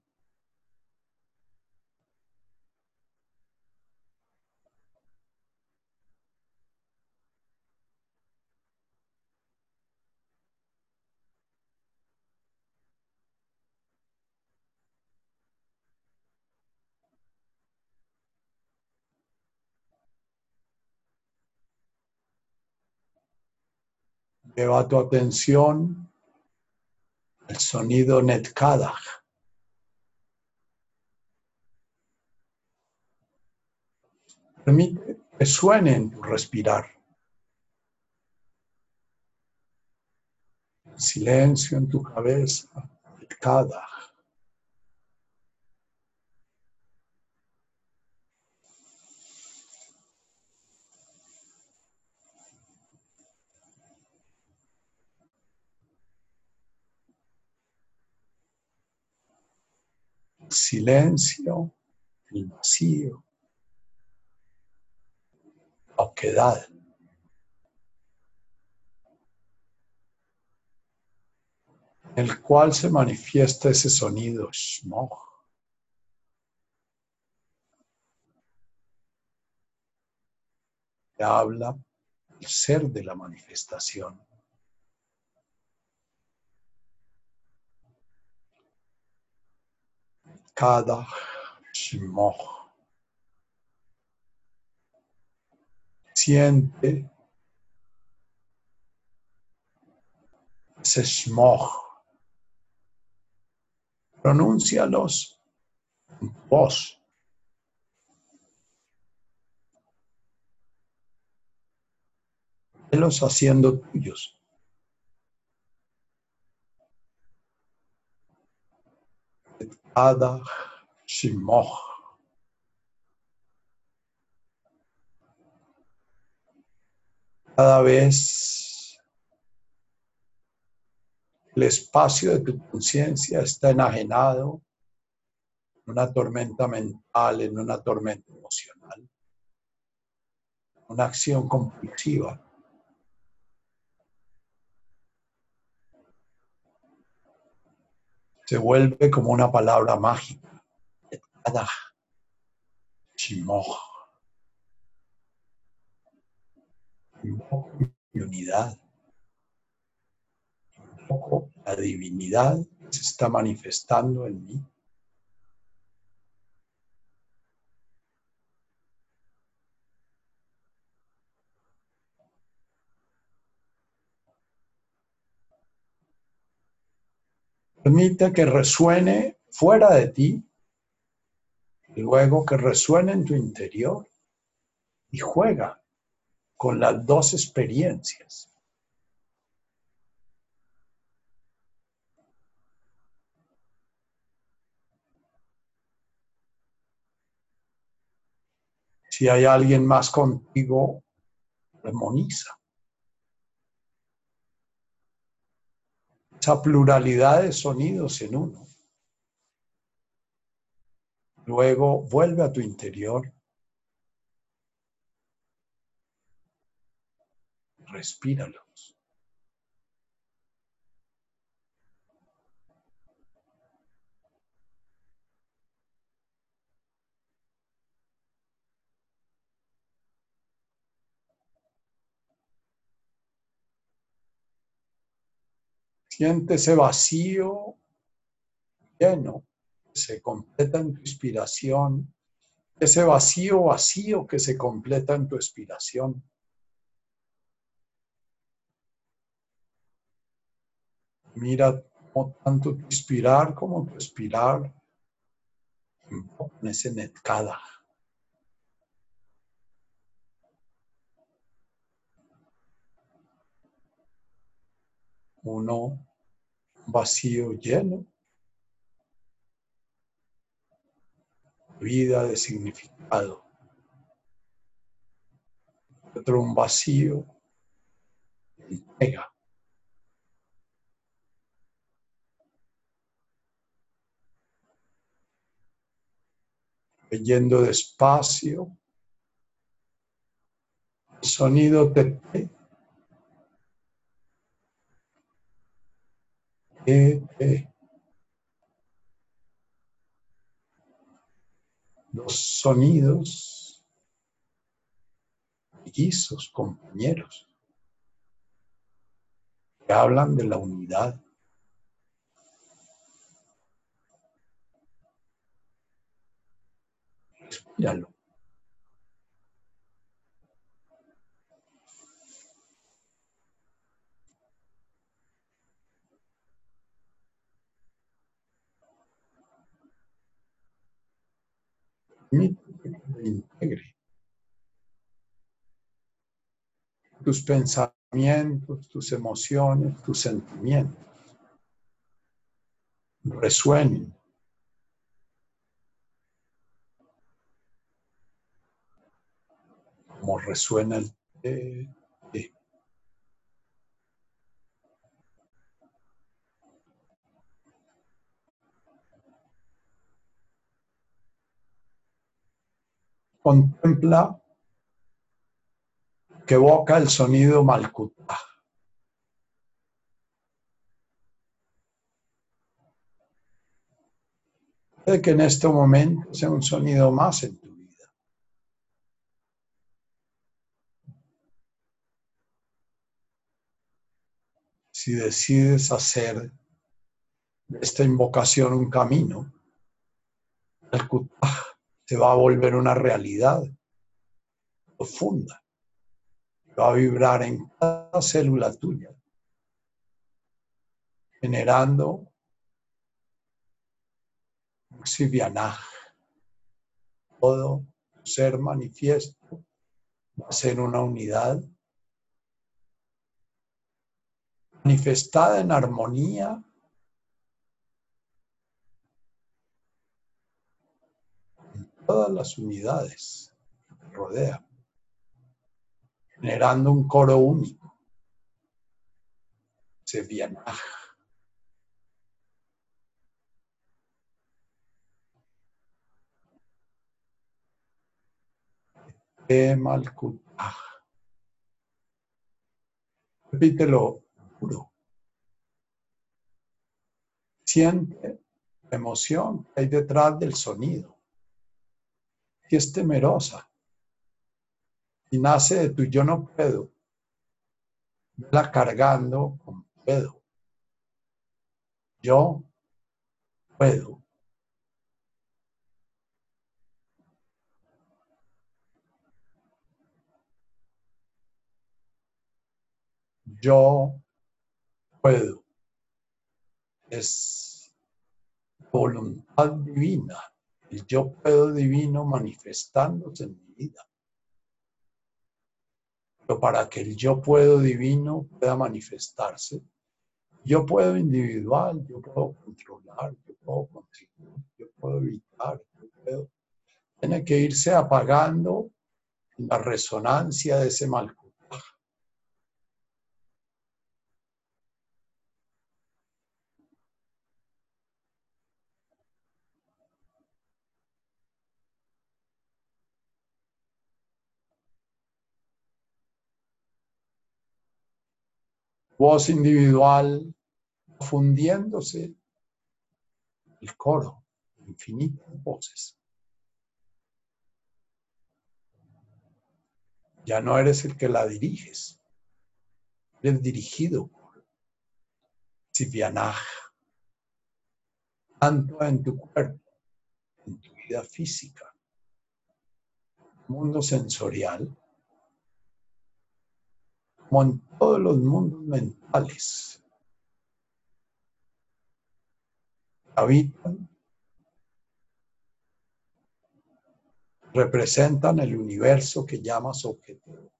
Speaker 1: Lleva tu atención al sonido Netkada. Permite que suene en tu respirar. Silencio en tu cabeza, Netkada. Silencio, el vacío, la oquedad. en el cual se manifiesta ese sonido shmog. Que habla el ser de la manifestación. Cada shmog. Siente ese shmog. Pronúncialos en voz. Velos haciendo tuyos. Ada Shimoch. Cada vez el espacio de tu conciencia está enajenado en una tormenta mental, en una tormenta emocional, una acción compulsiva. Se vuelve como una palabra mágica. Mi unidad. la divinidad se está manifestando en mí. Permite que resuene fuera de ti y luego que resuene en tu interior y juega con las dos experiencias. Si hay alguien más contigo, armoniza. Esa pluralidad de sonidos en uno. Luego vuelve a tu interior. Respíralos. Siente ese vacío lleno que se completa en tu inspiración, ese vacío vacío que se completa en tu expiración. Mira tanto tu inspirar como tu expirar en ese netkada. Uno vacío lleno, vida de significado. Otro un vacío entrega. Leyendo despacio, sonido te Los sonidos guisos, compañeros, que hablan de la unidad. Integre tus pensamientos, tus emociones, tus sentimientos resuenen como resuena el. Contempla que evoca el sonido Malkuta. Puede que en este momento sea un sonido más en tu vida. Si decides hacer de esta invocación un camino, el se va a volver una realidad profunda va a vibrar en cada célula tuya, generando Sivianaj. Todo ser manifiesto va a ser una unidad manifestada en armonía todas las unidades que rodean generando un coro único. Se viaja. Repítelo puro. Siente la emoción que hay detrás del sonido. Es temerosa y nace de tu yo no puedo, la cargando con puedo. Yo puedo. Yo puedo. Es voluntad divina, el yo puedo divino manifestándose en mi vida para que el yo puedo divino pueda manifestarse, yo puedo individual, yo puedo controlar, yo puedo contribuir, yo puedo evitar, yo puedo. Tiene que irse apagando la resonancia de ese mal voz individual fundiéndose. El coro, infinitas voces. Ya no eres el que la diriges, eres dirigido por Sivianaj, tanto en tu cuerpo, en tu vida física, mundo sensorial, como en todos los mundos mentales. Habitan, representan el universo que llamas objetivo.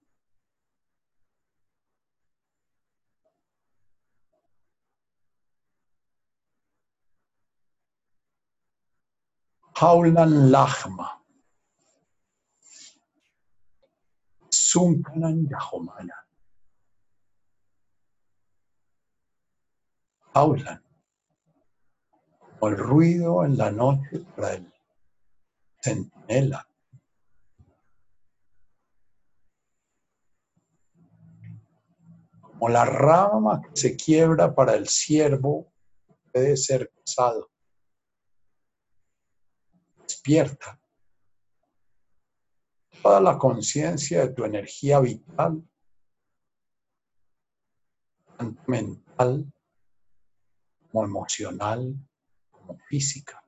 Speaker 1: Haulan Lahma. Sunkanan Yahomana. Hablan, como el ruido en la noche para el centinela. Como la rama que se quiebra para el siervo puede ser casado. Despierta. Toda la conciencia de tu energía vital, mental como emocional, como física.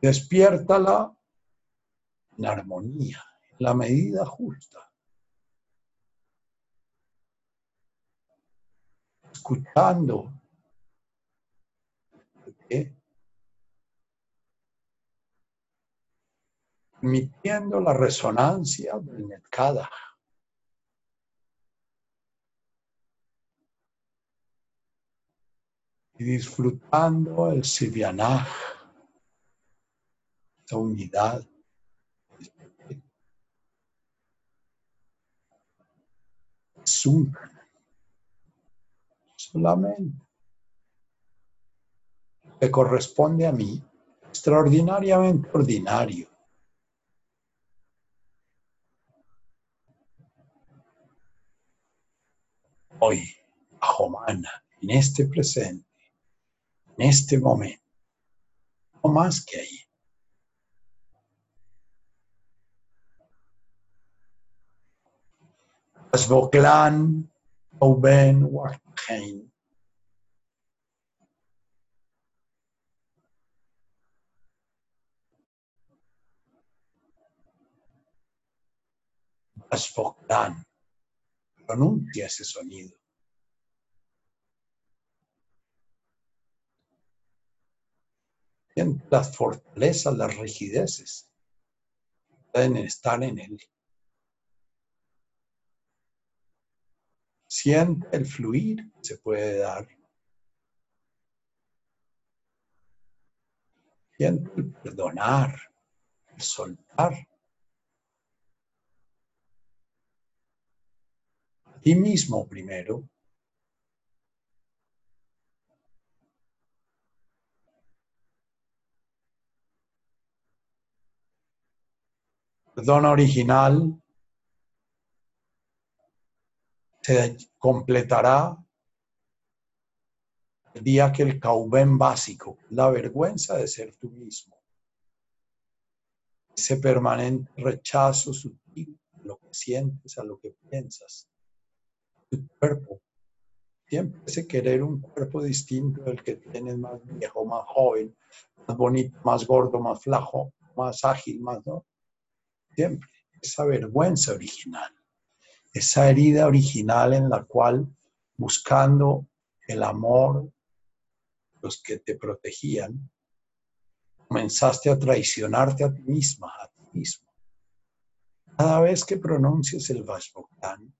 Speaker 1: Despiértala en armonía, en la medida justa. Escuchando. Permitiendo la resonancia del Netkada. Y disfrutando el Sibianaj unidad. Es solamente que corresponde a mí, extraordinariamente ordinario. Hoy, bajo mana, en este presente, en este momento, no más que ahí. Asboklan, Oben, Wachain. Asboklan. Pronuncia ese sonido. Las fortalezas, las rigideces pueden estar en él. Siente el fluir se puede dar. Siente el perdonar, el soltar. Ti mismo primero. Perdón original. Se completará el día que el caubén básico, la vergüenza de ser tú mismo, ese permanente rechazo sutil a lo que sientes, a lo que piensas, tu cuerpo, siempre ese querer un cuerpo distinto del que tienes más viejo, más joven, más bonito, más gordo, más flaco, más ágil, más no, siempre esa vergüenza original esa herida original en la cual buscando el amor, los que te protegían, comenzaste a traicionarte a ti misma, a ti mismo. Cada vez que pronuncies el Vashboktan,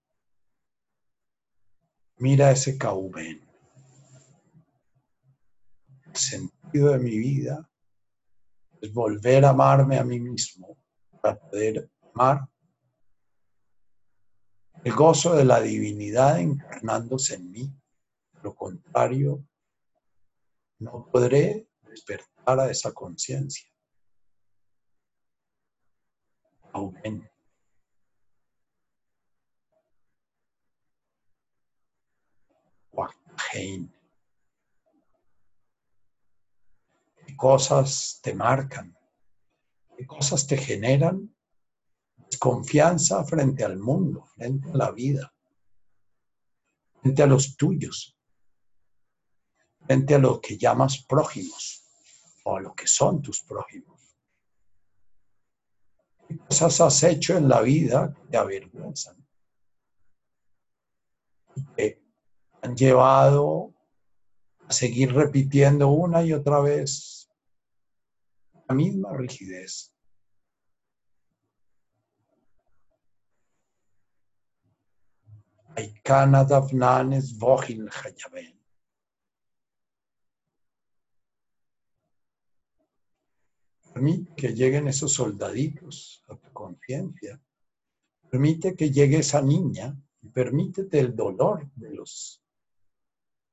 Speaker 1: mira ese Kauben. El sentido de mi vida es volver a amarme a mí mismo para poder amar el gozo de la divinidad encarnándose en mí. Lo contrario, no podré despertar a esa conciencia. Amén. ¿Qué cosas te marcan? ¿Qué cosas te generan confianza frente al mundo, frente a la vida, frente a los tuyos, frente a lo que llamas prójimos o a lo que son tus prójimos. ¿Qué cosas has hecho en la vida que avergüenzan? Han llevado a seguir repitiendo una y otra vez la misma rigidez. Permite que lleguen esos soldaditos a tu conciencia. Permite que llegue esa niña y permítete el dolor de los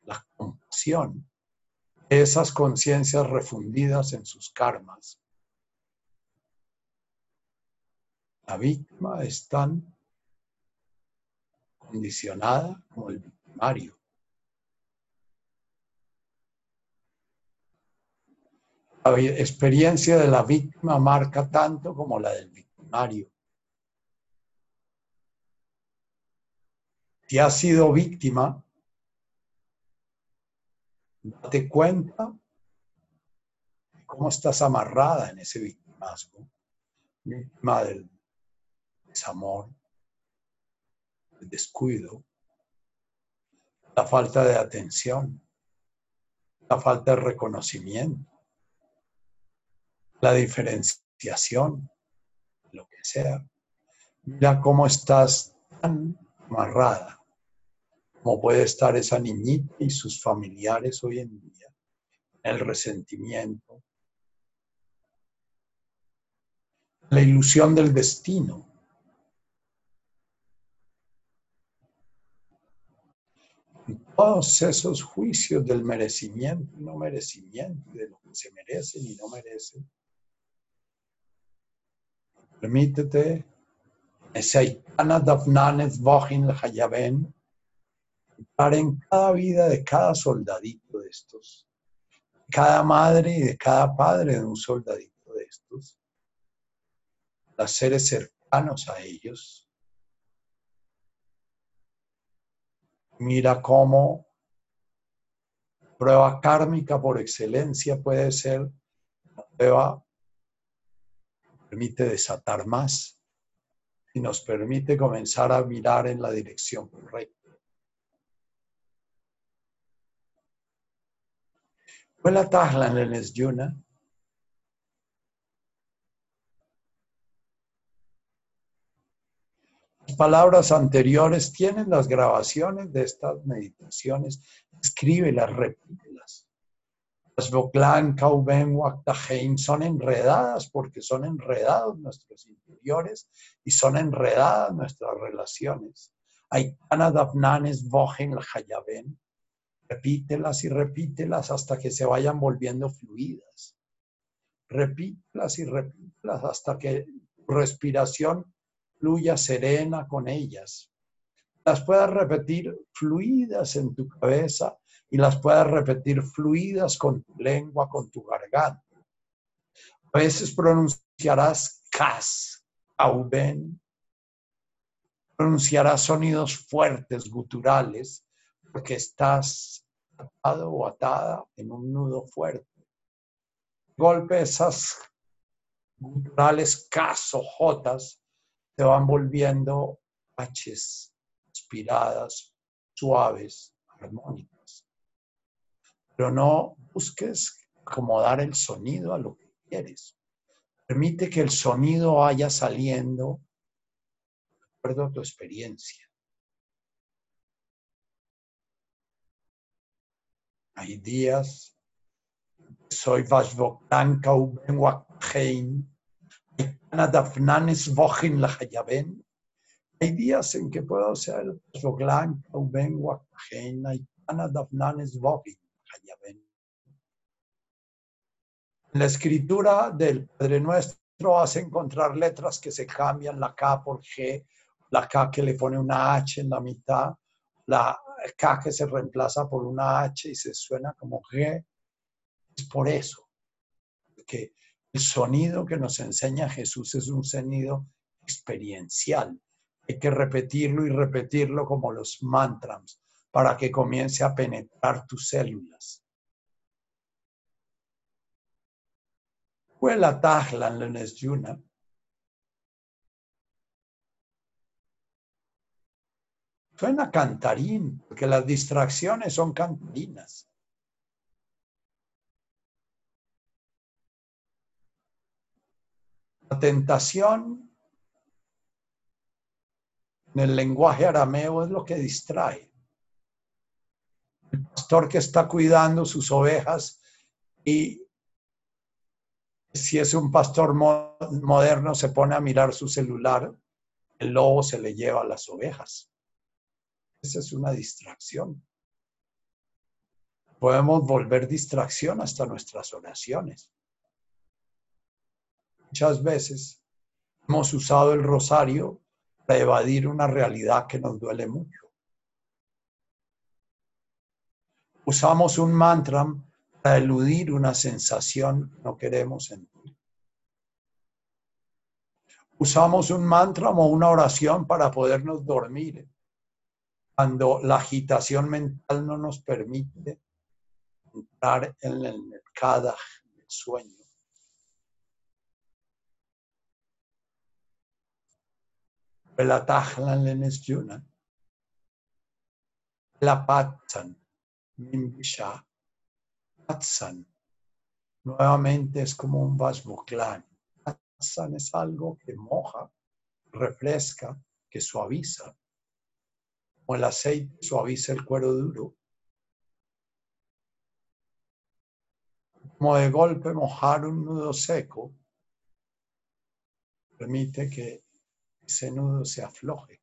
Speaker 1: la compasión, esas conciencias refundidas en sus karmas. La víctima es tan condicionada como el victimario. La experiencia de la víctima marca tanto como la del victimario. Si has sido víctima, date cuenta de cómo estás amarrada en ese victimazgo, víctima del desamor, el descuido, la falta de atención, la falta de reconocimiento la diferenciación, lo que sea. Mira cómo estás tan amarrada, puede estar esa niñita y sus familiares hoy en día, el resentimiento, la ilusión del destino. Todos esos juicios del merecimiento y no merecimiento, de lo que se merecen y no merecen, Permítete Bojin Hayaben en cada vida de cada soldadito de estos, cada madre y de cada padre de un soldadito de estos, los seres cercanos a ellos. Mira cómo prueba kármica por excelencia puede ser la prueba permite desatar más y nos permite comenzar a mirar en la dirección correcta. Las palabras anteriores tienen las grabaciones de estas meditaciones. Escríbelas, repítelas son enredadas porque son enredados nuestros interiores y son enredadas nuestras relaciones. Repítelas y repítelas hasta que se vayan volviendo fluidas. Repítelas y repítelas hasta que respiración fluya serena con ellas. Las puedas repetir fluidas en tu cabeza y las puedas repetir fluidas con tu lengua, con tu garganta. A veces pronunciarás cas, auben, pronunciarás sonidos fuertes, guturales, porque estás atado o atada en un nudo fuerte. Golpe esas guturales cas o te van volviendo H's inspiradas, suaves, armónicas pero no busques acomodar el sonido a lo que quieres. Permite que el sonido vaya saliendo de acuerdo a tu experiencia. Hay días, soy Vashvoktanka Uben Wakhein, Dafnanes Vochin Lahayaben. Hay días en que puedo ser Vashvoktanka Uben Wakhein, Dafnanes Vochin. En la escritura del Padre Nuestro a encontrar letras que se cambian, la K por G, la K que le pone una H en la mitad, la K que se reemplaza por una H y se suena como G. Es por eso, que el sonido que nos enseña Jesús es un sonido experiencial. Hay que repetirlo y repetirlo como los mantras para que comience a penetrar tus células. Huela tajlan lenes yuna. Suena cantarín, porque las distracciones son cantarinas. La tentación en el lenguaje arameo es lo que distrae el pastor que está cuidando sus ovejas y si es un pastor moderno se pone a mirar su celular, el lobo se le lleva las ovejas. Esa es una distracción. Podemos volver distracción hasta nuestras oraciones. Muchas veces hemos usado el rosario para evadir una realidad que nos duele mucho. Usamos un mantra para eludir una sensación que no queremos sentir. Usamos un mantra o una oración para podernos dormir cuando la agitación mental no nos permite entrar en el mercado del sueño. La la patsan, mimbisha, patsan. Nuevamente es como un vasbuclán. Patsan es algo que moja, refresca, que suaviza. Como el aceite suaviza el cuero duro. Como de golpe mojar un nudo seco permite que ese nudo se afloje.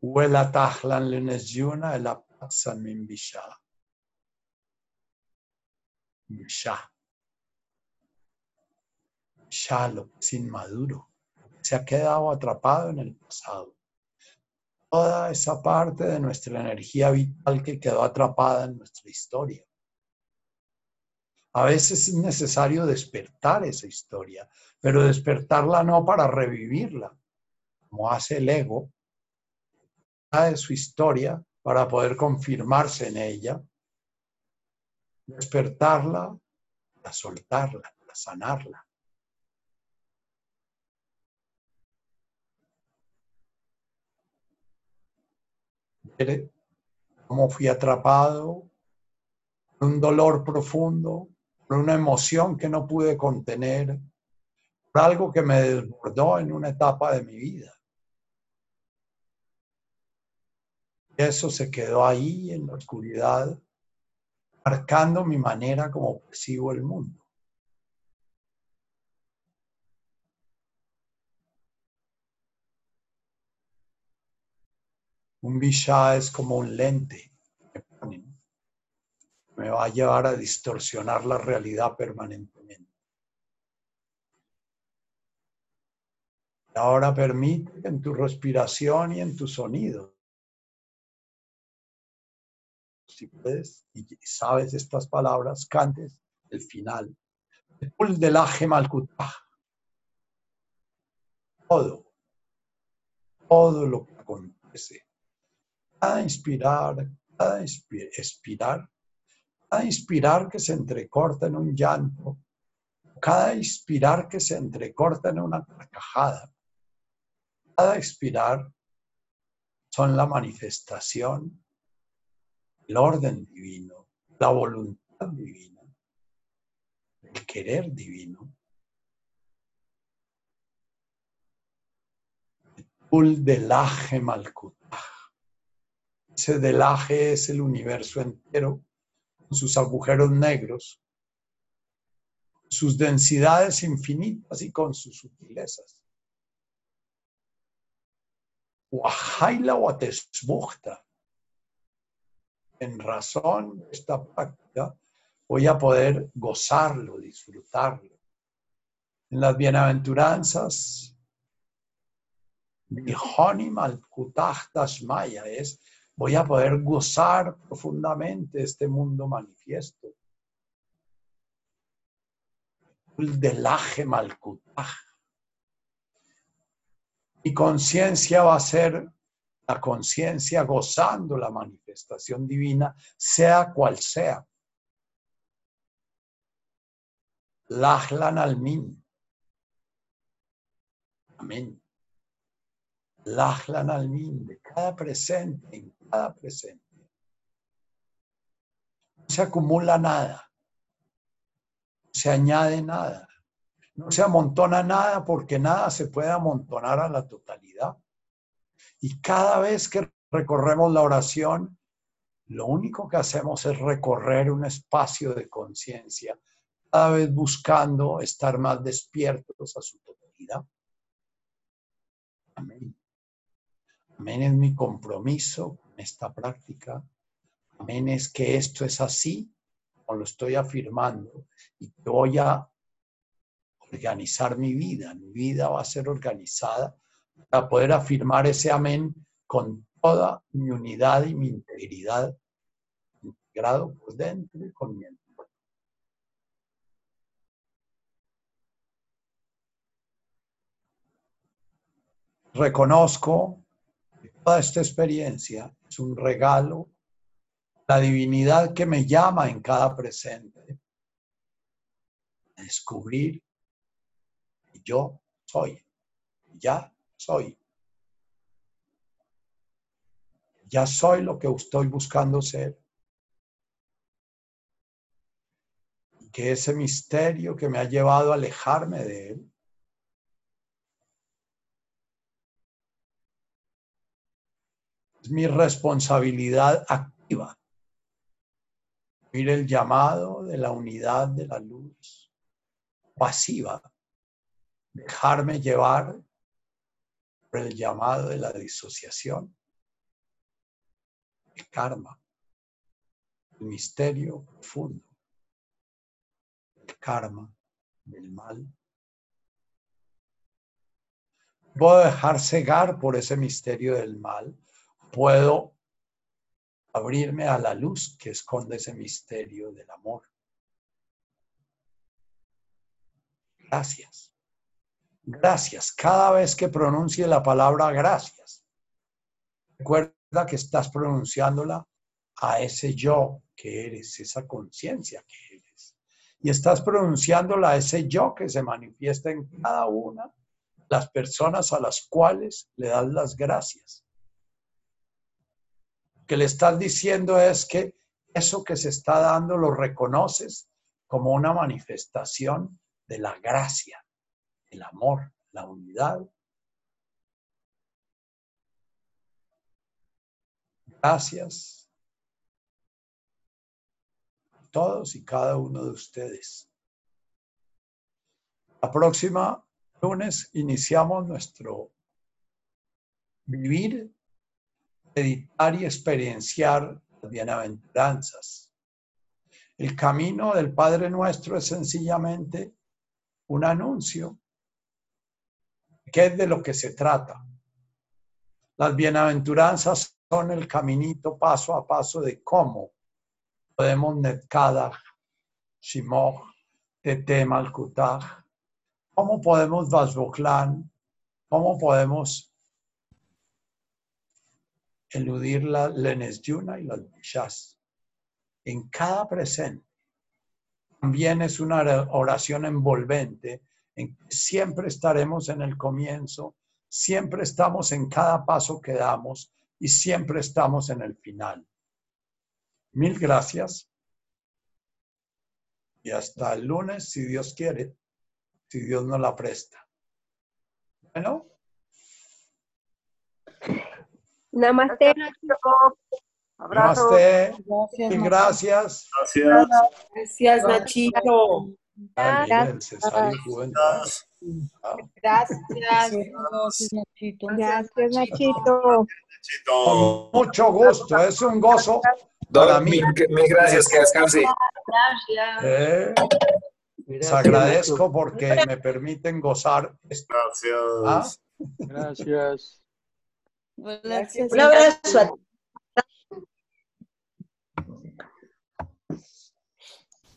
Speaker 1: Huela tahlan lenesyuna el apatsan lo que es inmaduro. Se ha quedado atrapado en el pasado toda esa parte de nuestra energía vital que quedó atrapada en nuestra historia. A veces es necesario despertar esa historia, pero despertarla no para revivirla, como hace el ego, de su historia para poder confirmarse en ella, despertarla para soltarla, para sanarla. cómo fui atrapado por un dolor profundo, por una emoción que no pude contener, por algo que me desbordó en una etapa de mi vida. Eso se quedó ahí en la oscuridad, marcando mi manera como percibo el mundo. Un visha es como un lente me Me va a llevar a distorsionar la realidad permanentemente. Ahora permite en tu respiración y en tu sonido, puedes y sabes estas palabras, cantes el final. El del Todo, todo lo que acontece. Cada inspirar, cada expirar, cada inspirar que se entrecorta en un llanto, cada inspirar que se entrecorta en una carcajada, cada expirar son la manifestación, el orden divino, la voluntad divina, el querer divino. El del ese delaje es el universo entero, con sus agujeros negros, sus densidades infinitas y con sus sutilezas. Wahaila En razón de esta práctica, voy a poder gozarlo, disfrutarlo. En las bienaventuranzas, Bihonim al Maya es voy a poder gozar profundamente este mundo manifiesto. El delaje malkutaj. Mi conciencia va a ser la conciencia gozando la manifestación divina, sea cual sea. Lachlan almin. Amén. Lachlan almin de cada presente presente. No se acumula nada, no se añade nada, no se amontona nada porque nada se puede amontonar a la totalidad. Y cada vez que recorremos la oración, lo único que hacemos es recorrer un espacio de conciencia cada vez buscando estar más despiertos a su totalidad. Amén. Amén es mi compromiso con esta práctica. Amén es que esto es así, como lo estoy afirmando, y que voy a organizar mi vida. Mi vida va a ser organizada para poder afirmar ese amén con toda mi unidad y mi integridad, integrado por dentro y con mi. Reconozco toda esta experiencia es un regalo, la divinidad que me llama en cada presente, a descubrir yo soy, ya soy. Ya soy lo que estoy buscando ser. Que ese misterio que me ha llevado a alejarme de él, es mi responsabilidad activa. Oír el llamado de la unidad de la luz pasiva. Dejarme llevar el llamado de la disociación el karma, el misterio profundo, el karma del mal. Puedo dejar cegar por ese misterio del mal, puedo abrirme a la luz que esconde ese misterio del amor. Gracias. Gracias. Cada vez que pronuncie la palabra gracias, recuerda que estás pronunciándola a ese yo que eres, esa conciencia que eres. Y estás pronunciándola a ese yo que se manifiesta en cada una de las personas a las cuales le das las gracias. Lo que le estás diciendo es que eso que se está dando lo reconoces como una manifestación de la gracia, el amor, la unidad Gracias a todos y cada uno de ustedes. La próxima lunes iniciamos nuestro vivir, editar y experienciar las bienaventuranzas. El camino del Padre Nuestro es sencillamente un anuncio. ¿Qué es de lo que se trata? Las bienaventuranzas son el caminito paso a paso de cómo podemos netkadach, shimoch, tete malkutach, cómo podemos vasboklan, cómo podemos eludir la lenes yuna y las bishas. En cada presente también es una oración envolvente en que siempre estaremos en el comienzo, siempre estamos en cada paso que damos y siempre estamos en el final. Mil gracias. Y hasta el lunes, si Dios quiere, si Dios nos la presta. Bueno.
Speaker 2: Namaste.
Speaker 1: Abrazo. Namaste. Gracias.
Speaker 3: Gracias.
Speaker 4: Gracias, Nachito.
Speaker 2: Gracias.
Speaker 4: Gracias.
Speaker 2: Nachito. Gracias, Nachito.
Speaker 1: Con mucho gusto, es un gozo para mí.
Speaker 3: Mil, gracias, que descanse.
Speaker 2: Gracias.
Speaker 1: Eh, les agradezco porque me permiten gozar.
Speaker 3: Gracias.
Speaker 1: ¿Ah?
Speaker 5: Gracias.
Speaker 4: Un abrazo a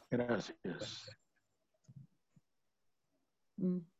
Speaker 5: Gracias.
Speaker 4: Hmm.